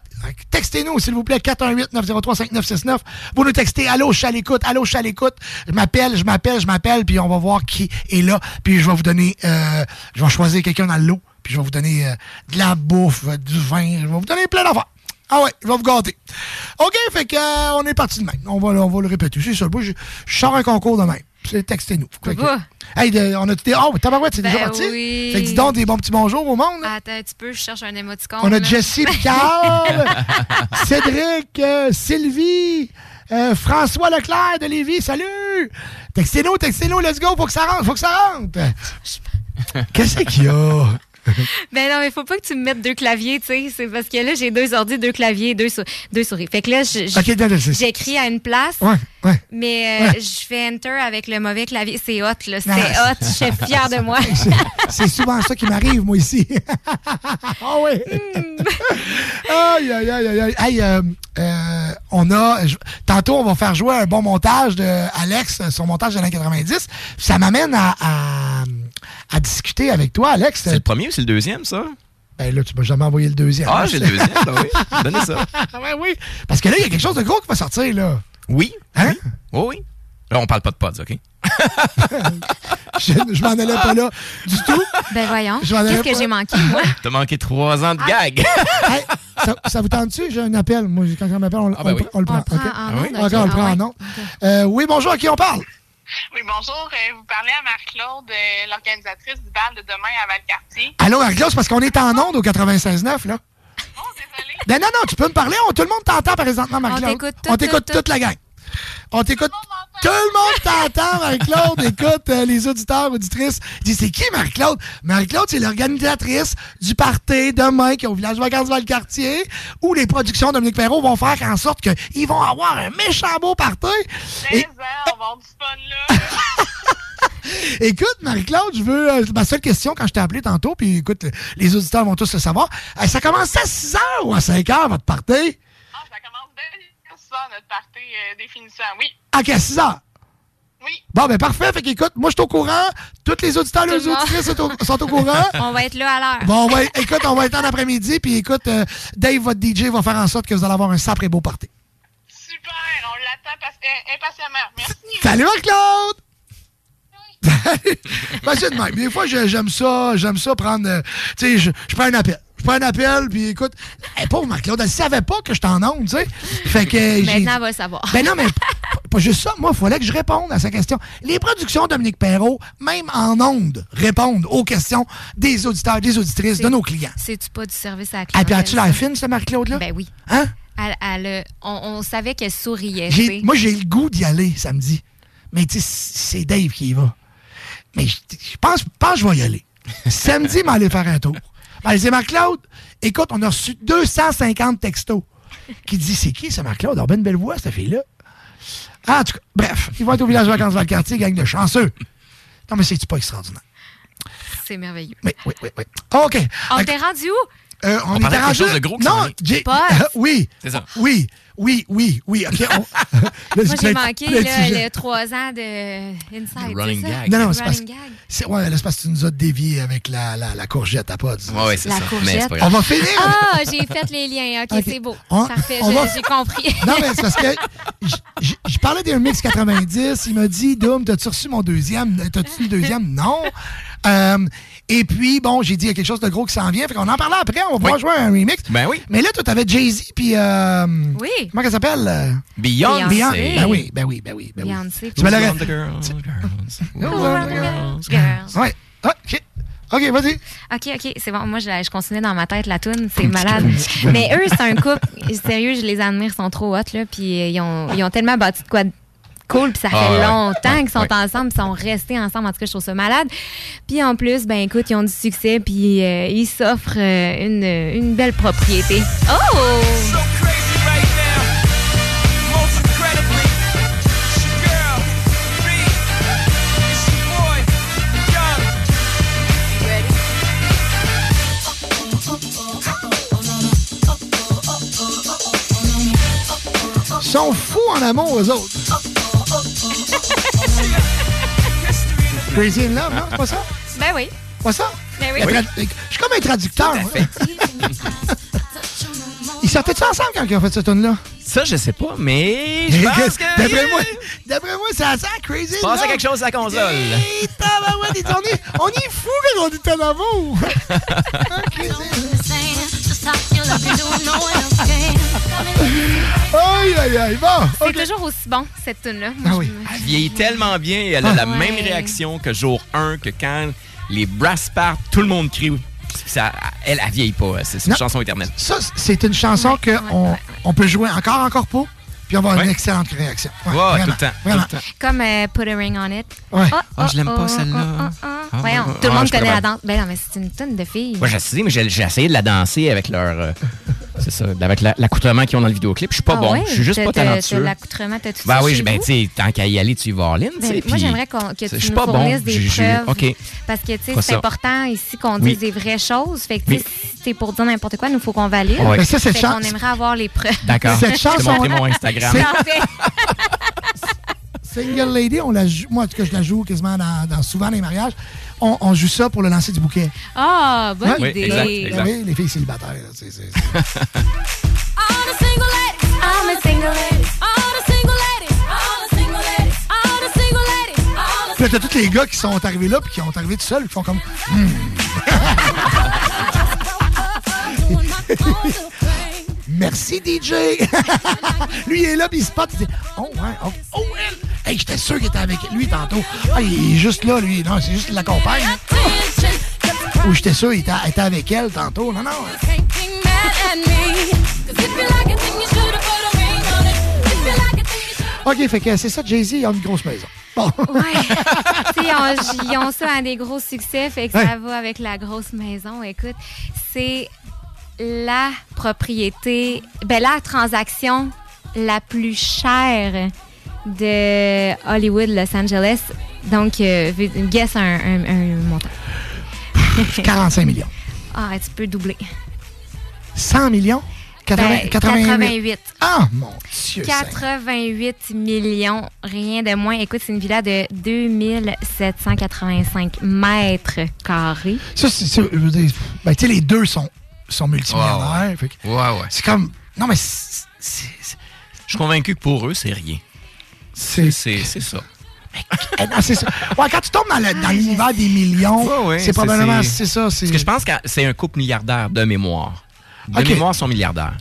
Textez-nous, s'il vous plaît, 418-903-5969. Vous nous textez Allô, je suis à l'écoute. Allô, je suis à l'écoute. Je m'appelle, je m'appelle, je m'appelle, puis on va voir qui est là. Puis je vais vous donner, euh, je vais choisir quelqu'un dans le lot, puis je vais vous donner euh, de la bouffe, du vin. Je vais vous donner plein d'affaires. Ah ouais, je vais vous gâter. OK, fait que euh, on est parti de même. On va, on va le répéter. C'est ça. Moi, je, je sors un concours de même. C'est textez-nous. Hey, de- on a tout des. Oh, tabarouette, c'est déjà Ben parti? oui. Fait que dis donc des bons petits bonjours au monde. Attends un petit peu, je cherche un émoticône. On a. Jessie Picard, Cédric, euh, Sylvie, euh, François Leclerc de Lévis. Salut! Textez-nous, textez-nous, let's go, faut que ça rentre, faut que ça rentre. Qu'est-ce qu'il y a? Ben non, mais faut pas que tu me mettes deux claviers, tu sais. C'est parce que là, j'ai deux ordi, deux claviers, deux, sou- deux souris. Fait que là, j'écris à une place. Ouais, ouais. Mais euh, Ouais. je fais enter avec le mauvais clavier. C'est hot, là. C'est hot. Je suis fière de moi. C'est- souvent ça qui m'arrive, moi, ici. Ah oui! aïe, aïe, aïe, aïe, aïe. Hey, euh, euh, on a... je- tantôt, on va faire jouer un bon montage de Alex, son montage de l'année 90. Ça m'amène à, à, à discuter avec toi, Alex. C'est le premier ou c'est le deuxième, ça? Ben là, tu m'as jamais envoyé le deuxième. Ah, j'ai le deuxième, ben oui. Donnez ça. ouais, oui. Parce que là, il y a quelque chose de gros qui va sortir, là. Oui. Hein? Oui, oui. Là, on parle pas de pods, OK? Je, je m'en allais pas là du tout. Ben voyons. Qu'est-ce que j'ai manqué, moi? T'as manqué trois ans de Ah. gag. Hey, ça, ça vous tente-tu? J'ai un appel. Moi, quand on m'appelle, on, Ah, ben on- oui. on le prend. On le OK? prend en on le prend Ah. Euh, oui, bonjour, à qui on parle? Oui, bonjour. Euh, vous parlez à Marc-Claude, euh, l'organisatrice du bal de demain à Valcartier. Allô, Marie-Claude, c'est parce qu'on est en onde au 96.9, là. Oh, désolé. Ben non, non, tu peux me parler. On- tout le monde t'entend présentement, Marie-Claude. t'écoute tout, On t'écoute tout, toute la gang. On t'écoute. Tout le monde t'entend, Marie-Claude. Écoute, euh, les auditeurs, auditrices. Disent, c'est qui Marie-Claude? Marie-Claude, c'est l'organisatrice du party demain qui est au village vacances Valcartier où les productions de Dominique Perrault vont faire en sorte qu'ils vont avoir un méchant beau party. Et- on va avoir du fun là. Écoute, Marie-Claude, je veux. euh, ma seule question quand je t'ai appelé tantôt, puis écoute, les auditeurs vont tous le savoir. Euh, ça commence à 6 h ou à 5 h, votre party? Notre party euh, définissant, oui. Ok, à 6 h. Oui. Bon, ben parfait. Fait qu'écoute, moi, je suis au courant. Tous les auditeurs les auditrices sont au, sont au courant. On va être là à l'heure. Bon, on va, écoute, on va être en après-midi, puis écoute, euh, Dave, votre DJ, va faire en sorte que vous allez avoir un sacré beau party. Super, on l'attend euh, impatiemment. Merci. Salut, Marc-Claude! ben, c'est de même. Des fois, j'aime ça, j'aime ça prendre. tu sais, je, je prends un appel. Je prends un appel, puis écoute, hey, pauvre Marc-Claude, elle savait pas que je t'en onde, tu sais. Fait que. j'ai- Maintenant, elle va savoir. Ben non, mais pas juste ça. Moi, il fallait que je réponde à sa question. Les productions Dominique Perrault, même en ondes, répondent aux questions des auditeurs, des auditrices, de nos clients. C'est-tu pas du service à la Et clientèle? puis, as-tu l'air fine, cette Marc-Claude-là? Ben oui. Hein? Elle- elle, euh, on, on savait qu'elle souriait. Moi, j'ai le goût d'y aller samedi. Mais tu sais, c'est Dave qui y va. Mais je je pense, pense que je vais y aller. Samedi, m'aller faire un tour. Ben, c'est Marc-Claude. Écoute, on a reçu 250 textos qui disent c'est qui, ce Marc-Claude? Alors, ben une belle voix, cette fille-là. Ah, en tout cas, bref, ils vont être au village de vacances dans le quartier, gang de chanceux. Non, mais c'est pas extraordinaire? C'est merveilleux. Oui, oui, oui, oui. OK. On t'est rendu où? euh, on, On quelque rendu- chose de gros Non, j'ai- Pas. oui. C'est ça. Oui, oui, oui, oui. OK. on- Là, Moi, j'ai manqué là, le trois ans de Inside. running gag. Non, non, c'est parce, running gag. c'est, ouais, parce que tu nous as dévié avec la, la, la courgette à pods. Ouais, ouais, c'est La ça. courgette. Mais c'est pas On va finir. Ah, j'ai fait les liens. OK, c'est beau. On- Parfait, on je- va- j'ai compris. Non, mais c'est parce que je parlais d'un mix 90. Il m'a dit, Doom, t'as-tu reçu mon deuxième? T'as-tu le deuxième? Non. Euh, et puis, bon, j'ai dit, il y a quelque chose de gros qui s'en vient. Fait qu'on en parlait après. On va pouvoir jouer à un remix. Ben oui. Mais là, toi, t'avais Jay-Z, puis. euh, Oui. Comment elle s'appelle? Beyoncé. Beyoncé. Ben oui, ben oui, ben oui. Ben oui. Beyoncé. Tu me l'aurais- girls, girls? Who's on the girls, girls? Ouais. Ah, OK. OK, vas-y. OK, OK, c'est bon. Moi, je, je continuais dans ma tête la toune. C'est malade. Mais eux, c'est un couple. Sérieux, je les admire. Ils sont trop hot, là. Puis euh, ils ont, ils ont tellement bâti de quoi cool. Puis ça fait Ah, ouais. longtemps qu'ils sont Ouais. ensemble. Ils sont restés ensemble. En tout cas, je trouve ça malade. Puis en plus, ben écoute, ils ont du succès. Puis euh, ils s'offrent euh, une, une belle propriété. Oh! Ils sont fous en amour, eux autres. Crazy in Love, non? C'est pas ça? Ben oui. Pas ça? Ben oui. Je suis comme un traducteur. Ils sortaient-tu ensemble quand ils ont fait cette tune-là? Ça, je sais pas, mais je pense que... D'après moi, d'après moi, ça sent Crazy in Passe à quelque chose à la console. On est, on est fou quand on dit en amour. Aïe, aïe, aïe. Bon, C'est toujours aussi bon, cette tune-là. Ah oui. Elle vieillit tellement bien et elle a Ah. la Ouais. même réaction que jour 1, que quand les brass partent, tout le monde crie. Ça, elle, elle vieillit pas. C'est c'est une Non. chanson éternelle. Ça, c'est une chanson qu'on on peut jouer encore, encore pas, puis on va avoir une excellente réaction. Ouais, vraiment, tout le temps. Vraiment. tout le temps. Comme euh, Put a Ring on It. Ouais. Oh, Ah, je l'aime oh, pas, oh, celle-là. oh, oh, oh. Ah, Voyons, ouais, tout le monde connaît la danse. Ben non, mais c'est une tonne de filles. Moi, je sais, mais j'ai j'ai essayé de la danser avec leur. euh, c'est ça, avec la- l'accoutrement qu'ils ont dans le vidéoclip. Je suis pas Ah bon. ouais? Je suis juste pas talentueux. t'as l'accoutrement, t'as-tu Ben ça oui, chez j'ai- ben tu sais, tant qu'à y aller, tu y vas in, tu Ben, moi, j'aimerais qu'on- que Je tu suis nous pas bon. fournisses des J'ai- j'ai- preuves. OK. Parce que, tu sais, c'est important ici qu'on dise des vraies choses. Fait que, tu sais, Oui. si c'est pour dire n'importe quoi, il nous faut qu'on valide. Ça, chan- qu'on aimerait avoir les preuves. D'accord. Cette chanson- montré mon Instagram. Single Lady, on la joue, moi, en tout cas, je la joue quasiment dans, dans souvent les mariages. On, on joue ça pour le lancer du bouquet. Ah, bonne Ouais. Oui, idée. exact, exact. oui, les filles célibataires. là, c'est- c'est- Puis là, t'as tous les gars qui sont arrivés là, puis qui sont arrivés tout seuls, qui font comme. Hmm. Merci, DJ! lui, il est là, puis il spot, il dit Oh, ouais, oh, oh, elle! Hey, j'étais sûr qu'il était avec lui tantôt. Ah, il est juste là, lui. Non, c'est juste qu'il l'accompagne. Ou j'étais sûr qu'il était, était avec elle tantôt. Non, non. OK, fait que c'est ça, Jay-Z, il a une grosse maison. Bon. Ouais. Tu sais, ils ont- ça à des gros succès, fait que ça va avec la grosse maison. Écoute, c'est la propriété, ben la transaction la plus chère de Hollywood, Los Angeles. Donc, euh, guess un, un- un montant. 45 millions. Ah, tu peux doubler. 100 millions? 80, Ben, 88. 88. Ah, mon Dieu. Seigneur. 88 millions, rien de moins. Écoute, c'est une villa de 2785 mètres carrés. Ça, c'est. ben, tu sais, les deux sont, sont multimillionnaires. Ouais, ouais. C'est comme. Non, mais c'est. c'est- Je suis convaincu que pour eux, c'est rien. C'est c'est c'est ça. Eh, non, c'est ça. Ouais, quand tu tombes dans le- dans l'univers des millions, Ouais, c'est probablement. C'est ça. c'est- Parce que je pense que c'est un couple milliardaire de mémoire. De mémoire, sont milliardaires.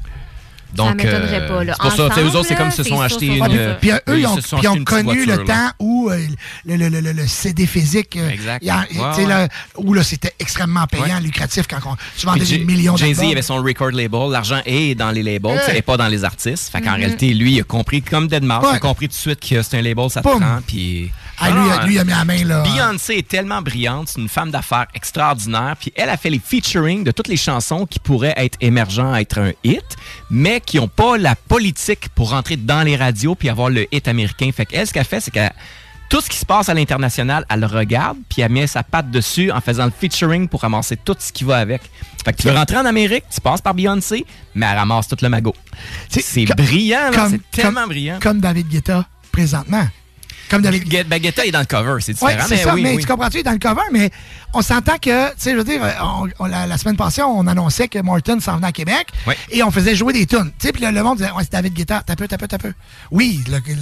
Donc, m'étonnerait euh, pas, là. c'est pour ça, tu sais, eux Ensemble, autres, c'est comme se sont achetés une. euh, Puis euh, eux, ils ont, se sont puis ils ont connu le là. temps où euh, le, le- le- le- le CD physique, euh, Exact. y a- ouais. où là, c'était extrêmement payant, lucratif quand on, tu vendais Puis des millions Jay-Z d'albums. avait son record label. L'argent est dans les labels, et pas dans les artistes. Fait qu'en Mhm. réalité, lui, il a compris, comme Deadmau5, il a compris tout de suite que c'est un label, ça prend. Puis. Ah, lui, lui, il a mis la main, là. Beyoncé est tellement brillante, c'est une femme d'affaires extraordinaire. Puis elle a fait les featuring de toutes les chansons qui pourraient être émergents, être un hit, mais qui n'ont pas la politique pour rentrer dans les radios puis avoir le hit américain. Fait qu'elle, ce qu'elle fait, c'est que tout ce qui se passe à l'international, elle le regarde, puis elle met sa patte dessus en faisant le featuring pour ramasser tout ce qui va avec. Fait que tu veux rentrer en Amérique, tu passes par Beyoncé, mais elle ramasse tout le magot. C'est brillant, c'est tellement comme- brillant. Comme David Guetta, présentement. Comme David Guetta ben, Guetta est dans le cover, c'est différent, c'est mais ça, oui, mais oui. tu comprends-tu, il est dans le cover, mais on s'entend que, tu sais, je veux dire, on- on- la, la semaine passée, on annonçait que Morton s'en venait à Québec Ouais. et on faisait jouer des tunes. Tu sais, puis le, le monde disait, ouais, c'est David Guetta, t'as peu, t'as peu, t'as peu. Oui, le- le-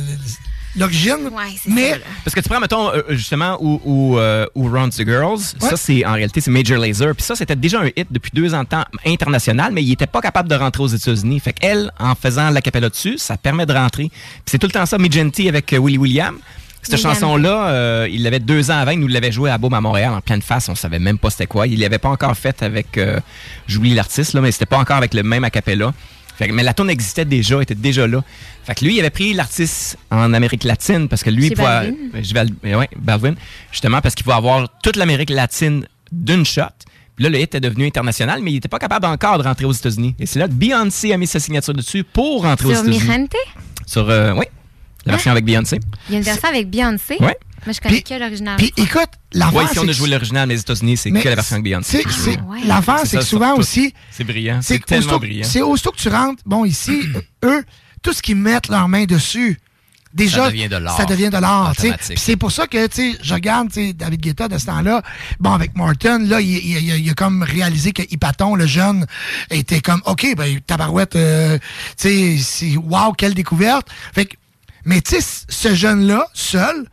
l'origine, mais Parce que tu prends, mettons, euh, justement, où, où, euh, où Runs the Girls, ça, c'est en réalité, c'est Major Lazer. Puis ça, c'était déjà un hit depuis deux ans de temps international, mais il était pas capable de rentrer aux États-Unis. Fait qu'elle, en faisant la capella dessus, ça permet de rentrer. Puis c'est tout le temps ça, Magenti avec euh, Willie William. Cette chanson-là, euh, il l'avait deux ans avant, il nous l'avait joué à Beaume à Montréal en pleine face, on savait même pas c'était quoi. Il l'avait pas encore fait avec, euh, j'oublie l'artiste, là, mais c'était pas encore avec le même a cappella. Fait que- mais la tune existait déjà, était déjà là. Fait que lui, il avait pris l'artiste en Amérique latine parce que lui, il pouvait- euh, je vais ouais, Balvin, justement parce qu'il pouvait avoir toute l'Amérique latine d'une shot. Puis là, le hit est devenu international, mais il n'était pas capable encore de rentrer aux États-Unis. Et c'est là que Beyoncé a mis sa signature dessus pour rentrer aux Sur États-Unis. Mirante, Sur, euh, oui, la version avec Beyoncé. il y a une version avec Beyoncé? Ouais. Mais je connais que l'original. Puis écoute, l'affaire, Ouais, ici, on c'est a que- joué l'original, mais les États-Unis, c'est que la version avec Beyoncé. c'est- c'est- que souvent aussi, C'est brillant. c'est tellement brillant. C'est aussitôt que tu rentres, bon, ici, eux, tout ce qu'ils mettent leurs mains dessus, déjà, Ça devient de l'art. ça devient de l'art, c'est pour ça que, tu sais, je regarde, tu sais, David Guetta de ce temps-là, bon, avec Martin, là, il, il- il a- il a comme réalisé que Hypaton, le jeune, était comme, OK, ben, tabarouette, euh, tu sais, c'est, wow, quelle découverte. Fait que, mais tu sais, ce jeune-là, seul,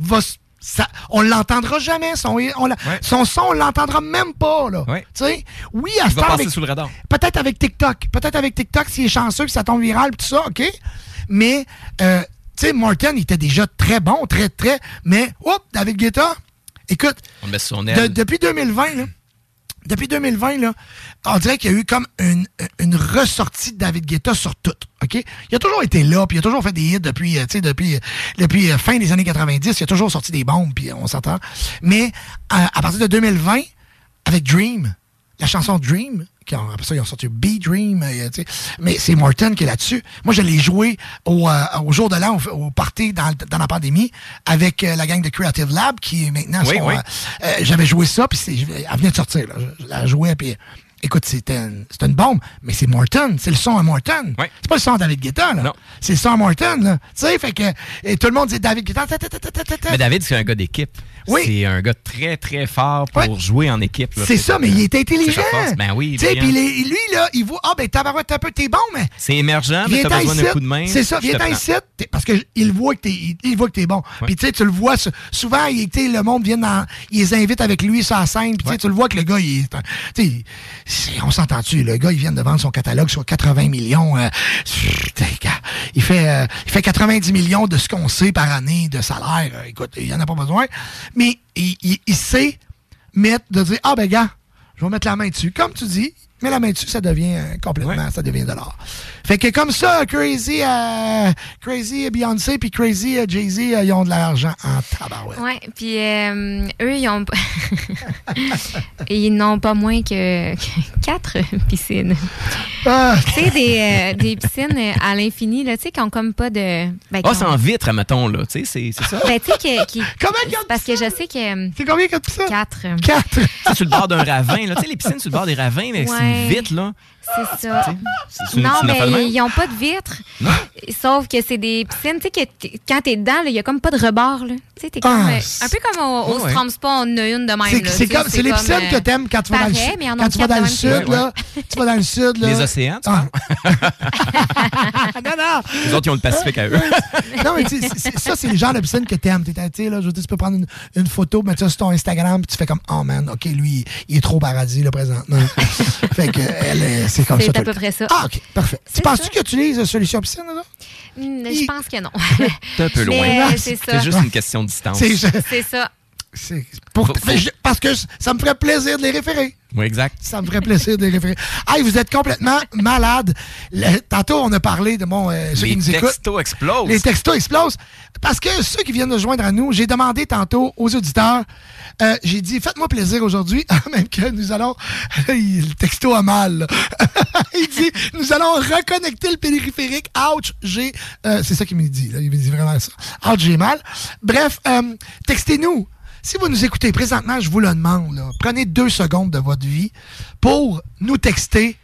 va ça, on l'entendra jamais. Son, on la- son son, on l'entendra même pas. Là. Tu sais, oui, à ce va temps, passer avec- sous le radar. Peut-être avec TikTok. Peut-être avec TikTok, s'il est chanceux, que ça tombe viral, pis tout ça, OK? Mais, euh, tu sais, Martin, il était déjà très bon, très, très. Mais, oups, David Guetta, écoute, On le met sur son de- aile. depuis 2020, là, depuis 2020, là, on dirait qu'il y a eu comme une, une ressortie de David Guetta sur tout. OK? Il a toujours été là, puis il a toujours fait des hits depuis, euh, tu sais, depuis, euh, depuis euh, fin des années 90. Il a toujours sorti des bombes, puis on s'entend. Mais à, à partir de 2020, avec Dream, la chanson Dream, qui ont- après ça, ils ont sorti Be Dream, euh, mais c'est Martin qui est là-dessus. Moi, je l'ai joué au, euh, au jour de l'an, au, au party dans, dans la pandémie, avec euh, la gang de Creative Lab, qui est maintenant Oui, oui. euh, J'avais joué ça, puis c'est- elle venait de sortir. Là. Je, je la jouais, puis écoute, c'était une, une bombe, mais c'est Morton, c'est le son à Morton. C'est pas le son à David Guetta, là. C'est le son à Morton, là. Tu sais, fait que et tout le monde dit David Guetta. ta, ta, ta, ta, ta, ta, ta. Mais David, c'est un gars d'équipe. Oui. C'est un gars très, très fort pour jouer en équipe. C'est ça, mais il est intelligent. force. Ben oui, puis les- lui, là, il voit, ah, ben, tabarouette, un peu, t'es bon, mais. C'est émergent, mais t'as besoin d'un coup de main. C'est ça, viens ici, parce qu'il voit que t'es, il, il voit que t'es bon. Puis tu sais, tu le vois, sou- souvent, il, le monde vient dans, il les invite avec lui sur la scène, puis tu le vois que le gars, il est, on s'entend-tu, le gars, il vient de vendre son catalogue sur 80 millions, euh, il fait, euh, il fait 90 millions de ce qu'on sait par année de salaire, Euh, écoute, il y en a pas besoin, mais il, il- il sait mettre, de dire, ah ben gars, je vais mettre la main dessus, comme tu dis, mets la main dessus, ça devient euh, complètement, ça devient de l'or. Fait que comme ça, Crazy, euh, Crazy Beyoncé puis Crazy euh, Jay-Z, euh, ils ont de l'argent en tabarouette. Ouais, puis euh, eux, ils ont. ils n'ont pas moins que, que quatre piscines. Ah. Tu sais, des, euh, des piscines à l'infini, là, tu sais, qui ont comme pas de. ben, Ah, c'est en vitre, mettons, là. Tu sais, c'est ça? Ben, tu sais, que- qui. Comment Parce que je sais que. C'est combien de piscines? Quatre. Quatre. Tu sais, sur le bord d'un ravin, là. Tu sais, les piscines sur le bord des ravins, mais c'est Ouais. une vitre, là. C'est ça. C'est une- Non, c'est mais ils n'ont pas de vitre. Sauf que c'est des piscines, tu sais, que quand t'es dedans, il y a comme pas de rebord, là. T'es. Ah, euh, un peu comme au, au Ouais. Stromspa, on en a une de même. C'est c'est comme c'est les piscines comme, que euh, t'aimes quand tu vas dans le Quand tu vas dans le sud, là, tu vas dans le sud, là. Les océans, tu Ah. non, non. Les autres, ils ont le Pacifique à eux. non, mais tu sais, c'est- ça, c'est le genre de piscine que t'aimes. T'es- Tu sais, là, je veux dire, tu peux prendre une, une photo, mettre ça sur ton Instagram, puis tu fais comme, oh man, OK, lui, il est trop au paradis, là, présentement. fait que, elle, euh, c'est comme C'est ça. à tout peu près ça. Ah, OK, parfait. Tu penses-tu que tu utilises Solution Piscine, là? Hmm, Je pense que non. T'es un peu loin. C'est. C'est juste une question de distance. C'est C'est ça. Je- parce que ça me ferait plaisir de les référer. Oui, exact. Ça me ferait plaisir de les référer. Hey, vous êtes complètement malade. Tantôt, on a parlé de mon. euh, ceux Les qui nous écoutent. textos explosent. Les textos explosent. Parce que ceux qui viennent de joindre à nous, j'ai demandé tantôt aux auditeurs, euh, j'ai dit, faites-moi plaisir aujourd'hui, même que nous allons. le texto a mal. là. Il dit, nous allons reconnecter le périphérique. Ouch, j'ai. euh, c'est ça qu'il me dit. Là. Il me dit vraiment ça. Ouch, j'ai mal. Bref, textez-nous. Si vous nous écoutez présentement, je vous le demande, là, prenez deux secondes de votre vie pour nous texter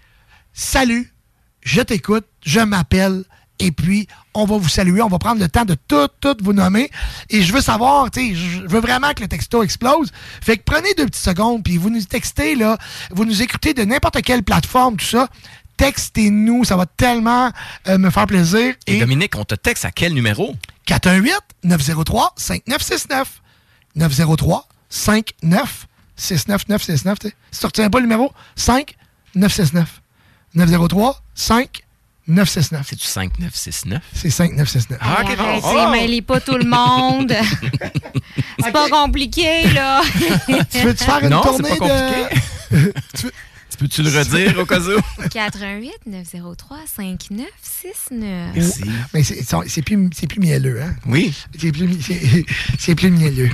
Salut, je t'écoute, je m'appelle, et puis on va vous saluer, on va prendre le temps de tout, tout vous nommer. Et je veux savoir, tu sais, je veux vraiment que le texto explose. Fait que prenez deux petites secondes, puis vous nous textez, là, vous nous écoutez de n'importe quelle plateforme, tout ça. Textez-nous, ça va tellement euh, me faire plaisir. Et Dominique, on te texte à quel numéro? 418-903-5969. 903-5969-969. tu sais. Si tu retiens pas le numéro, 5969. 903-5969. C'est du 5969? C'est 5969. Ah, ok, bon. Oh! mêlez pas tout le monde. c'est pas compliqué, là. Tu veux-tu faire une Non, tournée pas de... Tu peux-tu le redire au cas où? 88 903 5969. Merci. Mais c'est plus, c'est plus mielleux, hein? Oui. C'est plus, mi- c'est- c'est plus mielleux.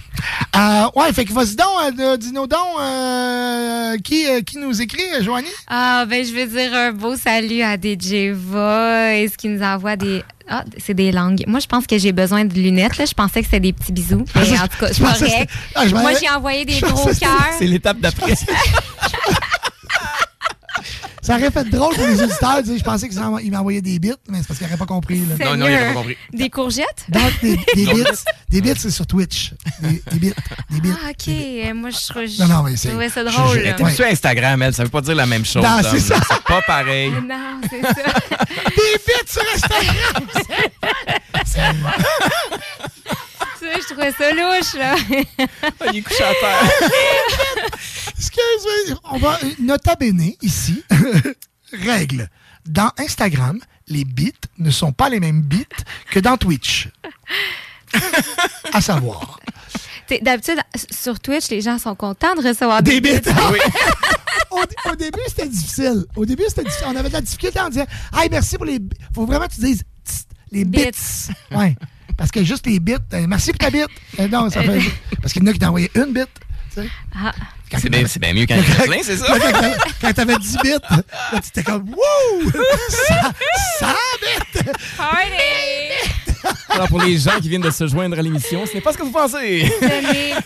Euh, ouais, fait que vas-y donc, euh, dis-nous donc, euh, qui, euh, qui nous écrit, Joanie? Ah, ben, je veux dire un beau salut à DJ Voice qui nous envoie des. Ah, c'est des langues. Moi, je pense que j'ai besoin de lunettes. Là. Je pensais que c'était des petits bisous. Mais en tout cas, Je correct. ah, je Moi, j'ai envoyé des gros cœurs. C'est l'étape d'après. Ça aurait fait drôle pour les auditeurs. Je pensais qu'ils m'envoyaient des bits, mais c'est parce qu'ils n'auraient pas compris. Là. Seigneur. non, il avait pas compris. Des courgettes? Donc, des, bits, des bits, c'est sur Twitch. Des, des bits, des bits. Ah, OK. Moi, je, trouve- Non, non, mais je c'est- trouvais ça je- drôle. je-. T'es sur Instagram, elle, ça veut pas dire la même chose. Non, c'est ça. C'est pas pareil. Non, c'est ça. Des bits sur Instagram! Ça, je trouvais ça louche, là. Ah, il est couché à terre. Excuse-moi, on va nota bene ici. Règle. Dans Instagram, les bits ne sont pas les mêmes bits que dans Twitch. à savoir. D'habitude, sur Twitch, les gens sont contents de recevoir Des des, bits. au, au début, c'était difficile. Au début, c'était difficile. On avait de la difficulté en disant Hey, merci pour les. Faut vraiment que tu dises les bits. Bits. Ouais. Parce que juste les bits. euh, merci pour ta bite. Euh, non, ça fait. Parce qu'il y en a qui t'ont envoyé une bite. tu sais. Ah. Quand C'est t'avais- bien, c'est bien mieux qu'un Kreslin, c'est ça? Quand t'avais- Quand t'avais 10 bits, là, tu étais comme Wouh! Ça, ça bit! Alors, pour les gens qui viennent de se joindre à l'émission, ce n'est pas ce que vous pensez.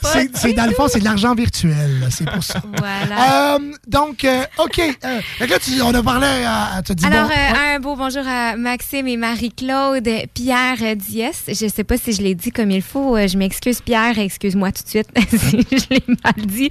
C'est- C'est dans le fond, c'est de l'argent virtuel. C'est pour ça. Voilà. Euh, donc, euh, OK. Euh, là, tu- on a parlé à. Tu as dit Alors, bon, euh, un beau bonjour à Maxime et Marie-Claude Pierre Diès. Je sais pas si je l'ai dit comme il faut. Je m'excuse, Pierre. Excuse-moi tout de suite si je l'ai mal dit.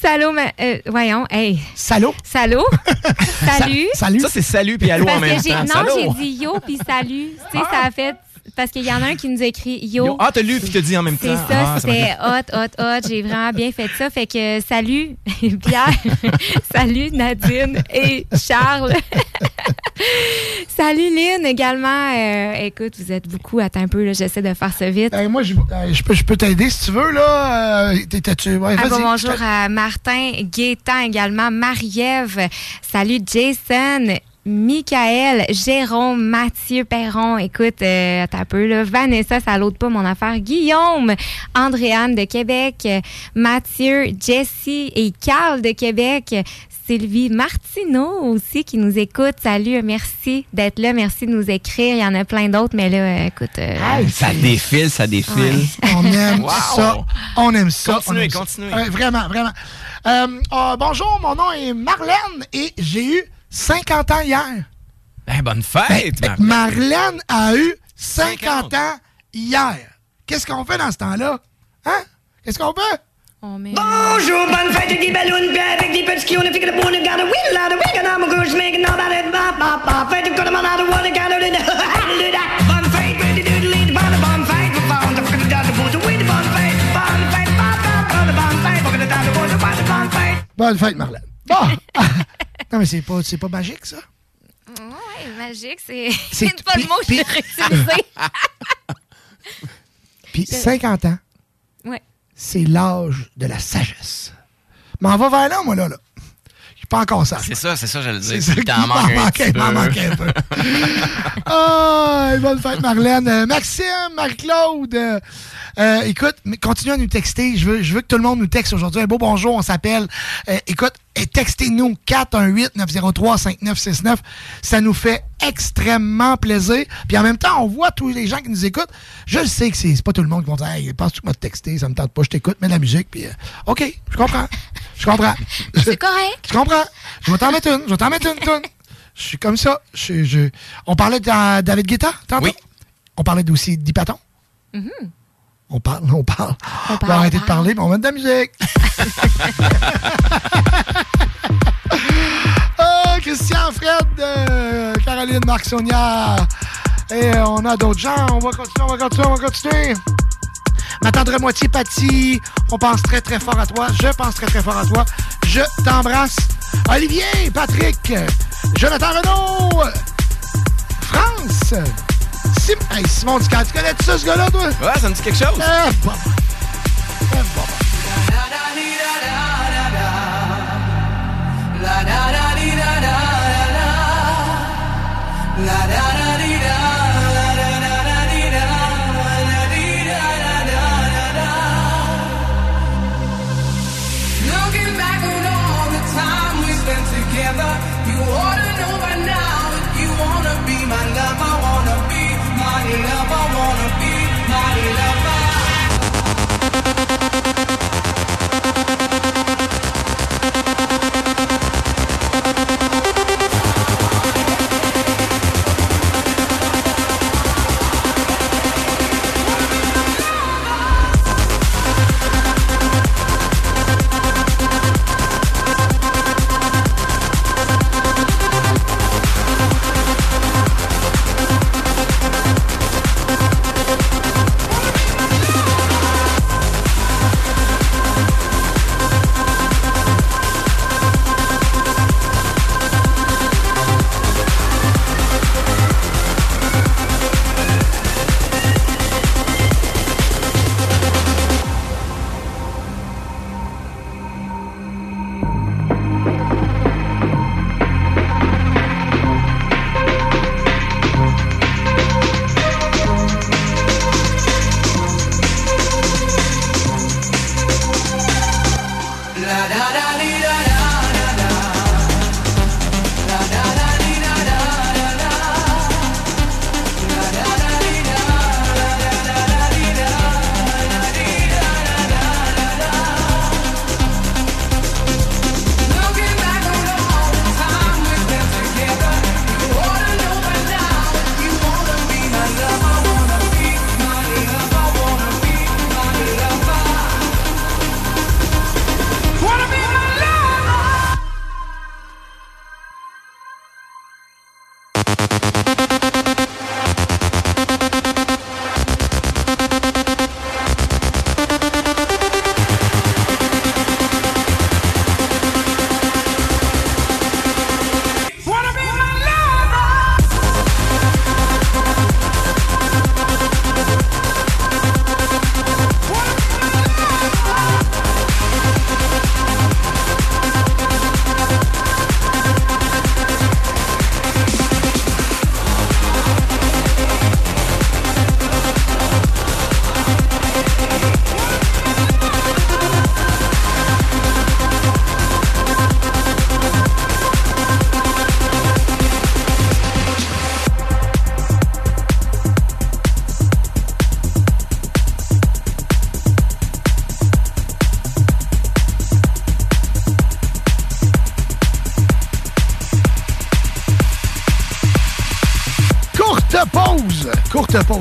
Salut, ma- euh, voyons. Hey. Salut. Salut. salut. salut. Ça, c'est salut puis allô en même que temps. Non, Salaud. j'ai dit yo puis salut. Tu sais, ça a fait. Parce qu'il y en a un qui nous écrit Yo. Yo. Ah, t'as lu puis t'as dit en même temps. C'est ça, Ah, c'était hot, hot, hot. J'ai vraiment bien fait ça. Fait que salut Pierre, salut Nadine et Charles. salut Lynn également. Euh, écoute, vous êtes beaucoup. Attends un peu, là, j'essaie de faire ça vite. Ben, moi, je, euh, je peux, je peux t'aider si tu veux, là. Euh, t'es- t'as-tu- ouais, Ah, vas-y, bon, bonjour à Martin Gaétan également, Marie-Ève, salut Jason, Michael, Jérôme, Mathieu Perron, écoute, euh, un peu là, Vanessa, ça l'autre pas mon affaire, Guillaume, Andréane de Québec, euh, Mathieu, Jessie et Carl de Québec, Sylvie Martineau aussi qui nous écoute. Salut, merci d'être là, merci de nous écrire. Il y en a plein d'autres, mais là, euh, écoute. euh, Ça défile, ça défile. On aime Wow. ça. On aime ça. Continuez, on aime ça. continuez. Ouais, vraiment, vraiment. Euh, ah, bonjour, mon nom est Marlène et j'ai eu 50 ans hier. Ben, bonne fête, Ben. Marlène a eu 50 ans hier. Qu'est-ce qu'on fait dans ce temps-là? Hein? Qu'est-ce qu'on fait? Bonjour, bonne fête avec des ballons, avec des petits qui on a fait que le bon, got a wheel out of wig, and I'm a goose making all that, ba, ba, ba, fête, got a man out of water, got a bonne fête, ready to do the lead, bonne, bonne fête, we're bound to fucking down the boat, we the bonne fête, bonne fête, ba, ba, ba, bonne fête, we're gonna down the boat, bonne, bonne fête. Bonne fête, Marlène. Bon! Non, mais c'est pas, c'est pas magique, ça? Ouais, magique, c'est C'est- c'est pas le mot que j'ai réutilisé. Puis 50 ans, Ouais. c'est l'âge de la sagesse. M'en va vers là, moi, là. là. Je suis pas encore sage. C'est ça, c'est ça, j'allais C'est dire. ça Il qui t'en m'en manque un petit peu. manquait un peu. Ah, bonne fête, Marlène. Euh, Maxime, Marie-Claude. euh, euh, écoute, mais continue à nous texter. Je veux, je veux que tout le monde nous texte aujourd'hui. Un beau bonjour, on s'appelle. Euh, écoute, et textez-nous 418-903-5969. Ça nous fait extrêmement plaisir. Puis en même temps, on voit tous les gens qui nous écoutent. Je le sais que c'est pas tout le monde qui vont dire Hey, pense-tu que tu m'as texté, ça me tente pas, je t'écoute, mets de la musique. Puis, euh, OK, je comprends. Je comprends. C'est correct. Je comprends. Je vais t'en mettre une. Je vais t'en mettre une toune. Je suis comme ça. Je, je- On parlait de David Guetta tantôt? Oui. On parlait aussi d'Ipaton. Mhm. On parle, on parle. On, parle, va arrêter de parler, mais on met de la musique. oh, Christian, Fred, euh, Caroline, Marc, Sonia. Et euh, on a d'autres gens. On va continuer, on va continuer, on va continuer. Ma tendre moitié, Patty, on pense très, très fort à toi. Je pense très, très fort à toi. Je t'embrasse. Olivier, Patrick, Jonathan Renaud, France, Sim- hey, Simon. Tu connais ça, ce gars-là, toi? Ouais, ça me dit quelque chose. Eh, bon. Eh, bon. Looking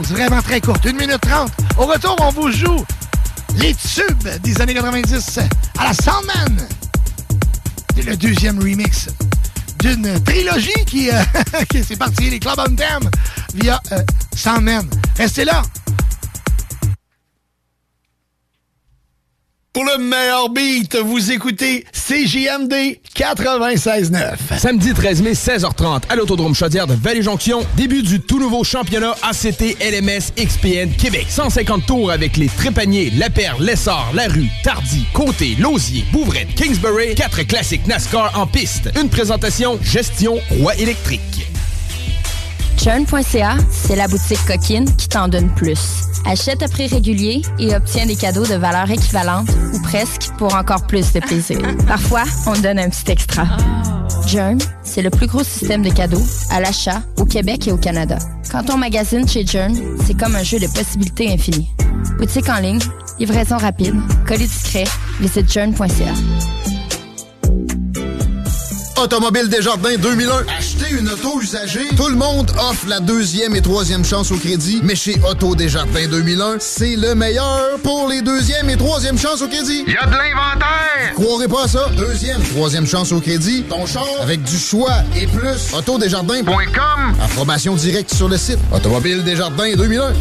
pause, vraiment très courte, 1 minute 30. Au retour, on vous joue les tubes des années 90 à la Soundman. C'est le deuxième remix d'une trilogie qui, euh, qui c'est parti, les Club on Thème, via euh, Soundman. Restez là. Pour le meilleur beat, vous écoutez CJMD 96.9. Samedi 13 mai, 16h30, à l'Autodrome Chaudière de Vallée-Jonction, début du tout nouveau championnat ACT LMS XPN Québec. 150 tours avec les Trépaniers, La Perle, Lessard, La Rue, Tardy, Côté, Lausier, Bouvrette, Kingsbury, quatre classiques NASCAR en piste. Une présentation Gestion Roi électrique. Churn.ca, c'est la boutique coquine qui t'en donne plus. Achète à prix régulier et obtiens des cadeaux de valeur équivalente ou presque pour encore plus de plaisir. Parfois, on donne un petit extra. Jern, c'est le plus gros système de cadeaux à l'achat au Québec et au Canada. Quand on magasine chez Jern, c'est comme un jeu de possibilités infinies. Boutique en ligne, livraison rapide, colis discret, visite jern.ca. Automobile Desjardins 2001. Acheter une auto usagée. Tout le monde offre la deuxième et troisième chance au crédit. Mais chez Auto Desjardins 2001, c'est le meilleur pour les deuxième et troisième chances au crédit. Il y a de l'inventaire. Croirez pas à ça? Deuxième, troisième chance au crédit. Ton char avec du choix et plus. Autodesjardins.com. Information directe sur le site. Automobile Desjardins 2001.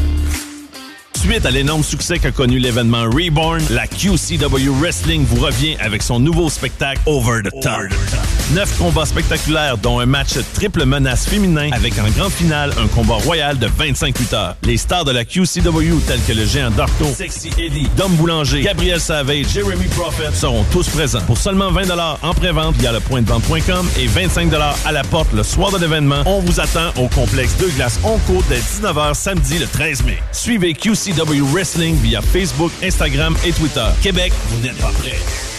Suite à l'énorme succès qu'a connu l'événement Reborn, la QCW Wrestling vous revient avec son nouveau spectacle Over the Top. Neuf combats spectaculaires, dont un match triple menace féminin avec en grande finale un combat royal de 25 lutteurs. Les stars de la QCW tels que le géant Darto, Sexy Eddie, Dom Boulanger, Gabriel Savage, Jeremy Prophet seront tous présents. Pour seulement 20 en pré-vente via le point de vente.com et 25 à la porte le soir de l'événement, on vous attend au complexe Deux Glaces Onco dès 19h samedi le 13 mai. Suivez QCW Wrestling via Facebook, Instagram et Twitter. Québec, vous n'êtes pas prêts.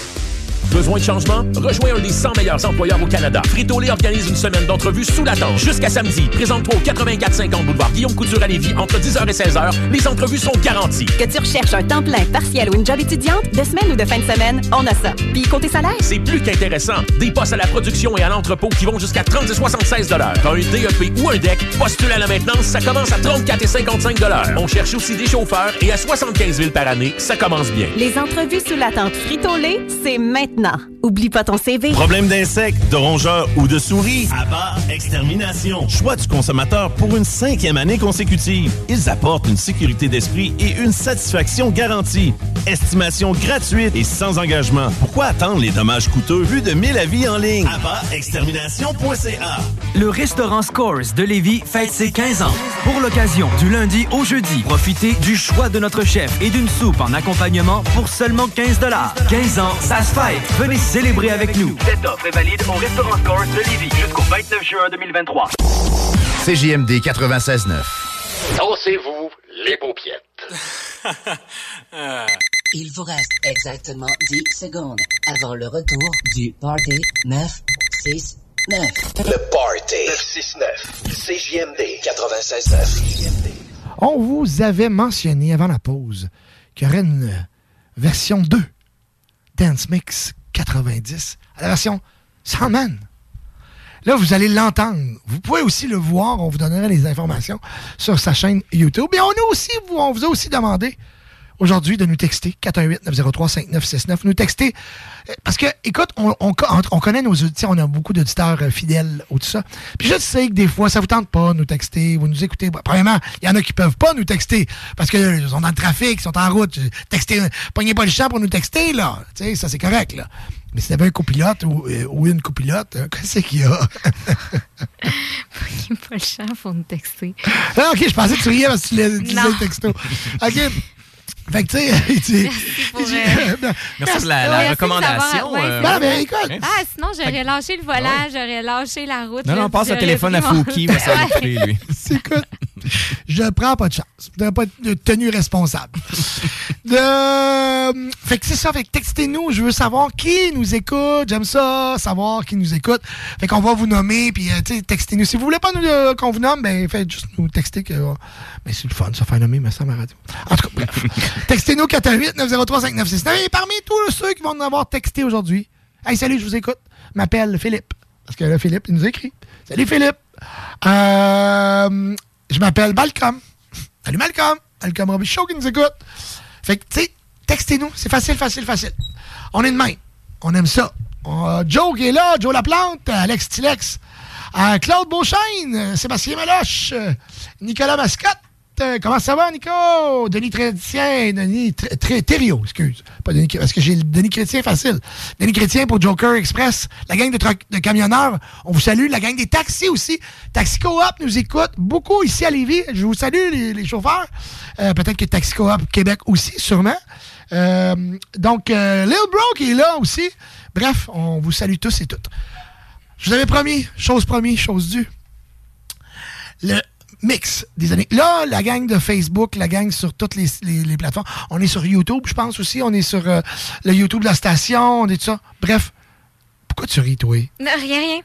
Besoin de changement? Rejoins un des 100 meilleurs employeurs au Canada. Frito-Lay organise une semaine d'entrevues sous la tente. Jusqu'à samedi, présente-toi au 8450 boulevard Guillaume Couture à Lévis entre 10h et 16h. Les entrevues sont garanties. Que tu recherches un temps plein, partiel ou une job étudiante, de semaine ou de fin de semaine, on a ça. Puis côté salaire? C'est plus qu'intéressant. Des postes à la production et à l'entrepôt qui vont jusqu'à 30 et 76 T'as un DEP ou un DEC, postule à la maintenance, ça commence à 34 et 55 On cherche aussi des chauffeurs et à 75 000 par année, ça commence bien. Les entrevues sous la tente Frito-Lay, c'est maintenant. Oublie pas ton CV. Problème d'insectes, de rongeurs ou de souris? Abba Extermination. Choix du consommateur pour une cinquième année consécutive. Ils apportent une sécurité d'esprit et une satisfaction garantie. Estimation gratuite et sans engagement. Pourquoi attendre les dommages coûteux vu de 1000 avis en ligne? AbbaExtermination.ca Le restaurant Scores de Lévis fête ses 15 ans. Pour l'occasion, du lundi au jeudi, profitez du choix de notre chef et d'une soupe en accompagnement pour seulement 15 15 ans, ça se fête. Venez célébrer avec nous. Cette offre est valide au restaurant Scores de Lévis jusqu'au 29 juin 2023. CJMD 96.9. Dansez-vous les paupiettes. Il vous reste exactement 10 secondes avant le retour du Party 969. Le Party 969. CJMD 96.9. On vous avait mentionné avant la pause qu'il y aurait une version 2 Dance Mix 90 à la version Sandman. Là, vous allez l'entendre. Vous pouvez aussi le voir. On vous donnera les informations sur sa chaîne YouTube. Et on, vous a aussi demandé aujourd'hui de nous texter 418-903-5969. Nous texter. euh, Parce que, écoute, on, on- on connaît nos auditeurs, on a beaucoup d'auditeurs euh, fidèles ou tout ça. Puis je sais que des fois, ça vous tente pas de nous texter, vous nous écoutez. Bon, premièrement, il y en a qui peuvent pas nous texter parce qu'ils sont dans le trafic, ils sont en route. Texter, euh, pognez pas le champ pour nous texter, là. Tu sais, ça c'est correct, là. Mais si t'avais un copilote ou, euh, ou une copilote, euh, qu'est-ce qu'il y a? Il pas le champ pour nous texter. Ah, ok, je pensais que tu riais parce que tu disais le texto. Ok. Fait que, tu sais, j'ai- euh, non, Merci pour la, Merci recommandation. ouais, euh, Non, mais écoute. Ah, sinon, j'aurais lâché le volant, j'aurais lâché la route. Non, non, passe le téléphone à Fouki, il va s'en occuper, lui. Écoute, je prends pas de chance. Je n'ai pas de tenue responsable. De... Fait que c'est ça. Fait que textez-nous. Je veux savoir qui nous écoute. J'aime ça, savoir qui nous écoute. Fait qu'on va vous nommer. Puis, euh, textez-nous. Si vous voulez pas nous, euh, qu'on vous nomme, ben, faites juste nous texter. Que, euh, mais c'est le fun, ça, faire nommer, mais ça, ma radio. En tout cas, bref. Textez-nous 418-903-5969. Et parmi tous ceux qui vont nous avoir texté aujourd'hui, hey, salut, je vous écoute. M'appelle Philippe. Parce que là, Philippe, il nous écrit. Salut, Philippe. Euh, je m'appelle Balcom. Salut Malcolm. Malcolm Robichaud qui nous écoute. Fait que, tu sais, textez-nous. C'est facile, facile, facile. On est de même. On aime ça. On- Joe qui est là, Joe Laplante, Alex Tilex, euh, Claude Beauchesne, euh, Sébastien Maloche, euh, Nicolas Mascotte. Euh, comment ça va, Nico? Denis Chrétien, Denis Thériault, excuse. Pas Denis, parce que j'ai Denis Chrétien facile. Denis Chrétien pour Joker Express. La gang de, camionneurs, on vous salue. La gang des taxis aussi. Taxi Coop nous écoute beaucoup ici à Lévis. Je vous salue, les, chauffeurs. Euh, Peut-être que Taxi Coop Québec aussi, sûrement. Euh, donc, Lil Bro qui est là aussi. Bref, on vous salue tous et toutes. Je vous avais promis, chose promis, chose due. Le mix des années. Là, la gang de Facebook, la gang sur toutes les, les- les plateformes. On est sur YouTube, je pense aussi. On est sur euh, le YouTube de la station. On est tout ça. Bref, pourquoi tu ris, toi? Non, rien, rien.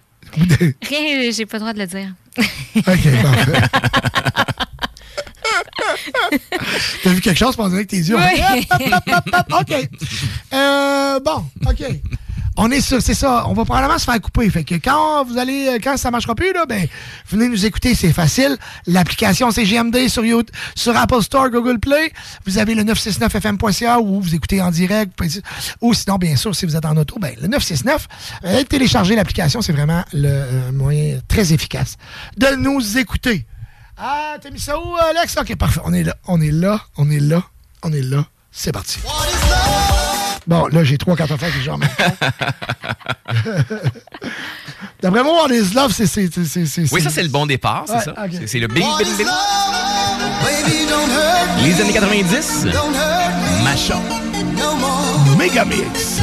Rien, j'ai pas le droit de le dire. OK, parfait. T'as vu quelque chose pendant que tes yeux Oui. OK. Euh, bon, OK. On est sur, c'est ça. On va probablement se faire couper. Fait quand vous allez, euh, quand ça marchera plus, là, ben, venez nous écouter, c'est facile. L'application CGMD sur YouTube, sur Apple Store, Google Play. Vous avez le 969fm.ca où vous écoutez en direct. Ou sinon, bien sûr, si vous êtes en auto, ben, le 969. Allez télécharger l'application, c'est vraiment le euh, moyen très efficace de nous écouter. Ah, t'as mis ça où, Alex? Ok, parfait. On est là, on est là, on est là, on est là. C'est parti. Bon, là, j'ai trois, quatre affaires que j'ai en même temps. D'après moi, What is Love, c'est... Oui, ça, c'est le bon départ, c'est Ouais, ça. C'est- le bing, bing, bing. Les années 90, Macha. Megamix.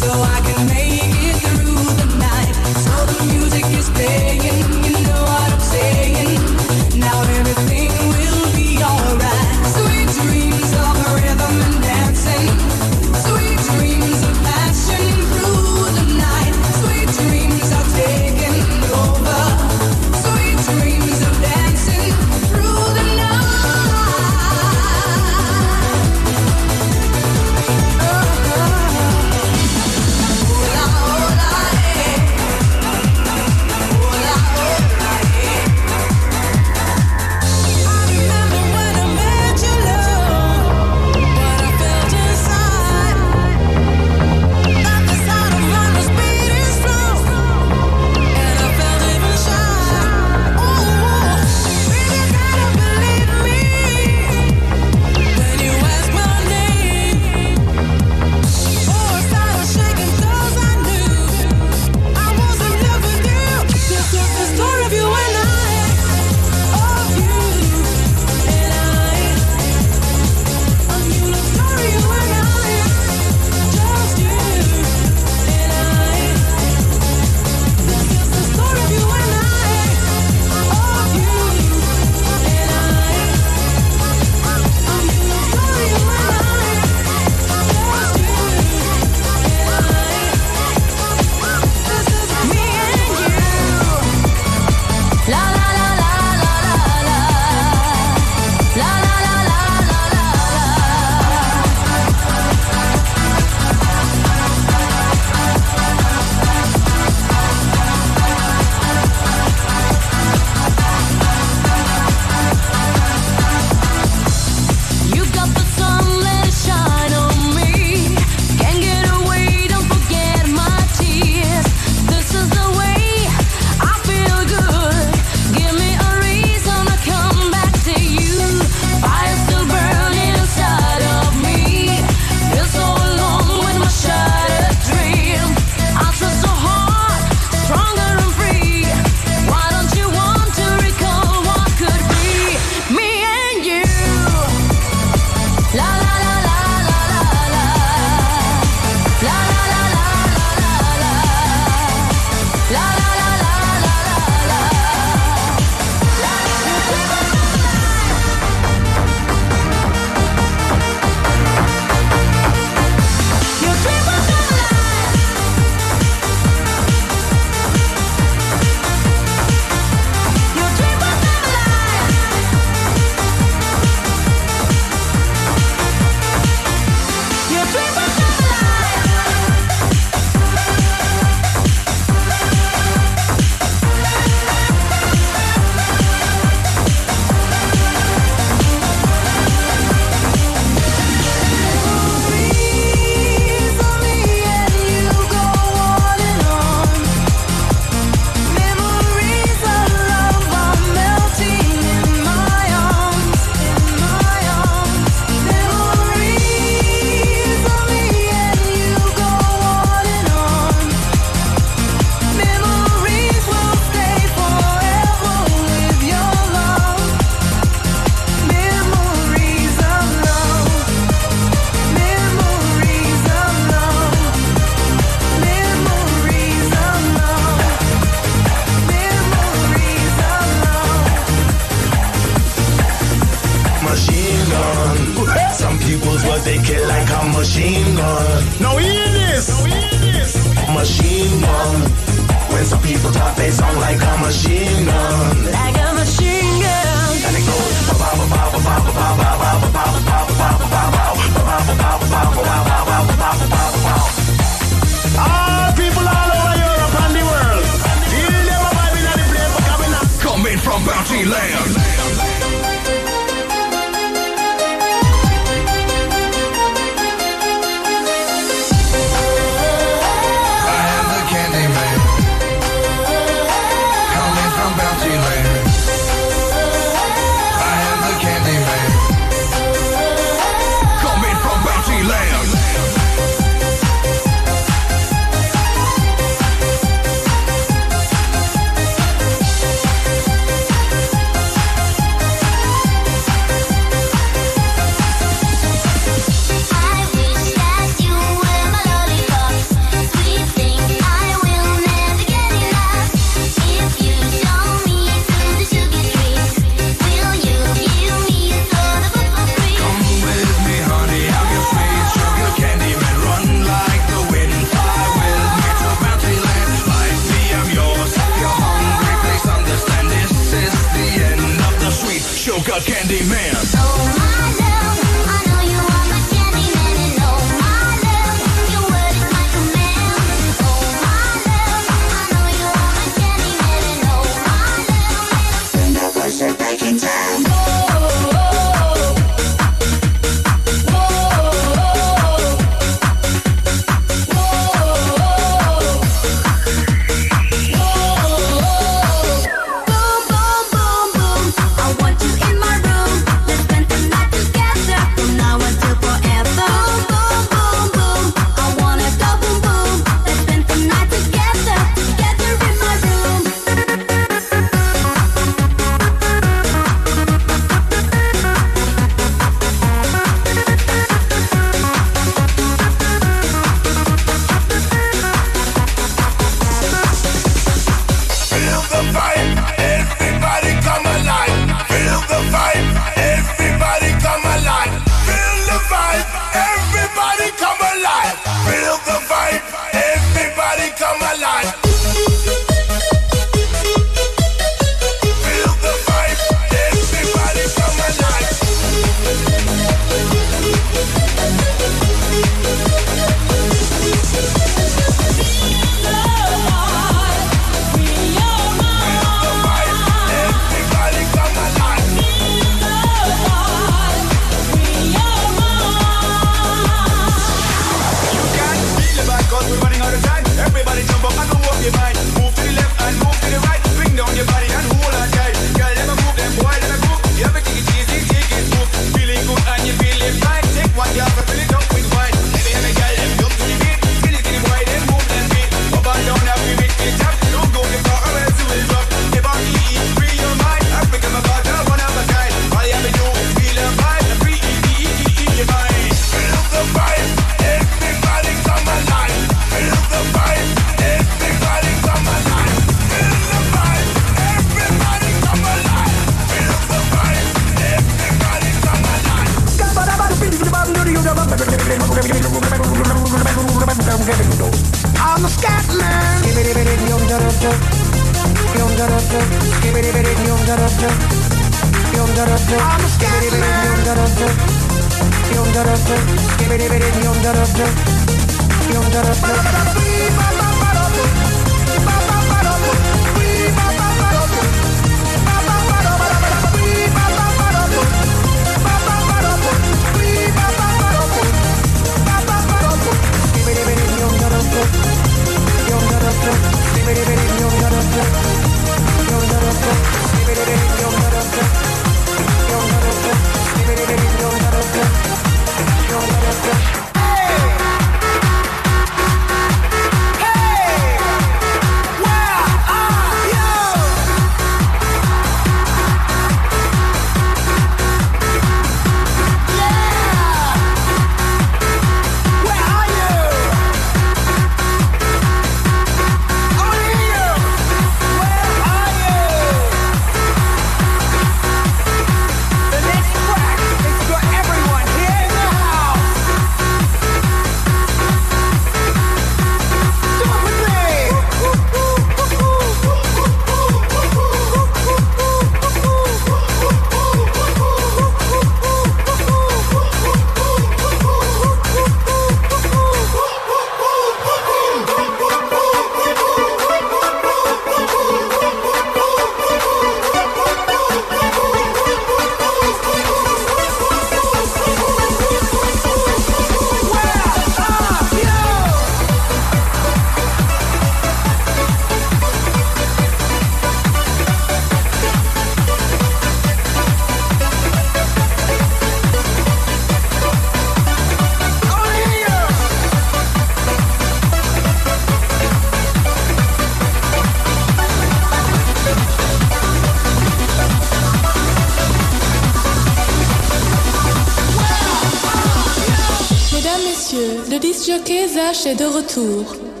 Jockey Zach est de retour.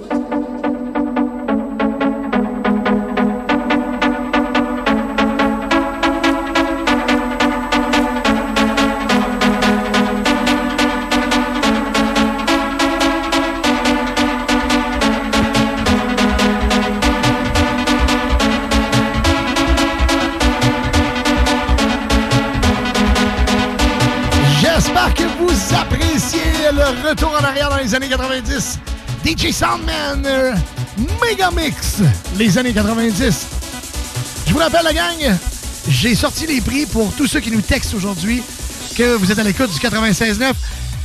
Soundman, euh, Megamix, les années 90. Je vous rappelle, la gang, j'ai sorti les prix pour tous ceux qui nous textent aujourd'hui, que vous êtes à l'écoute du 96.9.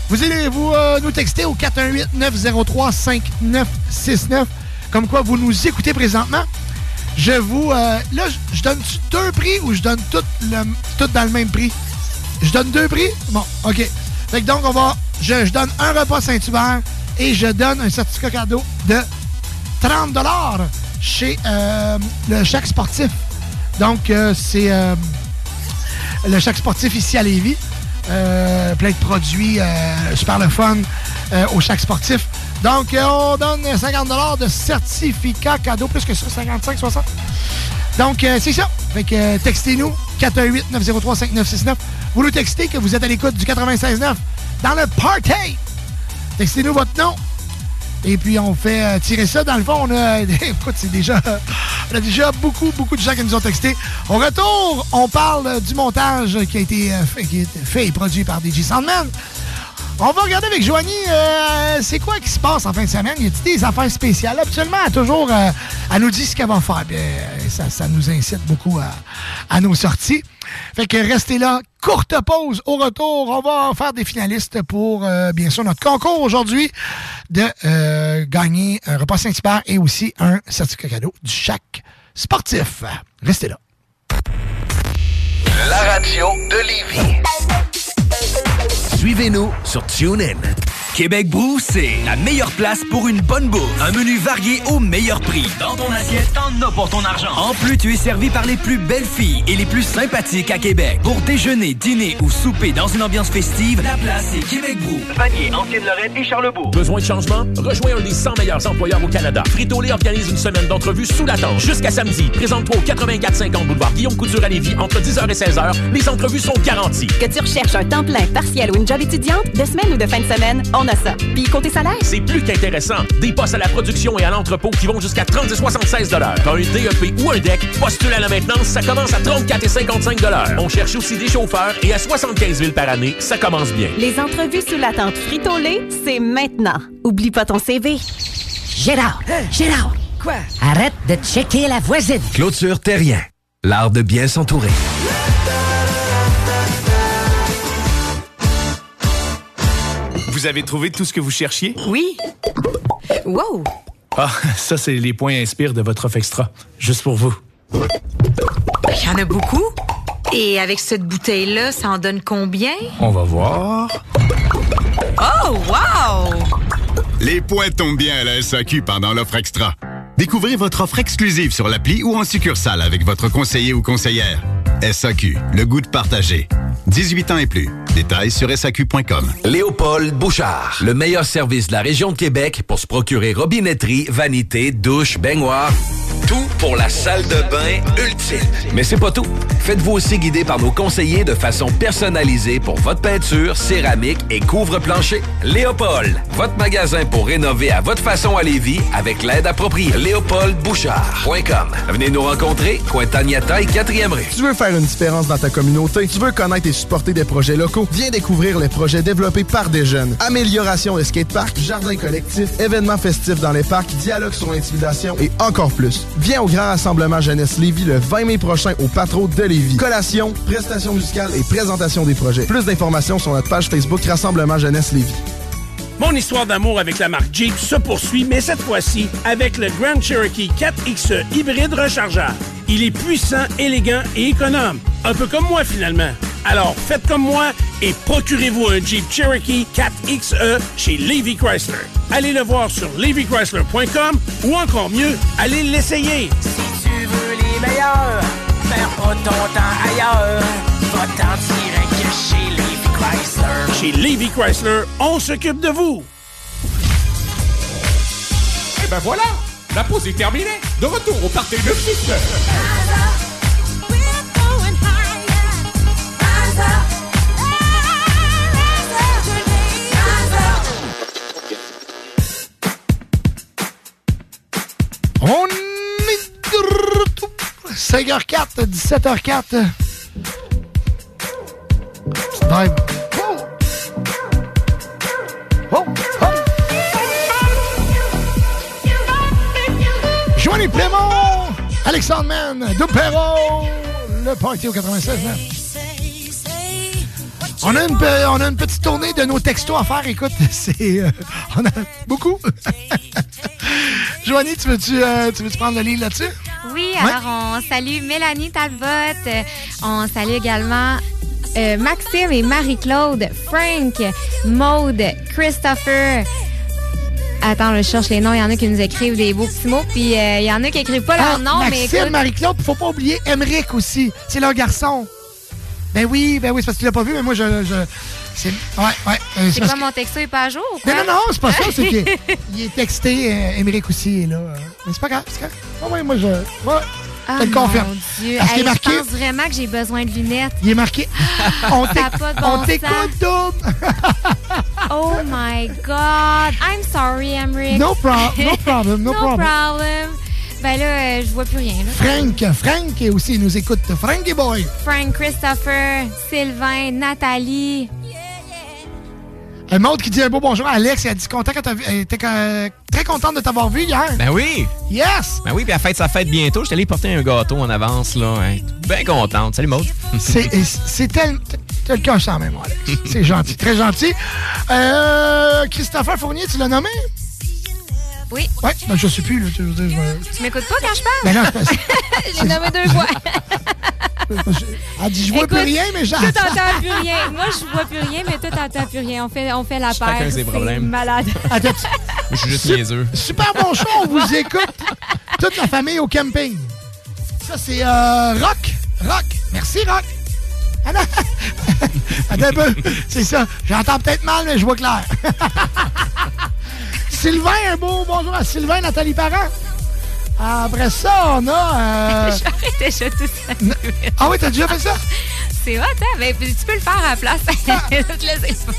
Vous allez vous euh, nous texter au 418-903-5969, comme quoi vous nous écoutez présentement. Je vous... euh, là, je- donne deux prix ou je donne tout, le, tout dans le même prix? Je donne deux prix? Bon, OK. Fait que donc, on va. Je donne un repas Saint-Hubert et je donne un certificat cadeau de 30 chez euh, le Chac Sportif. Donc, euh, c'est euh, le Chac Sportif ici à Lévis. Plein de produits super le fun au Chac Sportif. Donc, on donne 50 de certificat cadeau, plus que ça, 55, 60. Donc, c'est ça. Fait que textez-nous 418-903-5969. Vous nous textez que vous êtes à l'écoute du 96.9 dans le party. Textez-nous votre nom. Et puis, on fait euh, tirer ça. Dans le fond, on a, écoute, c'est déjà, on a déjà beaucoup, beaucoup de gens qui nous ont texté. Au retour, on parle euh, du montage qui a été euh, fait, qui a fait et produit par DJ Soundman. On va regarder avec Joanie, euh, c'est quoi qui se passe en fin de semaine? Y a-t-il des affaires spéciales? Habituellement, elle, toujours, euh, elle nous dit ce qu'elle va faire. Puis, euh, ça, ça nous incite beaucoup à, nos sorties. Fait que restez là. Courte pause. Au retour, on va faire des finalistes pour, euh, bien sûr, notre concours aujourd'hui de euh, gagner un repas Saint-Hubert et aussi un certificat cadeau du chac sportif. Restez là. La radio de Lévis. Suivez-nous sur TuneIn. Québec Brou, c'est la meilleure place pour une bonne bouffe. Un menu varié au meilleur prix. Dans ton assiette, t'en as pour ton argent. En plus, tu es servi par les plus belles filles et les plus sympathiques à Québec. Pour déjeuner, dîner ou souper dans une ambiance festive, la place est Québec Brou. Vanier, Ancienne-Lorraine et Charlebourg. Besoin de changement? Rejoins un des 100 meilleurs employeurs au Canada. Frito-Lay organise une semaine d'entrevues sous la tente. Jusqu'à samedi, présente-toi au 8450 boulevard Guillaume Couture à Lévis entre 10h et 16h. Les entrevues sont garanties. Que tu recherches un temps plein, partiel ou une job étudiante, de semaine ou de fin de semaine, on a ça. Puis côté salaire, C'est plus qu'intéressant. Des postes à la production et à l'entrepôt qui vont jusqu'à 30 et 76 T'as un DEP ou un DEC, postule à la maintenance, ça commence à 34 et 55 On cherche aussi des chauffeurs et à 75 000 par année, ça commence bien. les entrevues sous la tente Frito-Lay, c'est maintenant. Oublie pas ton CV. Gérard! Gérard! Quoi? Arrête de checker la voisine. Clôture Terrien. L'art de bien s'entourer. Vous avez trouvé tout ce que vous cherchiez? Oui. Wow! Ah, ça, c'est les points inspire de votre offre extra. Juste pour vous. Il y en a beaucoup. Et avec cette bouteille-là, ça en donne combien? On va voir. Oh, wow! Les points tombent bien à la SAQ pendant l'offre extra. Découvrez votre offre exclusive sur l'appli ou en succursale avec votre conseiller ou conseillère. SAQ, le goût de partager. 18 ans et plus. Détails sur SAQ.com. Léopold Bouchard. Le meilleur service de la région de Québec pour se procurer robinetterie, vanité, douche, baignoire. Tout pour la salle de bain ultime. Mais c'est pas tout. Faites-vous aussi guider par nos conseillers de façon personnalisée pour votre peinture, céramique et couvre-plancher. Léopold, votre magasin pour rénover à votre façon à Lévis avec l'aide appropriée. LéopoldBouchard.com. Venez nous rencontrer, Cointagnata et 4e rue. Tu veux faire une différence dans ta communauté? Tu veux connaître et supporter des projets locaux? Viens découvrir les projets développés par des jeunes. Amélioration de skateparks, jardins collectifs, événements festifs dans les parcs, dialogue sur l'intimidation et encore plus. Viens au Grand Rassemblement Jeunesse Lévis le 20 mai prochain au Patro de Lévis. Collation, prestations musicales et présentation des projets. Plus d'informations sur notre page Facebook Rassemblement Jeunesse Lévis. Mon histoire d'amour avec la marque Jeep se poursuit, mais cette fois-ci avec le Grand Cherokee 4XE hybride rechargeable. Il est puissant, élégant et économe. Un peu comme moi finalement. Alors faites comme moi et procurez-vous un Jeep Cherokee 4XE chez Levy Chrysler. Allez le voir sur levychrysler.com ou encore mieux, allez l'essayer. Tu veux les meilleurs, perds pas ton temps ailleurs. Direct chez Levi Chrysler. Chez Levy Chrysler, on s'occupe de vous. Et ben voilà, la pause est terminée. De retour au party de 6 On est de retour. 5h04, 17h04. Vibe. Oh! Joanie Plémont, Alexandre Mann, Dupéro, le party au 96 on a, une, on a une petite tournée de nos textos à faire. Écoute, c'est. euh, on a beaucoup. Joanie, tu veux-tu euh, tu veux-tu prendre le livre là-dessus? Oui, alors on salue Mélanie Talbot. euh, On salue également euh, Maxime et Marie-Claude, Frank, Maude, Christopher. Attends, je cherche les noms. Il y en a qui nous écrivent des beaux petits mots, puis euh, il y en a qui écrivent pas leurs noms, mais Ah, Maxime, écoute, Marie-Claude, faut pas oublier Emmerich aussi. C'est leur garçon. Ben oui, ben oui, c'est parce que tu l'as pas vu, mais moi, je. je c'est, ouais, ouais. euh, quoi mon texto est pas à jour ou quoi? Non, non, non, c'est pas ça, c'est qu'il il est texté. Euh, aussi est là. euh, Mais c'est pas grave, c'est correct. Ah ouais, moi, je. Ouais, Ah, je te le confirme. Dieu. Parce qu'il Hey, est marqué. Je pense vraiment que j'ai besoin de lunettes. Il est marqué. On Ça t'éc- a pas de on bon t'écoute double. Oh my God. I'm sorry, Emmerich. No prob- no problem, no problem. problem. Ben là, euh, je vois plus rien. Là. Frank, Frank aussi nous écoute. Frankie Boy. Frank, Christopher, Sylvain, Nathalie. Un autre qui dit un beau bonjour à Alex. Elle a dit content quand t'as vu- elle était euh, très contente de t'avoir vu hier. Ben oui. Yes! Ben oui, puis elle fête sa fête bientôt. Je allé porter un gâteau en avance, là. hein. Bien contente. Salut, Maud. C'est et c'est tel, tel qu'un sang même, Alex. C'est gentil, très gentil. Euh, Christopher Fournier, tu l'as nommé? Oui. Ouais, ben je sais plus. Là, tu m'écoutes pas quand je parle? Ben non, je l'ai nommé deux fois. Elle dit, je vois plus rien, mais j'entends. Toi, t'entends plus rien. Moi, je vois plus rien, mais toi, t'entends plus rien. On fait, on fait la Chacun paire. ses C'est problèmes. malade. Attends, Je suis juste niaiseux. Super bon show, on vous écoute. Toute la famille au camping. Ça, c'est euh, Rock. Rock. Merci, Rock. Ah non. Attends un peu. C'est ça. J'entends peut-être mal, mais je vois clair. Sylvain, un beau bonjour à Sylvain, Nathalie Parent. Après ça, on a. euh, J'aurais déjà tout ça. Ah oui, t'as déjà fait ça? C'est hot, hein? Ben, tu peux le faire à la place. Je te faire.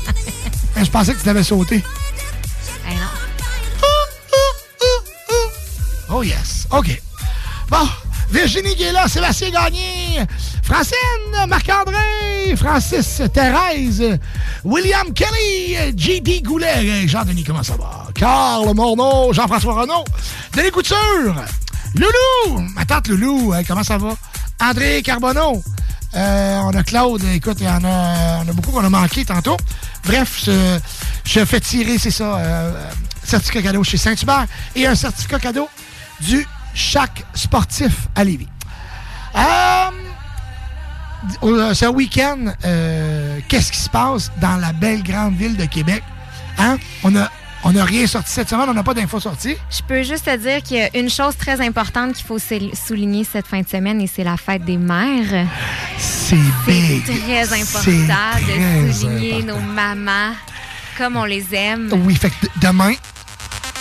Ben, Je pensais que tu l'avais sauté. Non. Oh yes. OK. Bon. Virginie qui est là, Sébastien Gagné, Francine, Marc-André, Francis, Thérèse, William Kelly, JD Goulet, Jean-Denis, comment ça va? Carl Morneau, Jean-François Renaud, Denis Couture, Loulou, ma tante Loulou, comment ça va? André Carbonneau, euh, on a Claude, écoute, il y en a, on a beaucoup qu'on a manqué tantôt. Bref, je, fais tirer, c'est ça, euh, euh, certificat cadeau chez Saint-Hubert et un certificat cadeau du chaque sportif à Lévis. Ce week-end, qu'est-ce qui se passe dans la belle grande ville de Québec? Hein? On a, on n'a rien sorti cette semaine, on n'a pas d'infos sorties. Je peux juste te dire qu'il y a une chose très importante qu'il faut sou- souligner cette fin de semaine et c'est la fête des mères. C'est big. Très important de souligner nos mamans comme on les aime. Oui, fait que demain,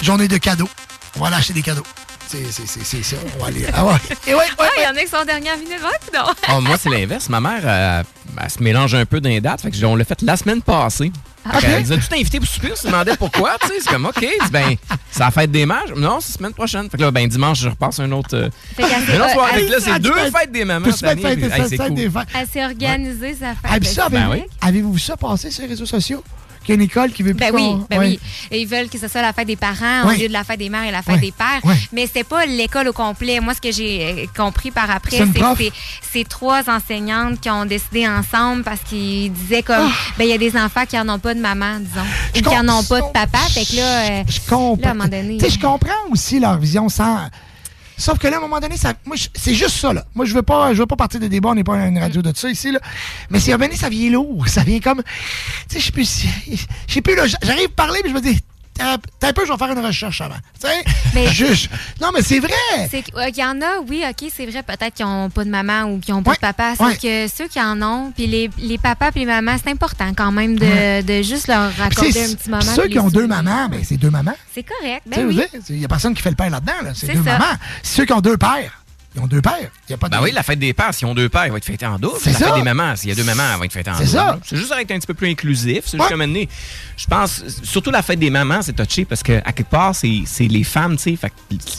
journée de cadeaux. On va acheter des cadeaux. C'est. On va aller. Ah ouais. Et ouais, ouais, Ah, il y en a qui sont dernière minute. Ouais, non. Oh, moi, c'est l'inverse. Ma mère, euh, elle se mélange un peu dans les dates. Fait que on l'a fait la semaine passée. Ah, Fait ok. Elle nous a tout invité pour souper. On se demandait pourquoi. tu sais. C'est comme, OK, c'est ben, c'est la fête des mères. Non, c'est la semaine prochaine. Fait que là, ben, dimanche, je repasse un autre. euh, Fait elle- Fait que là, c'est deux fêtes des mamans. Cette année. fête, Hey, c'est cool. des fêtes. Elle s'est organisée, sa fête. Ah, ça, C'est avez-vous ça passé sur les réseaux sociaux? Qu'il y a une école qui veut plus Ben oui, ben Ouais. oui. Et ils veulent que ce soit la fête des parents Ouais. au lieu de la fête des mères et la fête Ouais. des pères. Mais c'est pas l'école au complet. Moi, ce que j'ai euh, compris par après, C'est que c'est- c'est trois enseignantes qui ont décidé ensemble parce qu'ils disaient comme, Ah! ben il y a des enfants qui en ont pas de maman, disons, ou qui en ont pas de papa. Fait que là, euh, Je comprends. là, à un moment donné. Tu sais, je comprends aussi leur vision sans. Sauf que là, à un moment donné, ça, moi, c'est juste ça, là. Moi, je veux pas, je veux pas partir de débat, on n'est pas une radio de ça ici, là. Mais c'est un donné, ça vient lourd. Ça vient comme. Tu sais, je sais plus. Je sais plus, là. J'arrive à parler, mais je me dis, t'as un peu, je vais faire une recherche avant. Mais- Je- je- non, mais c'est vrai. Qu'il y en a, oui, OK, c'est vrai, peut-être qu'ils n'ont pas de maman ou qu'ils n'ont pas de papa. Sauf ouais. que ceux qui en ont, puis les, les papas puis les mamans, c'est important quand même de, Ouais. de juste leur c'est- un petit moment. Ceux qui ont deux mamans, ben, c'est deux mamans. C'est correct, ben oui. Il n'y a personne qui fait le père là-dedans. Là. C'est C'est deux ça. mamans. Ceux qui ont deux pères, ils ont deux pères. Il y a pas de... Ben oui, la fête des pères, s'ils ont deux pères, ils vont être fêtés en double. C'est La ça. fête des mamans, s'il y a deux mamans, elle va être fêtée en C'est double. ça. C'est juste être un petit peu plus inclusif. C'est juste moment donné, je pense, surtout la fête des mamans, c'est touché parce que à quelque part, c'est c'est les femmes, tu sais.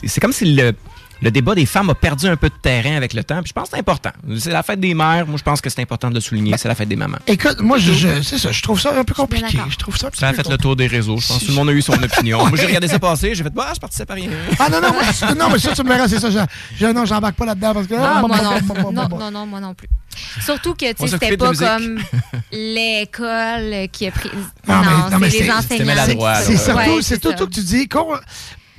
C'est c'est comme si le, le débat des femmes a perdu un peu de terrain avec le temps. Puis je pense que c'est important. C'est la fête des mères. Moi, je pense que c'est important de le souligner. C'est la fête des mamans. Écoute, moi, je, je- c'est ça, je trouve ça un peu compliqué. Je trouve ça un petit Ça a peu fait le tour des réseaux. Je pense que tout le monde a eu son opinion. Moi, j'ai regardé ça passer. J'ai fait, bah, je participes à rien. Ah non, non, moi, non, mais ça, tu me verras, c'est ça. Je, je- non, j'embarque pas là-dedans parce que. Ah, moi non. bon, non, non, non, moi non plus. Surtout que, tu c'était pas comme l'école qui a pris. Non, Non, mais, non, mais c'est les c'est- enseignants. c'est- surtout, Ouais, c'est surtout que tu dis,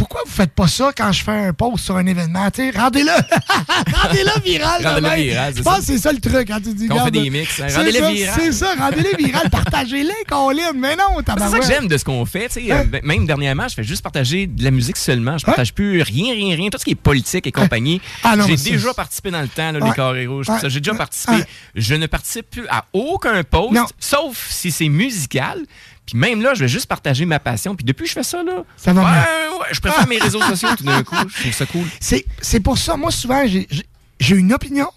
pourquoi vous faites pas ça quand je fais un post sur un événement? Rendez-le, rendez-le viral. Rendez-le viral, c'est Je pense ça. que c'est ça le truc quand tu dis. Quand on fait des mix, hein, c'est rendez-le ça, viral. C'est ça, rendez-le viral, partagez-les, Colin. Mais non, C'est ça que j'aime de ce qu'on fait. euh, ben, même dernièrement, je fais juste partager de la musique seulement. Je partage plus rien, rien, rien. Tout ce qui est politique et compagnie. Ah J'ai déjà participé dans le temps, là, les carrés rouges. tout Ouais. ça. J'ai déjà participé. Je ne participe plus à aucun post, sauf si c'est musical. Puis même là, je vais juste partager ma passion. Puis depuis que je fais ça, là, Ça va ouais, ouais, je préfère mes réseaux sociaux tout d'un coup. Je trouve ça cool. C'est, pour ça, moi, souvent, j'ai une opinion.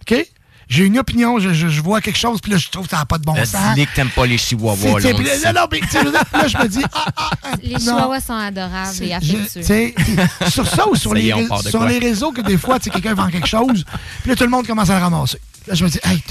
OK? J'ai une opinion, je, je- je vois quelque chose, puis là, je trouve que ça n'a pas de bon sens. Dis-les que t'aimes pas les chihuahuas. Là, là, non, mais, je là, me dis, ah, ah, ah, Les non. chihuahuas sont adorables et affectueux. tu sais, sur ça ou sur, les, sur les réseaux que des fois, tu sais, quelqu'un vend quelque chose, puis là, tout le monde commence à le ramasser. Là, je me dis, hey,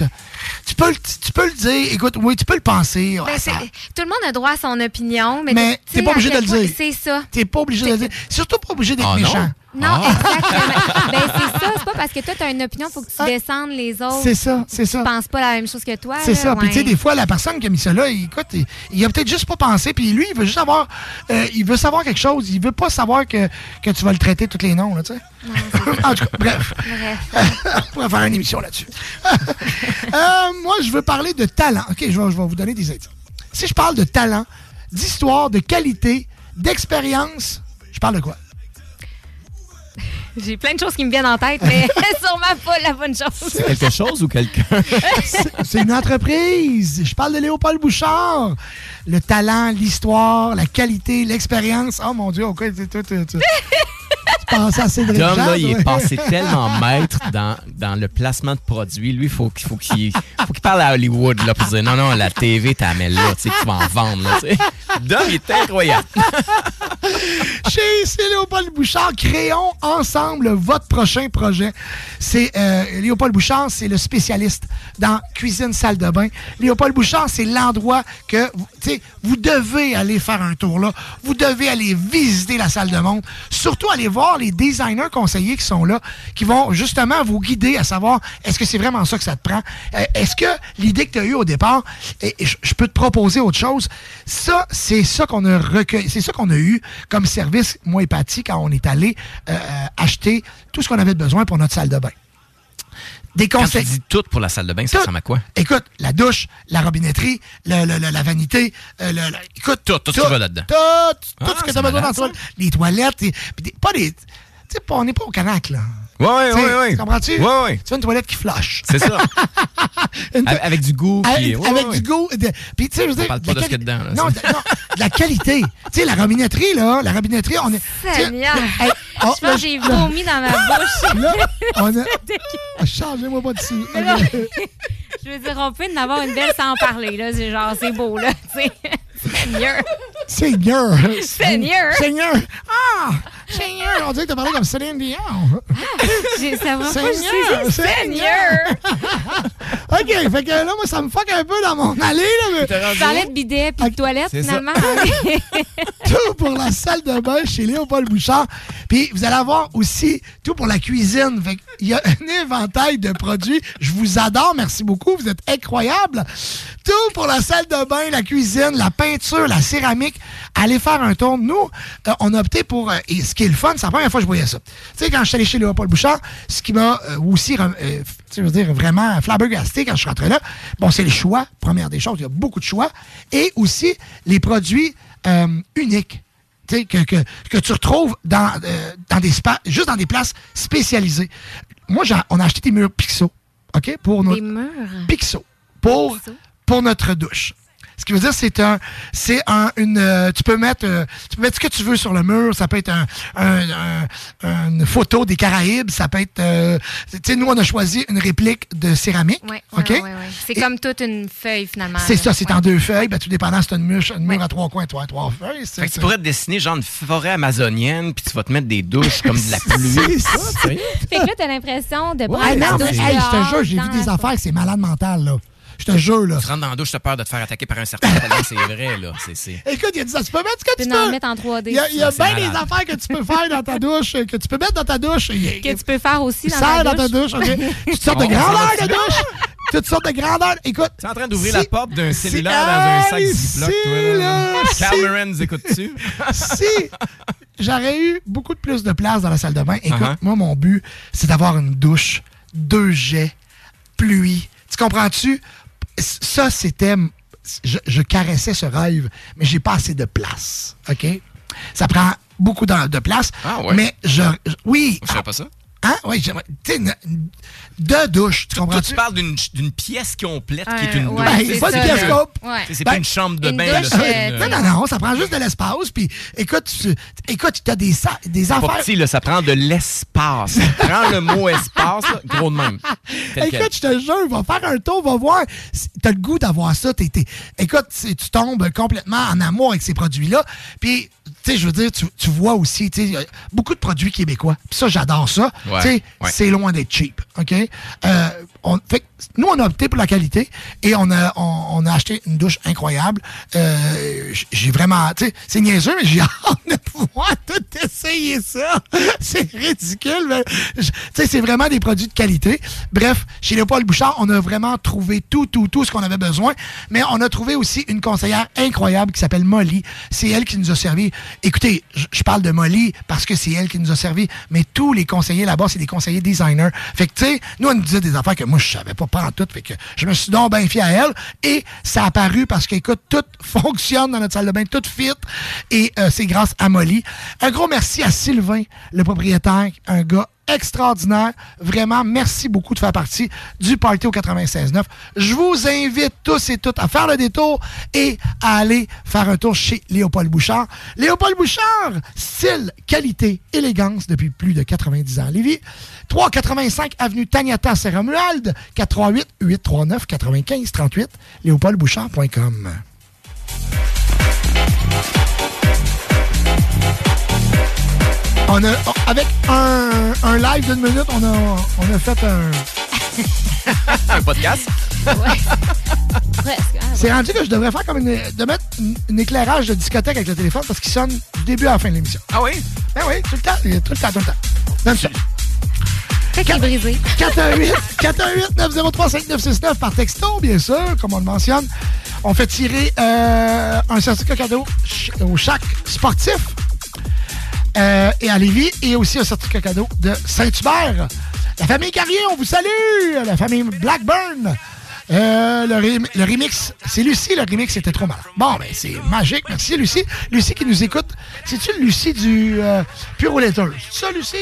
tu peux, le- tu peux le dire, écoute, oui, tu peux le penser. ouais, Ben, tout le monde a droit à son opinion, mais, Mais tu sais, t'es pas obligé de le dire. C'est ça. T'es pas obligé de le dire. Surtout pas obligé d'être Ah, non? méchant. Non, Ah. exactement. ben, c'est ça. C'est pas parce que toi, tu as une opinion, faut que tu descendes les autres. C'est ça, c'est ça. Tu penses pas la même chose que toi. C'est ça. Puis, tu sais, des fois, la personne qui a mis ça là, il- écoute, il, il a peut-être juste pas pensé. Puis lui, il veut juste avoir. euh, il veut savoir quelque chose. Il veut pas savoir que, que tu vas le traiter tous les noms, là, tu sais. en tout cas, bref. On pourrait faire une émission là-dessus. Euh, moi, je veux parler de talent. OK, je vais, je vais vous donner des indices. Si je parle de talent, d'histoire, de qualité, d'expérience, je parle de quoi? J'ai plein de choses qui me viennent en tête, mais sûrement pas la bonne chose. Quelque chose ou quelqu'un? C'est- C'est une entreprise. Je parle de Léopold Bouchard. Le talent, l'histoire, la qualité, l'expérience. Oh mon Dieu, ok, tu, tu, tu, tu- tu penses à Cédric Tom, Jean, là, il est passé tellement maître dans, dans le placement de produits. Lui, il faut, qu'il- faut qu'il faut qu'il parle à Hollywood là, pour dire non, non, la TV, t'as là, tu sais, que tu vas en vendre. Là. Dom, il est incroyable. Chez c'est Léopold Bouchard, créons ensemble votre prochain projet. C'est euh, Léopold Bouchard, c'est le spécialiste dans cuisine salle de bain. Léopold Bouchard, c'est l'endroit que vous, tu sais, vous devez aller faire un tour là. Vous devez aller visiter la salle de monde. Surtout aller voir les designers conseillers qui sont là, qui vont justement vous guider à savoir est-ce que c'est vraiment ça que ça te prend? Euh, est-ce que l'idée que tu as eue au départ, et, je peux te proposer autre chose. Ça, c'est ça qu'on a recueilli, c'est ça qu'on a eu comme service, moi et Patty, quand on est allé euh, euh, acheter tout ce qu'on avait besoin pour notre salle de bain. Des Quand tu conseils. dis tout pour la salle de bain, ça ressemble à quoi? Écoute, la douche, la robinetterie, le- le- le- la vanité, euh, écoute, Tout, tout ce qui va là-dedans. Tout, tout Ah, ce que tu as besoin dans toi. Les toilettes, et- puis des- pas des. Tu sais, pas- on n'est pas au Canac, là. Ouais, ouais, ouais, ouais. Tu comprends-tu? Ouais, ouais. Tu veux une toilette qui flush. C'est ça. Avec, du goût. avec, puis- ouais, avec ouais. du goût. de- Puis, tu sais, je veux dire. parle pas la de ce qu'il y a dedans, là, Non, de, non, de la qualité. tu sais, la robinetterie, là, la robinetterie, on est. Seigneur. hey, oh, Je pense que j'ai vomi dans ma bouche. Là, on a. Ah, Changez-moi pas dessus. Je veux dire, on peut en avoir une belle sans en parler, là. C'est genre, c'est beau, là. tu sais. Seigneur. Seigneur. Seigneur. Seigneur. Ah! Seigneur. On dirait que t'as parlé comme Céline Dion. J'ai- Ça va Seigneur, Seigneur. OK, fait que là, moi, ça me fuck un peu dans mon allée, là, mais... Tu parlais de bidet puis de toilette, c'est ça. finalement. tout pour la salle de bain chez Léopold Bouchard. Puis vous allez avoir aussi tout pour la cuisine. Fait Il y a un éventail de produits. Je vous adore, merci beaucoup. Vous êtes incroyables. Tout pour la salle de bain, la cuisine, la peinture, la céramique. Allez faire un tour. Nous, euh, on a opté pour... euh, et ce qui est le fun, c'est la première fois que je voyais ça. Tu sais, quand je suis allé chez Léopold Bouchard, ce qui m'a euh, aussi, je veux dire, vraiment flabbergasté quand je suis rentré là, bon, c'est le choix, première des choses. Il y a beaucoup de choix. Et aussi, les produits uniques que, que, que tu retrouves dans, dans des spa, juste dans des places spécialisées. Moi, on a acheté des murs Pixo, OK? Pour notre, Des murs? Pixo. Pour, pour notre douche. Ce qui veut dire, c'est un, c'est un, une, euh, tu peux mettre, euh, tu peux mettre ce que tu veux sur le mur. Ça peut être un, un- un- une photo des Caraïbes. Ça peut être, euh, tu sais, nous on a choisi une réplique de céramique. Ouais, ok? ouais, ouais, ouais. C'est comme toute une feuille, finalement. C'est ça, c'est Ouais. en deux feuilles. Ben, tout dépendant, c'est une mur, une mur à trois coins, trois, trois feuilles. Fait que tu pourrais te dessiner genre une forêt amazonienne, puis tu vas te mettre des douches comme de la pluie. C'est ça? Fait que là, t'as l'impression de prendre Ouais, non, mais, douche hey, je te jure, j'ai vu des la- affaires, c'est malade mental, là. Je te jure, là. Tu rentres dans la douche, t'as peur de te faire attaquer par un serpent c'est vrai, là. Écoute, il y a dit ça, tu peux mettre ce que Tu tu peux en mettre en 3D. Il y a, il y a C'est bien des affaires que tu peux faire dans ta douche, euh, que tu peux mettre dans ta douche. Que tu peux faire aussi dans ta dans ta douche. douche, OK? Toutes sortes de s'en de douche. Toutes sortes de grandeurs. Écoute. Tu es en train d'ouvrir si- la porte d'un si- cellulaire dans un sac Ziploc, si, toi, là. là, Carl nous écoute-tu? si j'aurais eu beaucoup de plus de place dans la salle de bain, écoute, Uh-huh. moi, mon but, c'est d'avoir une douche, deux jets, pluie. Tu comprends-tu? Ça, c'était. Je, je caressais ce rêve, mais j'ai pas assez de place. OK? Ça prend beaucoup de, de place. Ah ouais? Mais je. je- oui. Je pas ça? Hein? Oui, j'aimerais. Tu sais, une- une- deux douches, tu Toi, comprends-tu? tu parles d'une, pièce complète qui est Un- une douche. Ben, c'est pas. Ouais. Tu sais, C'est Ben, pas une chambre de une bain. euh, une- Non, non, non, ça prend juste de l'espace. Puis, écoute, tu, écoute, tu as des, sa- des affaires. petit, là, ça prend de l'espace. Prends le mot espace, là, gros de même. Écoute, je te jure, va faire un tour, va voir. T'as le goût d'avoir ça. Écoute, tu tombes complètement en amour avec ces produits-là. Puis, tu sais, je veux dire, tu, tu vois aussi, tu sais, beaucoup de produits québécois. Puis ça, j'adore ça. Ouais, Tu sais, ouais. c'est loin d'être cheap, OK? Euh, on, fait nous, on a opté pour la qualité et on a, on, on a acheté une douche incroyable. Euh, j'ai vraiment, tu sais, c'est niaiseux, mais j'ai hâte de pouvoir tout essayer ça. c'est ridicule, mais tu sais, c'est vraiment des produits de qualité. Bref, chez Léopold Bouchard, on a vraiment trouvé tout, tout, tout ce qu'on avait besoin, mais on a trouvé aussi une conseillère incroyable qui s'appelle Molly. C'est elle qui nous a servi. Écoutez, je parle de Molly parce que c'est elle qui nous a servi, mais tous les conseillers là-bas, c'est des conseillers designers. Fait que, tu sais, nous, on nous disait des affaires que moi, je savais pas, je me suis donc bien fié à elle. Et ça a apparu parce qu'écoute, tout fonctionne dans notre salle de bain, tout fit. Et euh, c'est grâce à Molly. Un gros merci à Sylvain, le propriétaire, un gars extraordinaire. Vraiment, merci beaucoup de faire partie du Party au 96.9. Je vous invite tous et toutes à faire le détour et à aller faire un tour chez Léopold Bouchard. Léopold Bouchard, style, qualité, élégance depuis plus de 90 ans. Lévis, 385 avenue Taniata Saint-Romuald, 438 839 95 38, léopoldbouchard.com. On a, avec un, un live d'une minute, on a, on a fait un. un podcast? Presque. hein, C'est rendu que je devrais faire comme une. de mettre une- un éclairage de discothèque avec le téléphone parce qu'il sonne du début à la fin de l'émission. Ah oui? Ben oui, tout le temps, tout le temps, tout le temps. Donne ça. Fait qu'il est brisé. 418 418 903 5969 par texto, bien sûr, comme on le mentionne. On fait tirer euh, un certificat cadeau ch- au chaque sportif euh, et à Lévis et aussi un certificat cadeau de Saint-Hubert. La famille Carrier, on vous salue! La famille Blackburn. Euh, le, rem- le remix, c'est Lucie, le remix était trop mal. Bon, ben c'est magique, merci Lucie. Lucie qui nous écoute. C'est-tu Lucie du euh, Pure? C'est ça, Lucie?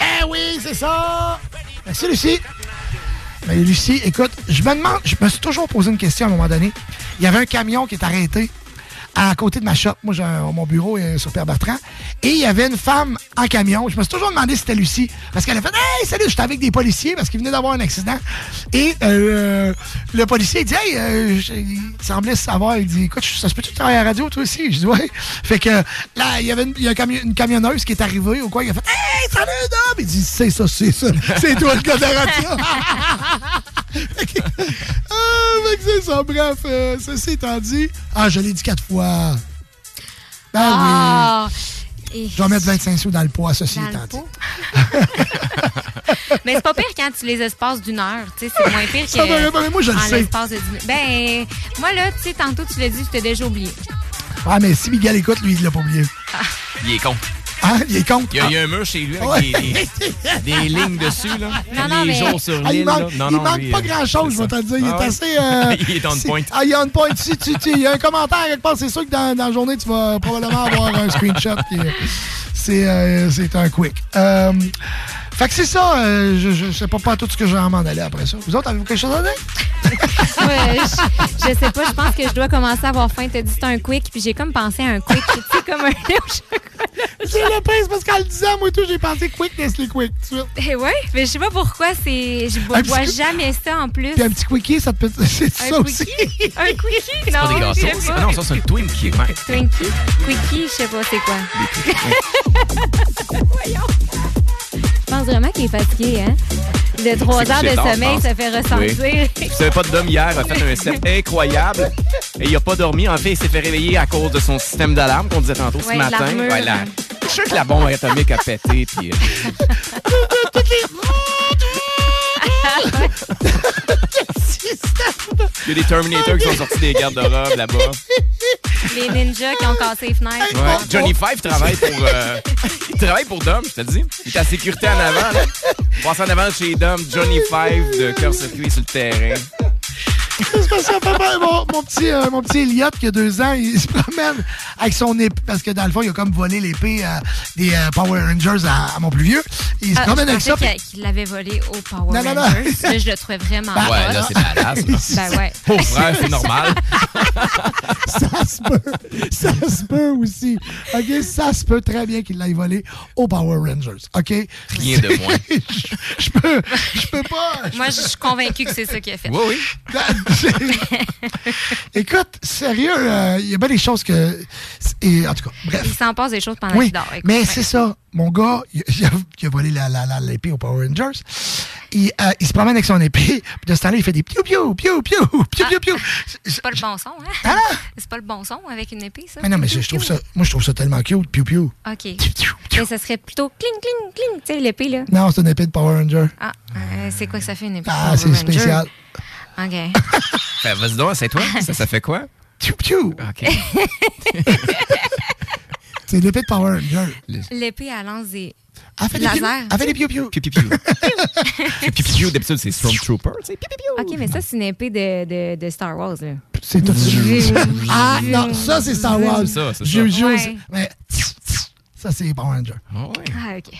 Eh oui, c'est ça! Merci, Lucie. Mais Lucie, écoute, je me demande, je me suis toujours posé une question à un moment donné. Il y avait un camion qui est arrêté à côté de ma shop. Moi, j'ai mon bureau est sur Père Bertrand. Et il y avait une femme en camion. Je me suis toujours demandé si c'était Lucie. Parce qu'elle a fait Hey, salut, j'étais avec des policiers parce qu'ils venaient d'avoir un accident. Et euh, le policier il dit Hey, euh, il semblait savoir. Il dit Écoute, ça se peut-tu travailles à la radio, toi aussi? Je dis Ouais. Fait que là, il y avait une, camionneuse qui est arrivée ou quoi. Il a fait Hey, salut, Dom Il dit C'est ça, c'est ça. C'est toi le gars de la radio. Ah, c'est ça. Bref, euh, ceci étant dit. Ah, je l'ai dit quatre fois. Ben Ah! oui. Et- Je vais mettre 25 sous dans le poids, ceci étant dit. Mais c'est pas pire quand tu les espaces d'une heure. Tu sais, c'est moins pire que. Ça va, ben, moi, je le sais. de. Ben, moi, là, tu sais, tantôt, tu l'as dit, je t'ai déjà oublié. Ah, mais si Miguel écoute, lui, il l'a pas oublié. Il est con. Hein? Il est contre. Il y, a, il y a un mur chez lui avec Ouais. des, des- des lignes dessus, là. Non, non, les mais- jours sur Ah, il manque, là. Non, il non, manque lui, pas euh, grand-chose, je vais te le dire. Il Ah est ouais? assez... euh, Il est on point. Ah, il est on point. Si tu- tu- Il y a un commentaire quelque part. C'est sûr que dans, dans la journée, tu vas probablement avoir un screenshot. C'est euh, c'est un quick. Euh, fait que c'est ça. euh, je, je sais pas, pas tout ce que j'ai à m'en aller après ça. Vous autres, avez-vous quelque chose à dire? Ouais, je, je sais pas, je pense que je dois commencer à avoir faim. T'as dit c'est un quick, puis j'ai comme pensé à un quick, tu sais, comme un lait au chocolat. C'est le parce qu'en le disant, moi, tout, j'ai pensé quick, Nestlé Quick, de suite. Eh ouais, mais je sais pas pourquoi, c'est. Je bois, bois jamais ça en plus. Puis un petit quickie, ça te peut. C'est Un ça aussi. quickie? Un quickie? C'est Non, pas des gâteaux. je sais pas. Non, ça, c'est un Twinkie. Ouais. Twinkie? Quickie, je sais pas c'est quoi? Voyons. Je pense vraiment qu'il est fatigué, hein? De trois heures de tard, sommeil, ça fait ressentir. Oui. Vous savez pas de Dom hier a fait un set incroyable et il a pas dormi. En fait, il s'est fait réveiller à cause de son système d'alarme qu'on disait tantôt ce matin. la- Je suis sûr que la bombe atomique a pété. Puis, il y a des Terminators qui sont sortis des garde-robes là-bas. Les ninjas qui ont cassé les fenêtres. Ouais. Johnny Five travaille pour euh, il travaille pour Dom, je te dis. Il est à sécurité en avant. Là. Passe en avant chez Dom, Johnny Five de cœur circuit sur le terrain. C'est parce que papa, mon, mon petit, euh, mon petit Elliot, qui a deux ans, il se promène avec son épée, parce que dans le fond, il a comme volé l'épée euh, des euh, Power Rangers à, à mon plus vieux. Il se Ah, promène je avec ça. qu'il qu'il l'avait volé au Power Non, non, non. Rangers. Là, je le trouvais vraiment Ben, Ouais, là, c'est badass. là. Ben ouais. Pauvre frère, c'est normal. ça se peut. Ça se peut aussi. OK? Ça se peut très bien qu'il l'aille volé aux Power Rangers. OK? Rien de moins. je, peux, je peux pas. Moi, je suis convaincue que c'est ça qu'il a fait. Oui, oui. Écoute, sérieux, euh, il y a bien des choses que. Et, en tout cas, bref. Il s'en passe des choses pendant Oui, qu'il dort. écoute. mais Ouais. c'est ça. Mon gars, il, a, il a volé la- la- la- l'épée aux Power Rangers. Il, euh, il se promène avec son épée, puis de ce temps-là, il fait des piou piou piou piou piou piou piou. C'est pas le bon son, hein? Ah! C'est pas le bon son avec une épée, ça? Mais non, mais je, je trouve ça, moi, je trouve ça tellement cute, piou piou. OK. Mais ça serait plutôt cling, cling, cling, tu sais, l'épée, là. Non, c'est une épée de Power Ranger. Ah, euh, c'est quoi que ça fait, une épée? Ah, Power c'est Ranger? spécial. OK. Fait, Vas-y donc, c'est toi. Ça, ça fait quoi? Piou piou. OK. C'est l'épée de Power Ranger. L'épée, elle lance des Elle fait des piou- lasers. Elle fait des piou piou. Piu, piu, piu. Piu, piu, piu. D'habitude, c'est Stormtrooper. piu, piu. OK, mais ça, c'est une épée de, de, de Star Wars, là. C'est tout. Ah, non, ça, c'est Star Wars. C'est ça, c'est ça. Je- je- Ouais. Mais ça, c'est Power Ranger. Ah ouais. Ah, OK.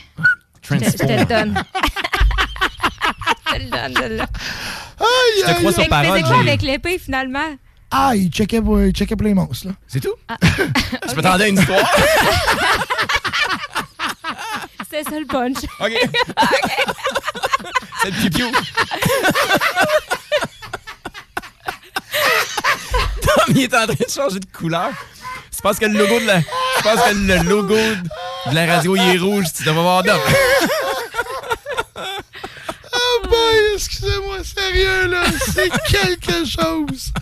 Je te, je te le donne. je te le donne. Aïe, Je te crois aïe. sur parole. c'est quoi avec l'épée, finalement? Ah, il checkait pour, il checkait pour les monstres, là. C'est tout? Je m'attendais à une histoire. C'est ça le punch. OK. C'est le pipiou. Tom, il est en train de changer de couleur. C'est parce que le logo de la, je pense que le logo de la radio il est rouge. Tu devrais voir Dom. Excusez-moi, sérieux, là, c'est quelque chose.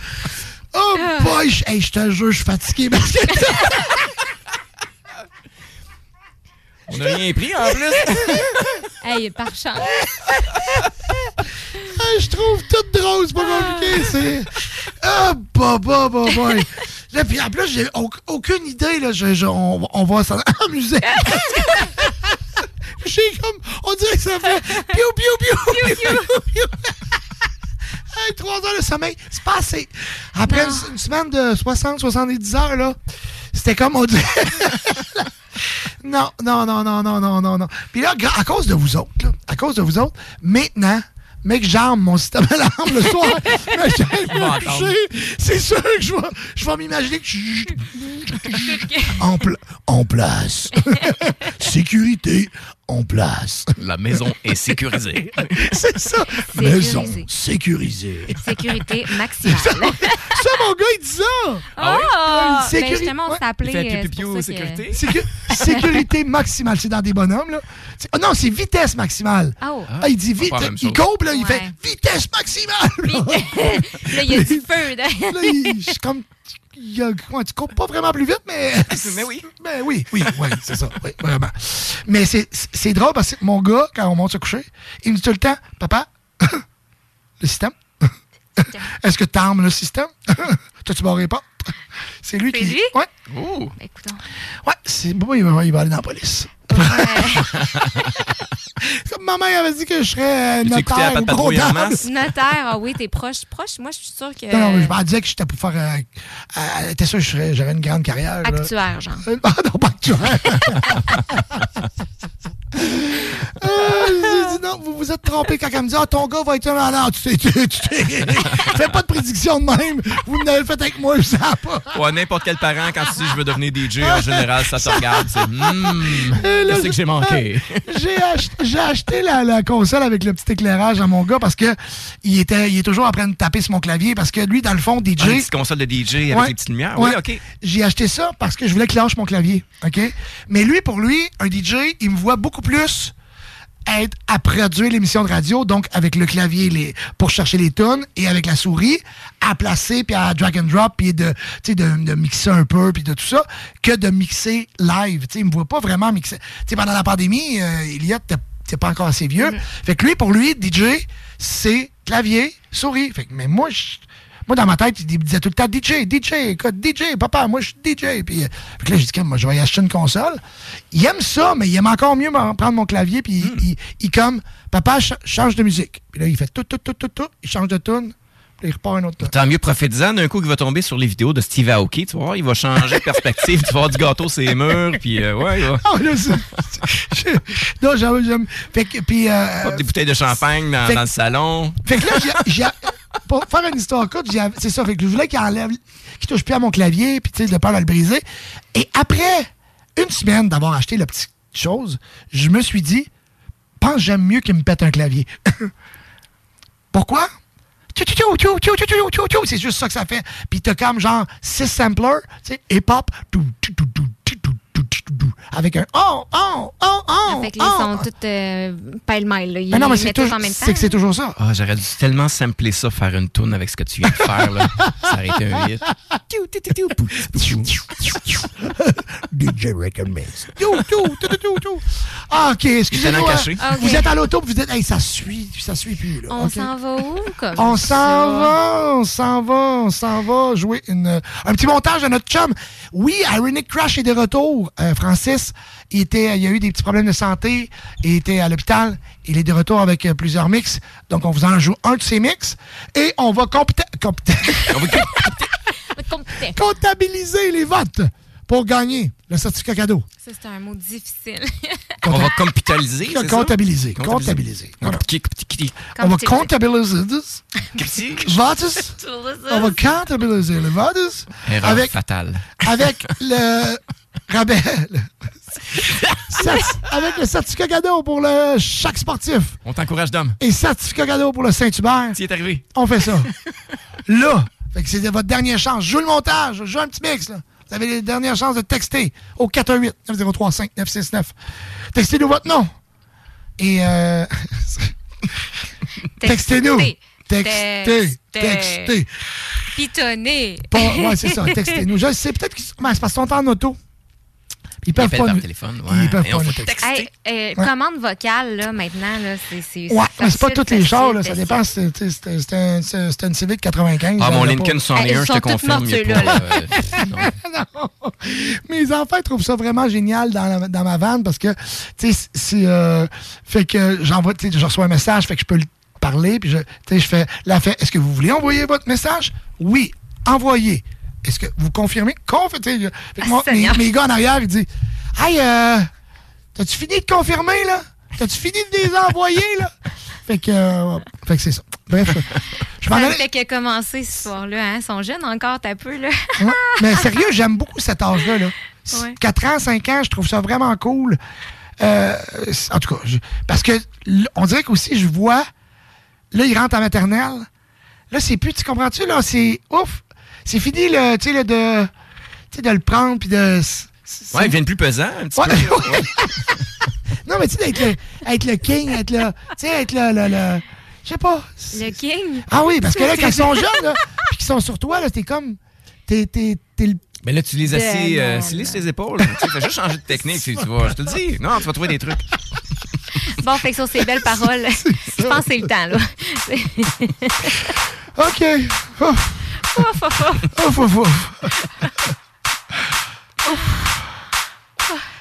Oh boy, je- hey, te jure, je suis fatigué parce que On n'a rien pris en plus. Hey, par chance. Hey, je trouve tout drôle, c'est pas compliqué, c'est... Ah, bah, bah, bah, boy. Là, puis en plus, j'ai au- aucune idée, là, je, je- on, on va s'en amuser. J'ai comme, on dirait que ça fait piou, piou, piou, piou, piou, piou. Hey, trois heures de sommeil, c'est pas assez. Après une, une semaine de 60, 70 heures, là, c'était comme on dirait... Non, non, non, non, non, non, non, non. Puis là, à cause de vous autres, là, à cause de vous autres, maintenant, mec, j'arme mon système d'alarme le soir. C'est sûr que je vais, je vais m'imaginer que je... en, pla- en place. Sécurité en place. La maison est sécurisée. C'est ça. Sécurisé. Maison sécurisée. Sécurité maximale. ça, mon gars, il dit ça. Ah oui? Ah! Une sécurité- Ben, justement, on s'appelait. Euh, ça que- sécurité. Sécu- sécurité maximale, c'est dans des bonhommes, là. Oh non, c'est vitesse maximale. Oh. Ah, il dit vite, il courbe, là, il Ouais. fait vitesse maximale. là. Là, il y a du feu. là. Là, il- je suis comme. Il y a- ouais, tu cours pas vraiment plus vite, mais. Mais oui. Mais oui, oui, oui, c'est ça. Oui, vraiment. Mais c'est c'est drôle parce que mon gars, quand on monte se coucher, il me dit tout le temps Papa, le système? Est-ce que t'armes le système? T'as-tu barré pas C'est lui C'est qui. lui? Ouais. Oh. Écoutons. Ouais, c'est bon, il va, il va aller dans la police. Comme ma mère avait dit que je serais euh, notaire ou masse? Notaire, ah oui, t'es proche. Proche, moi, je suis sûre que. Non, non, mais je m'en disais que j'étais pour faire. Euh, euh, T'es sûr que j'aurais une grande carrière. là. Actuaire, genre. Euh, Ah non, pas actuaire. Euh, j'ai dit non, vous vous êtes trompé quand elle me dit Ah, ton gars va être un malade. Tu t'es. Tu t'es. Fais pas de prédiction de même. Vous me l'avez fait avec moi, je sais pas. Ouais, n'importe quel parent, quand tu dis je veux devenir DJ, en général, ça te regarde. C'est hmm, qu'est-ce que j'ai manqué? J'ai ach- j'ai acheté la, la console avec le petit éclairage à mon gars parce que il était il est toujours en train de taper sur mon clavier parce que lui dans le fond DJ Ah, une petite console de DJ avec Ouais. les petites lumières. Ouais. Oui, OK. J'ai acheté ça parce que je voulais qu'il lâche mon clavier, OK? Mais lui pour lui, un DJ, il me voit beaucoup plus être à produire l'émission de radio, donc avec le clavier les, pour chercher les tonnes et avec la souris à placer puis à drag and drop puis de, tu sais, de, de mixer un peu puis de tout ça, que de mixer live. Tu sais, il me voit pas vraiment mixer. Tu sais, pendant la pandémie, euh, Elliot, t'es- t'es pas encore assez vieux. Fait que lui, pour lui, DJ, c'est clavier, souris. Fait que, mais moi, je- moi, dans ma tête, il disait tout le temps DJ, DJ, écoute, DJ, papa, moi, je suis DJ. Puis, euh, que là, j'ai dit, moi, je vais y acheter une console. Il aime ça, mais il aime encore mieux prendre mon clavier. Puis, il- il, il, comme, papa, ch- change de musique. Puis là, il fait tout, tout, tout, tout, tout. Il change de tune. Puis il repart un autre tune. Tant mieux, profite-en d'un coup qu'il va tomber sur les vidéos de Steve Aoki. Tu voir, il va changer de perspective. tu vas avoir du gâteau sur les murs. Puis, euh, ouais, il va. Ah, là, ça- je- non, j'aime. Fait que, puis, euh, des bouteilles de champagne dans, Fait- dans le salon. Fait que là, j'ai. Pour faire une histoire courte, c'est ça. Que je voulais qu'il enlève. qu'il touche plus à mon clavier, puis tu sais, de peur de le briser. Et après une semaine d'avoir acheté la petite chose, je me suis dit, pense j'aime mieux qu'il me pète un clavier. Pourquoi? C'est juste ça que ça fait. Puis t'as comme genre six samplers, tu sais, hip-hop, tou, tou, tou, tou, avec un oh, oh, oh, oh. Fait que oh. ils sont tous euh, pêle-mêle. Mais non, mais les c'est toujours- en même temps. c'est que c'est toujours ça. Ah, j'aurais dû tellement sampler ça, faire une tourne avec ce que tu viens de faire. Là. ça aurait été un hit. DJ tout. Ah, OK, excusez-moi. Vous êtes à l'auto, vous dites, hey, ça suit, ça suit plus. Là. On OK. s'en va où? Comme On s'en va, on s'en va, on s'en va jouer une, un petit montage de notre chum. Oui, Ironic Crash est de retour. Euh, Francis, il, était, il a eu des petits problèmes de santé, il était à l'hôpital. Il est de retour avec euh, plusieurs mix. Donc, on vous en joue un de ces mix. Et on va compta- compta- comptabiliser les votes pour gagner le certificat cadeau. Ça, c'est un mot difficile. On va comptabiliser. c'est ça? Comptabiliser. Comptabiliser. On va comptabiliser. Votes. On va comptabiliser les votes. Erreur Avec, fatale. avec le rabais. le- Certi- avec le certificat cadeau pour le chaque sportif. On t'encourage, Dom. Et certificat cadeau pour le Saint-Hubert. Tu y es arrivé. On fait ça. là. Fait que c'est votre dernière chance. Joue le montage. Joue un petit mix. Là. Vous avez les dernières chances de texter au 418-903-5969. Textez-nous votre nom. Et euh, textez-nous. Textez. Textez. Pitonner. Pas- ouais, c'est ça. Textez-nous. Je sais peut-être ben, c'est parce qu'ils sont en auto. Ils peuvent pas par nous- téléphone, Ils ouais. peuvent Et pas on nous faut texter. Hey, euh, Ouais. Commande vocale, là, maintenant, là, c'est. c'est- Ouais, mais c'est pas tous les chars, là, ça dépend. C'était c'était un- une Civic 95. Ah, mon Lincoln pas. 101, Hey, ils je te confirme. euh. Mes enfants trouvent ça vraiment génial dans, la- dans ma vanne parce que, tu sais, c'est. euh, fait que j'envoie, tu sais, je reçois un message, fait que je peux le parler, puis je, tu sais, je fais, fait, est-ce que vous voulez envoyer votre message? Oui, envoyez. Est-ce que vous confirmez? Conf, je- que moi, mes, mes gars en arrière, ils disent, hey, euh, t'as-tu fini de confirmer, là? T'as-tu fini de les envoyer, là? Fait que, euh, fait que c'est ça. Bref, je m'en Ça fait que commencer ce soir-là, hein? Ils sont jeunes encore, t'as peu, là. Ouais. Mais sérieux, j'aime beaucoup cet âge-là. Là. Ouais. 4 ans, 5 ans, je trouve ça vraiment cool. Euh, en tout cas, je- parce que on dirait qu'aussi, je vois, là, il rentre en maternelle. Là, c'est plus, tu comprends-tu? Là, c'est ouf. C'est fini, le, tu sais, le de, tu sais, de le prendre puis de. Ouais, ils viennent plus pesants un petit Ouais. peu. non, mais tu sais, être le, être le king, être le. Tu sais, être le. le, le- je sais pas. Le King? Ah oui, parce que là, quand ils sont jeunes, là, puis qu'ils sont sur toi, là, t'es comme. T'es, t'es, t'es le Mais là, tu les assis, euh, Ben, assis sur les épaules. tu fais juste changer de technique, tu vas, je te le dis. Non, tu vas trouver des trucs. Bon, fait que sur ces belles paroles, je pense que c'est le temps, là. OK. Oh.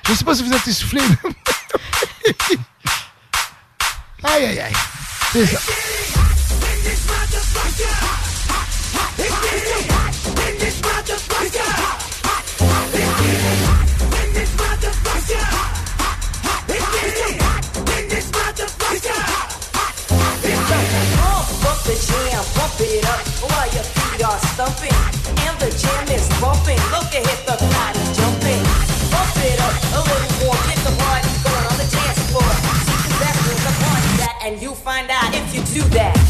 Je sais pas si vous êtes essoufflé. aïe, aïe, aïe. C'est ça. you do that.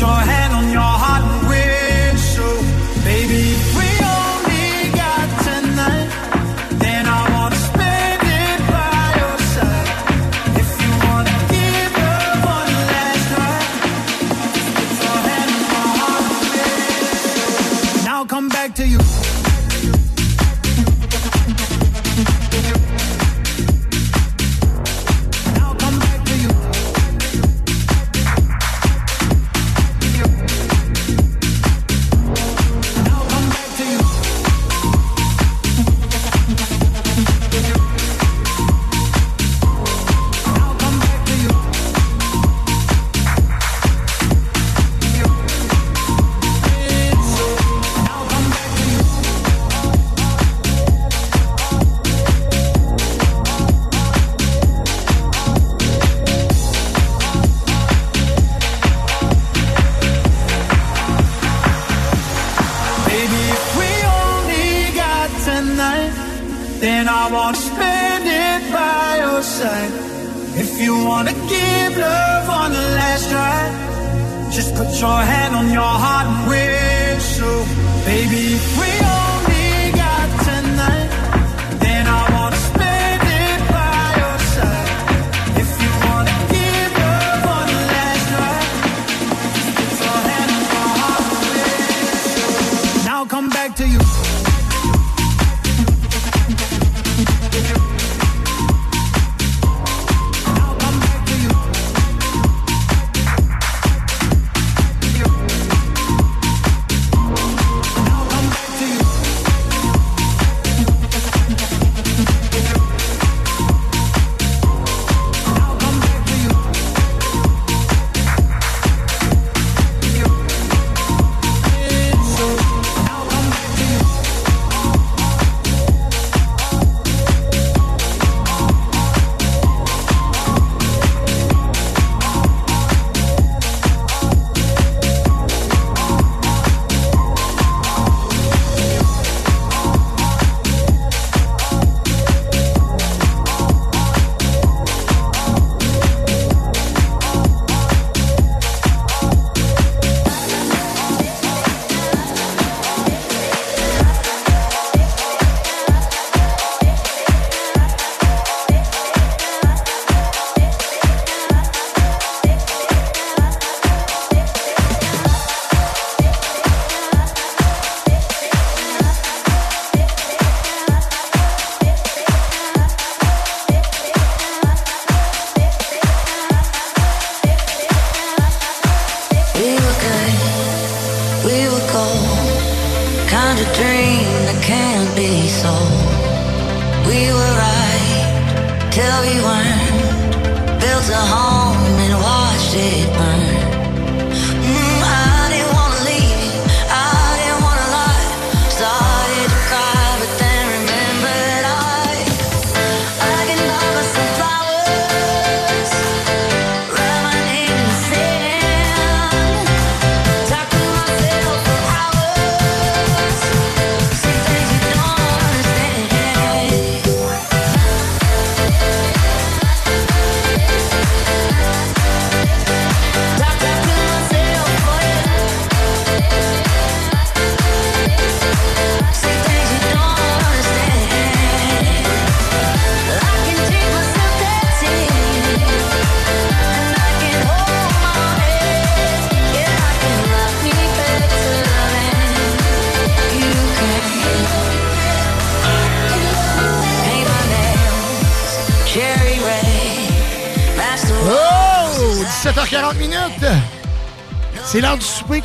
your head.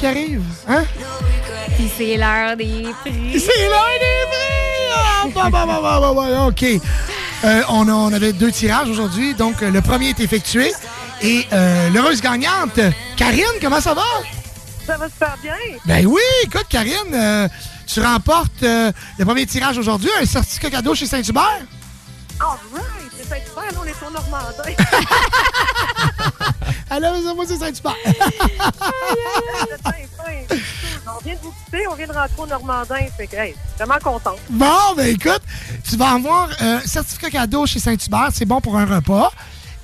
Qui arrive, hein? Puis c'est l'heure des prix. C'est l'heure des prix! Ah, bah, bah, bah, bah, bah, bah, OK. Euh, on, a- on avait deux tirages aujourd'hui, donc euh, le premier est effectué. Et euh, l'heureuse gagnante, Karine, comment ça va? Ça va super bien. Ben oui, écoute, Karine, euh, tu remportes euh, le premier tirage aujourd'hui, un certificat cadeau chez Saint-Hubert. All right, c'est super, là, on est au Normandin. Alors, moi, c'est Saint-Hubert. Au Normandin. Fait que, hey, vraiment content. Bon, ben écoute, tu vas avoir euh, un certificat cadeau chez Saint-Hubert, c'est bon pour un repas.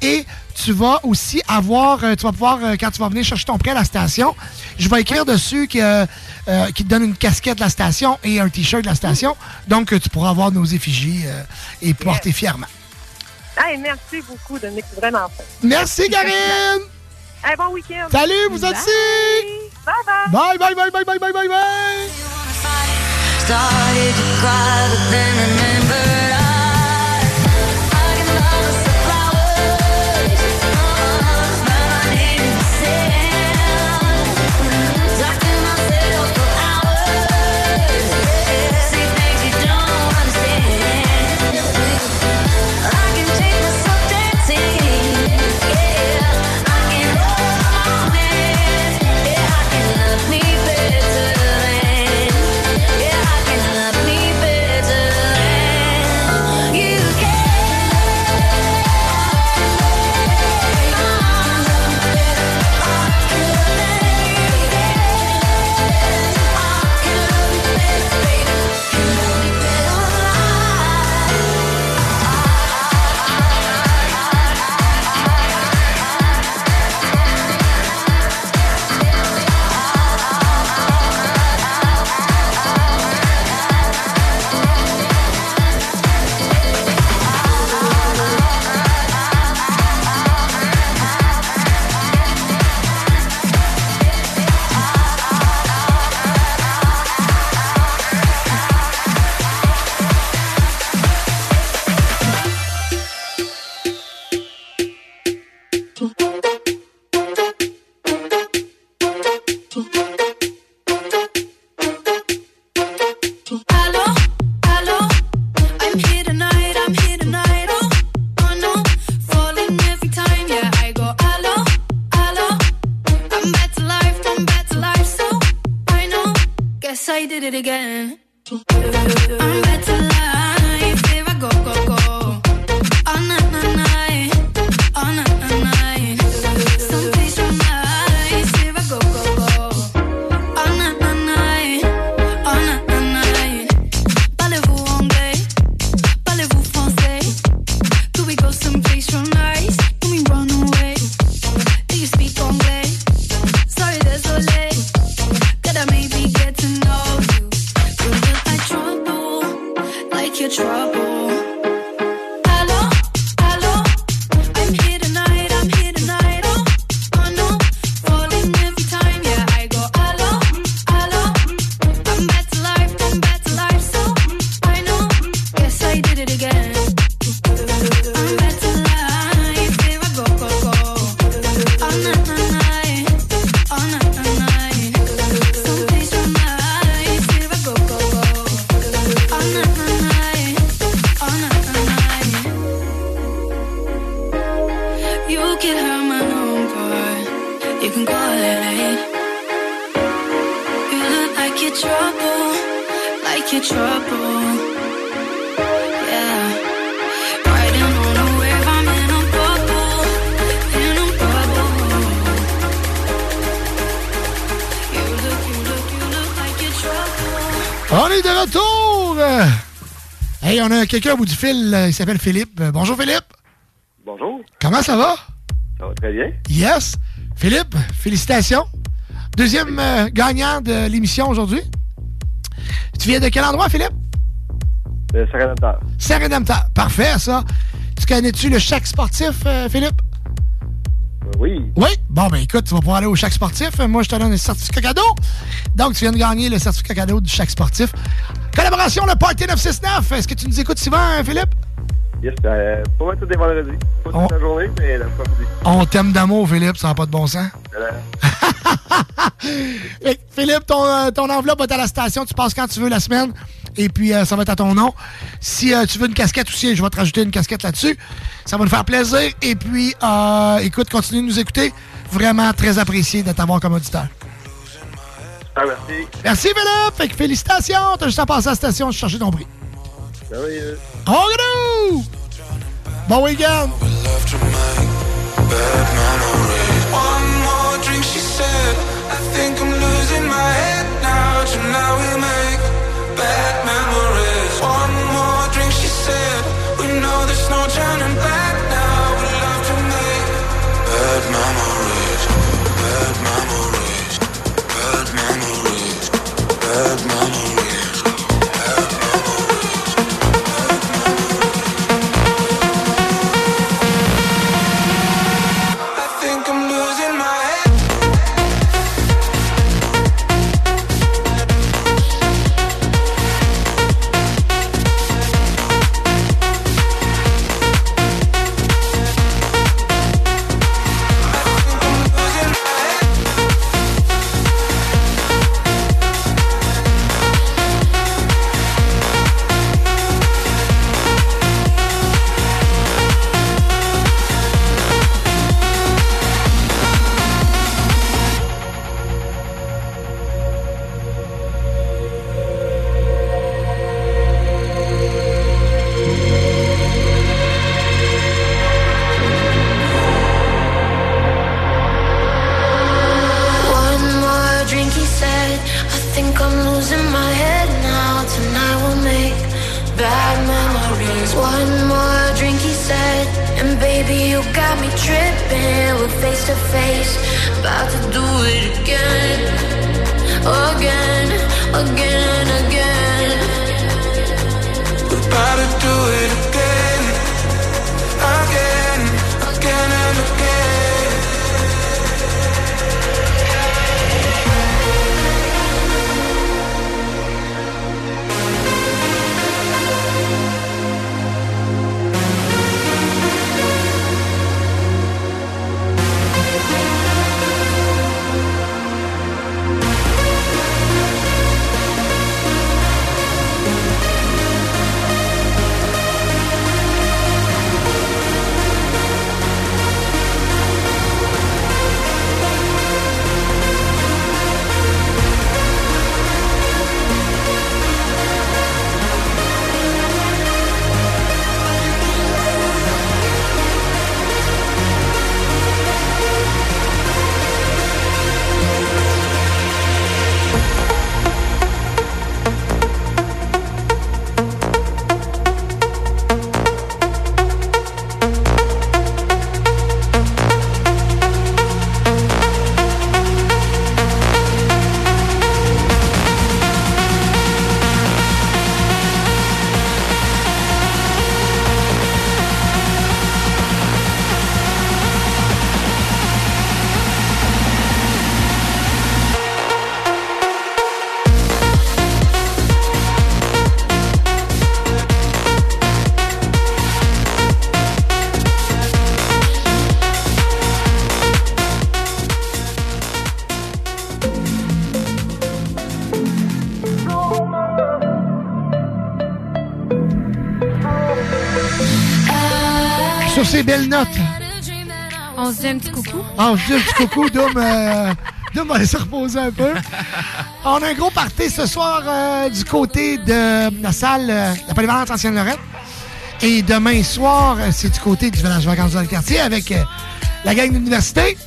Et tu vas aussi avoir, euh, tu vas pouvoir, euh, quand tu vas venir chercher ton prêt à la station, je vais écrire dessus euh, qu'il te donne une casquette de la station et un T-shirt de la station. Donc, tu pourras avoir nos effigies euh, et porter fièrement. Hey, merci beaucoup, Dominique, vraiment. Merci, Karine! Hey, bon week-end. Salut, vous êtes ici! Bye bye! Bye, bye, bye, bye, bye, bye, bye, bye! Started to cry, but then remembered quelqu'un au bout du fil, euh, il s'appelle Philippe. Euh, Bonjour Philippe. Bonjour. Comment ça va? Ça va très bien. Yes. Philippe, félicitations. Deuxième euh, gagnant de l'émission aujourd'hui. Tu viens de quel endroit, Philippe? Le Saint-Rédempteur. Saint-Rédempteur. Parfait, ça. Tu connais-tu le chac sportif, euh, Philippe? oui. Oui? Bon, ben écoute, tu vas pouvoir aller au chac sportif. Moi, je te donne un certificat cadeau. Donc, tu viens de gagner le certificat cadeau du chac sportif. Collaboration, le Party 969. Est-ce que tu nous écoutes souvent, hein, Philippe? Yes, euh, pas mal tous les vendredis. Pas toute la journée, mais. On t'aime d'amour, Philippe, ça n'a pas de bon sens. Philippe, ton, euh, ton enveloppe va être à la station. Tu passes quand tu veux la semaine. Et puis, euh, ça va être à ton nom. Si euh, tu veux une casquette aussi, je vais te rajouter une casquette là-dessus. Ça va nous faire plaisir. Et puis, euh, écoute, continue de nous écouter. Vraiment très apprécié de t'avoir comme auditeur. Merci. Merci, Philippe. Fait que félicitations. T'as juste à passer à la station chercher ton prix. Go! Bon week-end! One Belles notes, On se dit un petit coucou. ah, on se dit un petit coucou, Dom. euh, on va se reposer un peu. On a un gros party ce soir euh, du côté de la salle, euh, la polyvalente Ancienne Lorette. Et demain soir, euh, c'est du côté du village vacances dans le quartier avec euh, la gang d'université.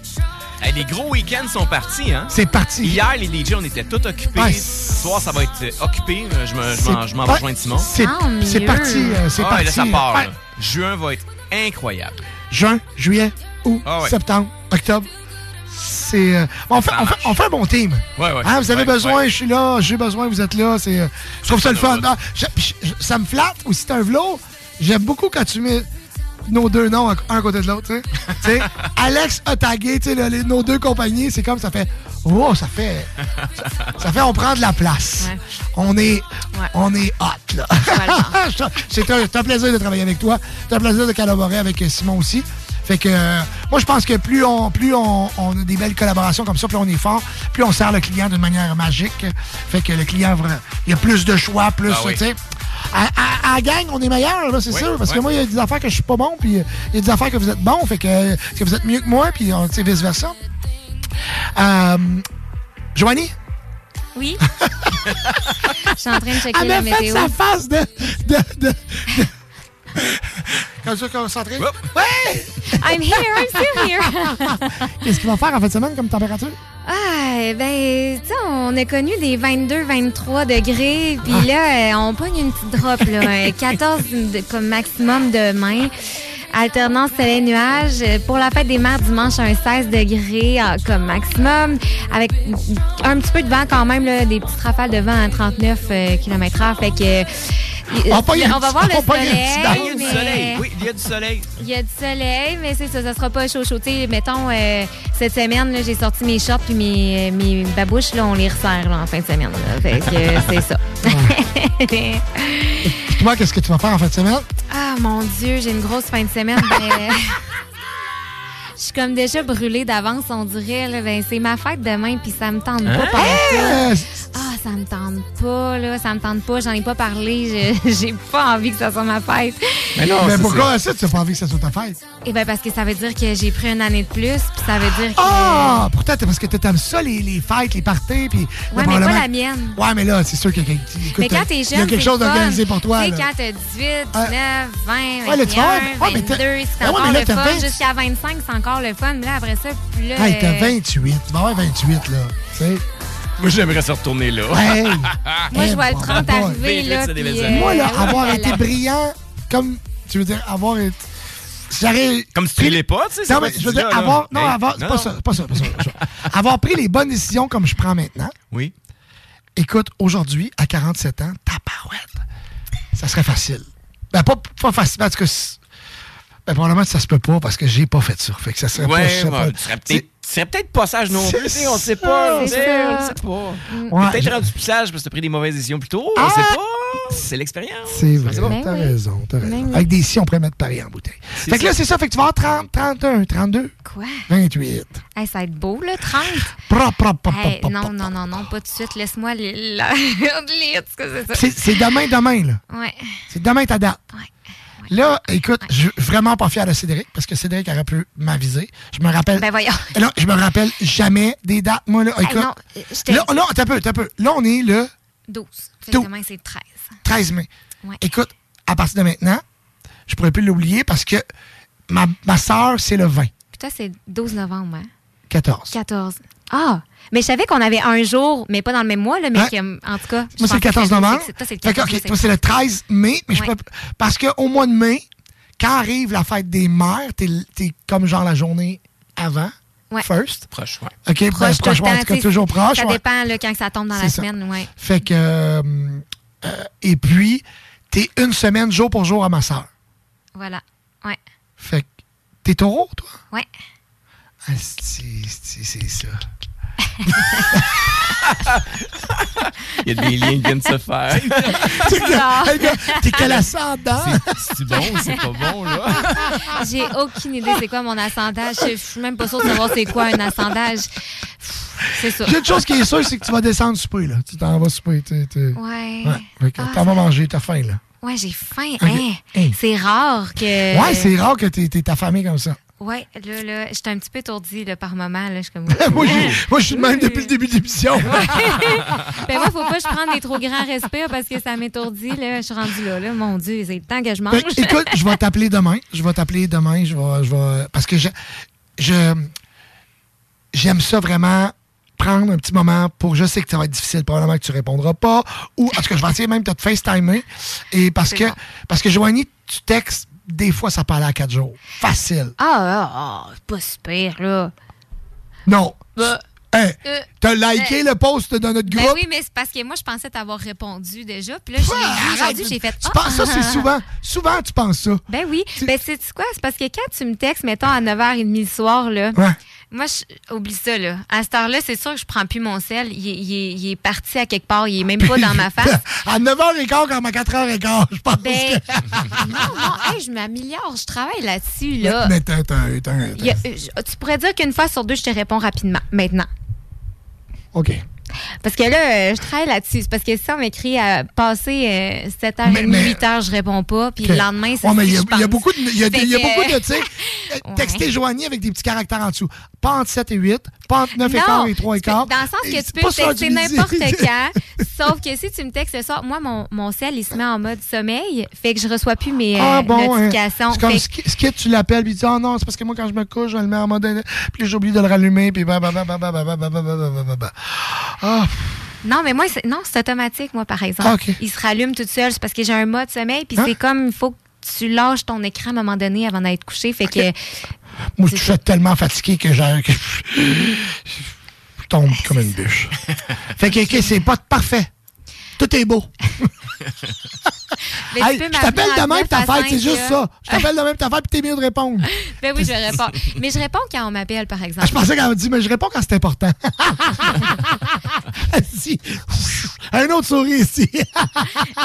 Hey, les gros week-ends sont partis, hein? C'est parti. Hier, les DJ, on était tous occupés. Ouais. Ce soir, ça va être occupé. Je me- m'en- C'est- je m'en vais ouais, rejoindre Simon. c'est- mieux. parti, c'est Ah, parti. Là, ça part. Ouais. Juin va être incroyable. Juin, juillet, août, Ah ouais. septembre, octobre. C'est. euh, on, fait, on, fait, on fait un bon team. Ouais, ouais. Hein, vous avez Ouais, besoin, ouais. je suis là, j'ai besoin, vous êtes là. C'est, euh, je trouve ça le fun. Ah, je- je- je- ça me flatte aussi, c'est un vlog. J'aime beaucoup quand tu mets nos deux noms à- un côté de l'autre. Alex a tagué le- les- nos deux compagnies. C'est comme ça fait. Oh, ça fait. Ça fait, on prend de la place. On est. On est hot, là. c'est un, plaisir de travailler avec toi. C'est un plaisir de collaborer avec euh, Simon aussi. Fait que euh, moi je pense que plus on plus on, on a des belles collaborations comme ça, plus on est fort, plus on sert le client d'une manière magique. Fait que le client il y a plus de choix, plus Ah oui. tu sais. À, à- gang, on est meilleur, là, c'est Oui, sûr. Parce que moi, il y a des affaires que je suis pas bon, puis euh, il y a des affaires que vous êtes bon, fait que, que vous êtes mieux que moi, puis vice-versa. Euh, Joanie? Oui. Je suis en train de checker Elle la m'a fait météo. sa face de... de, de, de... Comme ça, concentré. Ouais! I'm here, I'm still here. Qu'est-ce qu'il va faire en fin de semaine comme température? Ah, ben, tu sais, on a connu des 22-23 degrés, puis Ah. là, on pogne une petite drop, là, un 14 de- comme maximum demain. Alternance soleil-nuage. Euh, Pour la fête des mères dimanche, un 16 degrés euh, comme maximum, avec un petit peu de vent quand même, là, des petites rafales de vent à 39 km/h. Fait que. euh, On on va voir le soleil. Il y a du soleil. Oui, il y a du soleil. il y a du soleil, mais c'est ça, ça sera pas chaud chaud. Tu sais, mettons, euh, cette semaine, là, j'ai sorti mes shorts puis mes, mes babouches, là, on les resserre là, en fin de semaine. là. Fait que euh, c'est ça. Toi, qu'est-ce que tu vas faire en fin de semaine? ah, mon Dieu, j'ai une grosse fin de semaine. ben, Je suis comme déjà brûlée d'avance, on dirait. Là. Ben, c'est ma fête demain, puis ça me tente Hein? pas pantoute. Ah, ça me tente pas, là. Ça me tente pas. J'en ai pas parlé. J'ai pas envie que ça soit ma fête. Mais non, Mais pourquoi ça, tu n'as pas envie que ça soit ta fête? Eh ben parce que ça veut dire que j'ai pris une année de plus, puis ça veut dire que. Ah! Pourtant, t'es- parce que t'aimes ça, les, les fêtes, les parties, puis... Ouais, mais pas la mienne. Ouais, mais là, c'est sûr qu'il y a, quelque- écoute, Mais quand t'es jeune, il y a quelque chose d'organisé pour toi. Tu sais, quand t'as 18, 19, 20, 21, Ouais, là, tu vas avoir- ouais, mais 22, t'as- c'est Ben ouais, encore mais là, le fun. 20. Jusqu'à 25, c'est encore le fun. Mais là, après ça, plus là... Hey, t'as euh, 28. Tu vas avoir 28, là. Tu sais? Moi, j'aimerais se retourner là. Hey! Moi, je vois le bon, 30 bon, arriver, vite, là, puis, euh. Moi, là, oh avoir été brillant, comme... Tu veux dire, avoir été... J'aurais... Comme si tu l'es pas, tu sais. c'est Non, pas mais je veux dire, là, là. avoir... Non, Hey, avoir... C'est non, pas ça, pas ça, pas ça, pas ça. avoir pris les bonnes décisions comme je prends maintenant. Oui. Écoute, aujourd'hui, à 47 ans, tabarouette, ça serait facile. Ben, pas, pas facile, parce que... Ben, probablement, ça se peut pas, parce que j'ai pas fait ça. Fait que ça serait pas... je Ouais, sais ouais, pas- tu serais peut-être tu serais peut-être pas sage non C'est plus, sais, on sait ça, pas. sais, ça. On sait pas. Ouais, peut-être rendu plus sage parce que t'as pris des mauvaises décisions plus tôt. Ah! On sait pas. C'est l'expérience. C'est vrai, t'as raison, t'as raison. Ben oui. Avec des si, on pourrait mettre Paris en bouteille. C'est Fait que là, ça. c'est ça, fait que tu vas avoir 30, 31, 32, Quoi? 28. Hey, ça va être beau, là, 30. Prop, prop, prop, Hey, non, non, non, non, pas tout de suite. Laisse-moi lire c'est ça. Demain, demain, là. Ouais. C'est demain ta date. Là, écoute, je suis vraiment pas fier de Cédric parce que Cédric aurait pu m'aviser. Je me rappelle. Ben voyons. Non, je me rappelle jamais des dates, moi, là. Écoute, non, euh, je là, là, t'as peu, t'as peu. Là, on est le 12. Fait que demain, c'est 13. 13 mai. Ouais. Écoute, à partir de maintenant, je pourrais plus l'oublier parce que ma, ma soeur, c'est le 20, Puis toi, c'est 12 novembre, hein? 14. 14. Ah! Mais je savais qu'on avait un jour, mais pas dans le même mois, là, mais que, en tout cas. Moi, c'est le pensais 14 que novembre. c'est- Toi, c'est le Fait que, 14 OK, toi, c'est le 13 mai. Mais je peux, parce qu'au mois de mai, quand arrive la fête des mères, t'es es comme genre la journée avant, Ouais. first? Proche, ouais. OK, ben, Proche, tout proche, ouais, en tout cas, toujours proche. Ça ouais. dépend là, quand ça tombe dans la ça. semaine, ouais. Fait que. euh, euh, et puis, t'es une semaine jour pour jour à ma soeur. Voilà. Ouais. Fait que. T'es taureau, toi? Ouais. Ah, c'est c'est- c'est ça. Il y a des liens qui viennent se faire. T'es quel ascendant? C'est bon ou c'est pas bon, là? J'ai aucune idée c'est quoi mon ascendage. Je suis même pas sûre de savoir c'est quoi un ascendage. C'est ça. J'ai une chose qui est sûre, c'est que tu vas descendre souper, là. Tu t'en vas souper. t'es- t'es- Ouais. Fait que Ah, t'en vas manger, t'as faim, là. Ouais, j'ai faim. Hein? Hein. C'est rare que. Ouais, c'est rare que t'es t'es affamé comme ça. Ouais, là, là, j'étais un petit peu étourdie là, par moment. Là, je suis comme... moi, je, moi, je suis de même depuis le début de l'émission. ben moi, faut pas que je prenne des trop grands respires parce que ça m'étourdit. Là. Je suis rendue là, là. Mon Dieu, c'est le temps que je mange. Écoute, je vais t'appeler demain. Je vais t'appeler demain. Je vais, je vais, parce que je, je, j'aime ça vraiment prendre un petit moment pour. Je sais que ça va être difficile, probablement que tu répondras pas. Ou, en tout cas, je vais essayer même de te FaceTimer. Et parce que, parce que Joanie, tu textes, des fois, ça aller à quatre jours. Facile. Ah, ah, ah, pas super, là. Non. Bah, Hein, euh, T'as liké euh, le post de notre Ben groupe? oui, mais c'est parce que moi, je pensais t'avoir répondu déjà. Puis là, aujourd'hui, j'ai fait. Tu ah, penses ça, ah, c'est souvent. Souvent, tu penses ça. Ben oui. Ben, c'est quoi? C'est parce que quand tu me textes, mettons, à 9h30 le soir, là. Moi, je, oublie ça, là. À cette heure-là, c'est sûr que je prends plus mon sel. Il, est- il est- il est parti à quelque part. Il est même pas dans ma face. à 9h15 comme à 4h15, je pense. Ben, que... non, non, hey, je m'améliore. Je travaille là-dessus, là. Mais t'as, t'as, euh, tu pourrais dire qu'une fois sur deux, je te réponds rapidement, maintenant. OK. Parce que là, euh, je travaille là-dessus. Parce que si on m'écrit à passer euh, 7h30, Mais- mais- 8h, je réponds pas. Puis le lendemain, c'est Ouais, il y, y a beaucoup de, il y a, y a beaucoup de, tu sais, euh, texter Joanie avec des petits caractères en dessous. Pas entre 7 et 8, pas entre 9 et Non, quart et 3 et tu peux- quart. Dans le sens que tu peux texter n'importe quand. sauf que si tu me textes le soir, moi, mon, mon cell, il se met en mode sommeil. Fait que je reçois plus mes euh, Ah bon, hein. notifications. c'est comme ce que tu l'appelles, puis tu dis, oh non, c'est parce que moi, quand je me couche, je le mets en mode. Puis j'oublie de le rallumer, puis bah, bah, bah, bah, bah, bah, bah, bah, bah, bah, bah, bah, bah. Ah, Non, mais moi, c'est- non, c'est automatique, moi, par exemple. Ah. Il se rallume tout seul. C'est parce que j'ai un mode sommeil, puis Hein? c'est comme, il faut que tu lâches ton écran à un moment donné avant d'être couché. Fait que. moi, je suis tellement fatigué que j'ai- que je je tombe comme une bûche. fait que, c'est pas parfait. Tout est beau. Mais Hey, je t'appelle de même 9 ta fête, 5, c'est juste ça. Je t'appelle de même ta fête, puis t'es mieux de répondre. Ben oui, je réponds. Mais je réponds quand on m'appelle, par exemple. Ah, je pensais qu'elle me dit, mais je réponds quand c'est important. si. Un autre souris ici.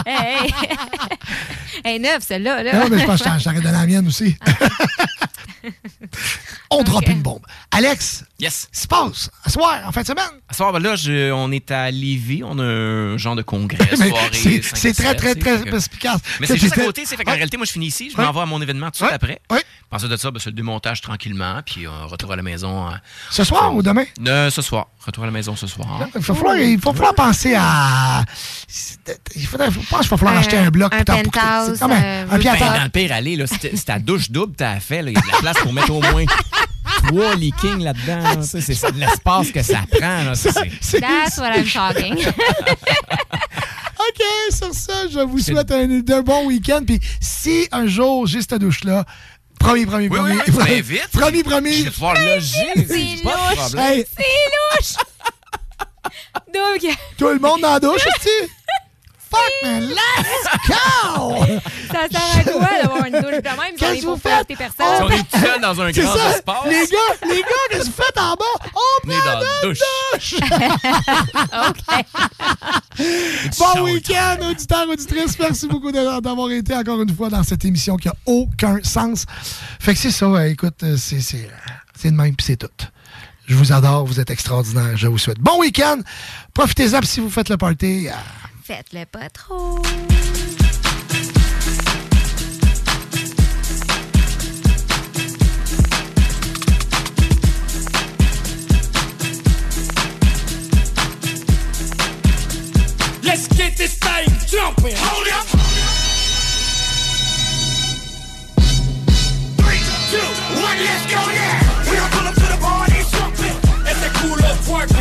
hey, hey, neuf, celle-là. Là. non, mais je pense que je donné la mienne aussi. On drop une bombe. Alex, Yes. se passe? À soir, en fin de semaine? À ce soir, ben là, je- on est à Lévis. On a un genre de congrès, soirée. c'est- 5 c'est à très, 7, très, très perspicace. Mais c'est juste à côté. Fait qu'en réalité, moi, je finis ici. Je Ouais. m'en vais à mon événement tout de suite Ouais. après. Ouais. Ensuite de ça, ben, c'est le démontage tranquillement. Puis on retour à la maison. euh, Ce soir ou demain? euh, ce soir. Retour à la maison ce soir. Il va falloir, il va falloir penser à. Il faudrait, je pense qu'il va falloir Un- acheter un bloc un penthouse, c'est un, euh, un pied à Ben, dans le pire aller, là, c'était la douche double, t'as fait. là. Il y a de la place pour mettre au moins trois leakings là-dedans. C'est l'espace que ça prend. là. Ça, c'est- That's what I'm talking. OK, sur ça, je vous souhaite un, un bon week-end. Puis si un jour j'ai cette douche-là, promis, promis, Oui, promis. oui, oui, tu m'invites. promis, promis. Je vais te voir loger. C'est louche. Hey, C'est louche. Donc, tout le monde dans la douche, tu Fuck, man, let's go! ça sert à quoi d'avoir une douche de même? Qu'est-ce que vous faites? personne. on est tout seul dans un grand ça, espace. les gars, les gars, qu'est-ce que vous faites en bas? On prend dans la douche. douche! Bon week-end, auditeurs, auditrices. Merci beaucoup d'avoir été encore une fois dans cette émission qui a aucun sens. Fait que c'est ça, ouais, écoute, euh, c'est c'est c'est de même, puis c'est tout. Je vous adore, vous êtes extraordinaires. Je vous souhaite bon week-end. Profitez-en, si vous faites le party. faites le pas trop. Let's get this thing jumping. Hold up. Three, two, one, let's go now. We are pulling to the party, jumping. It's a cool up work.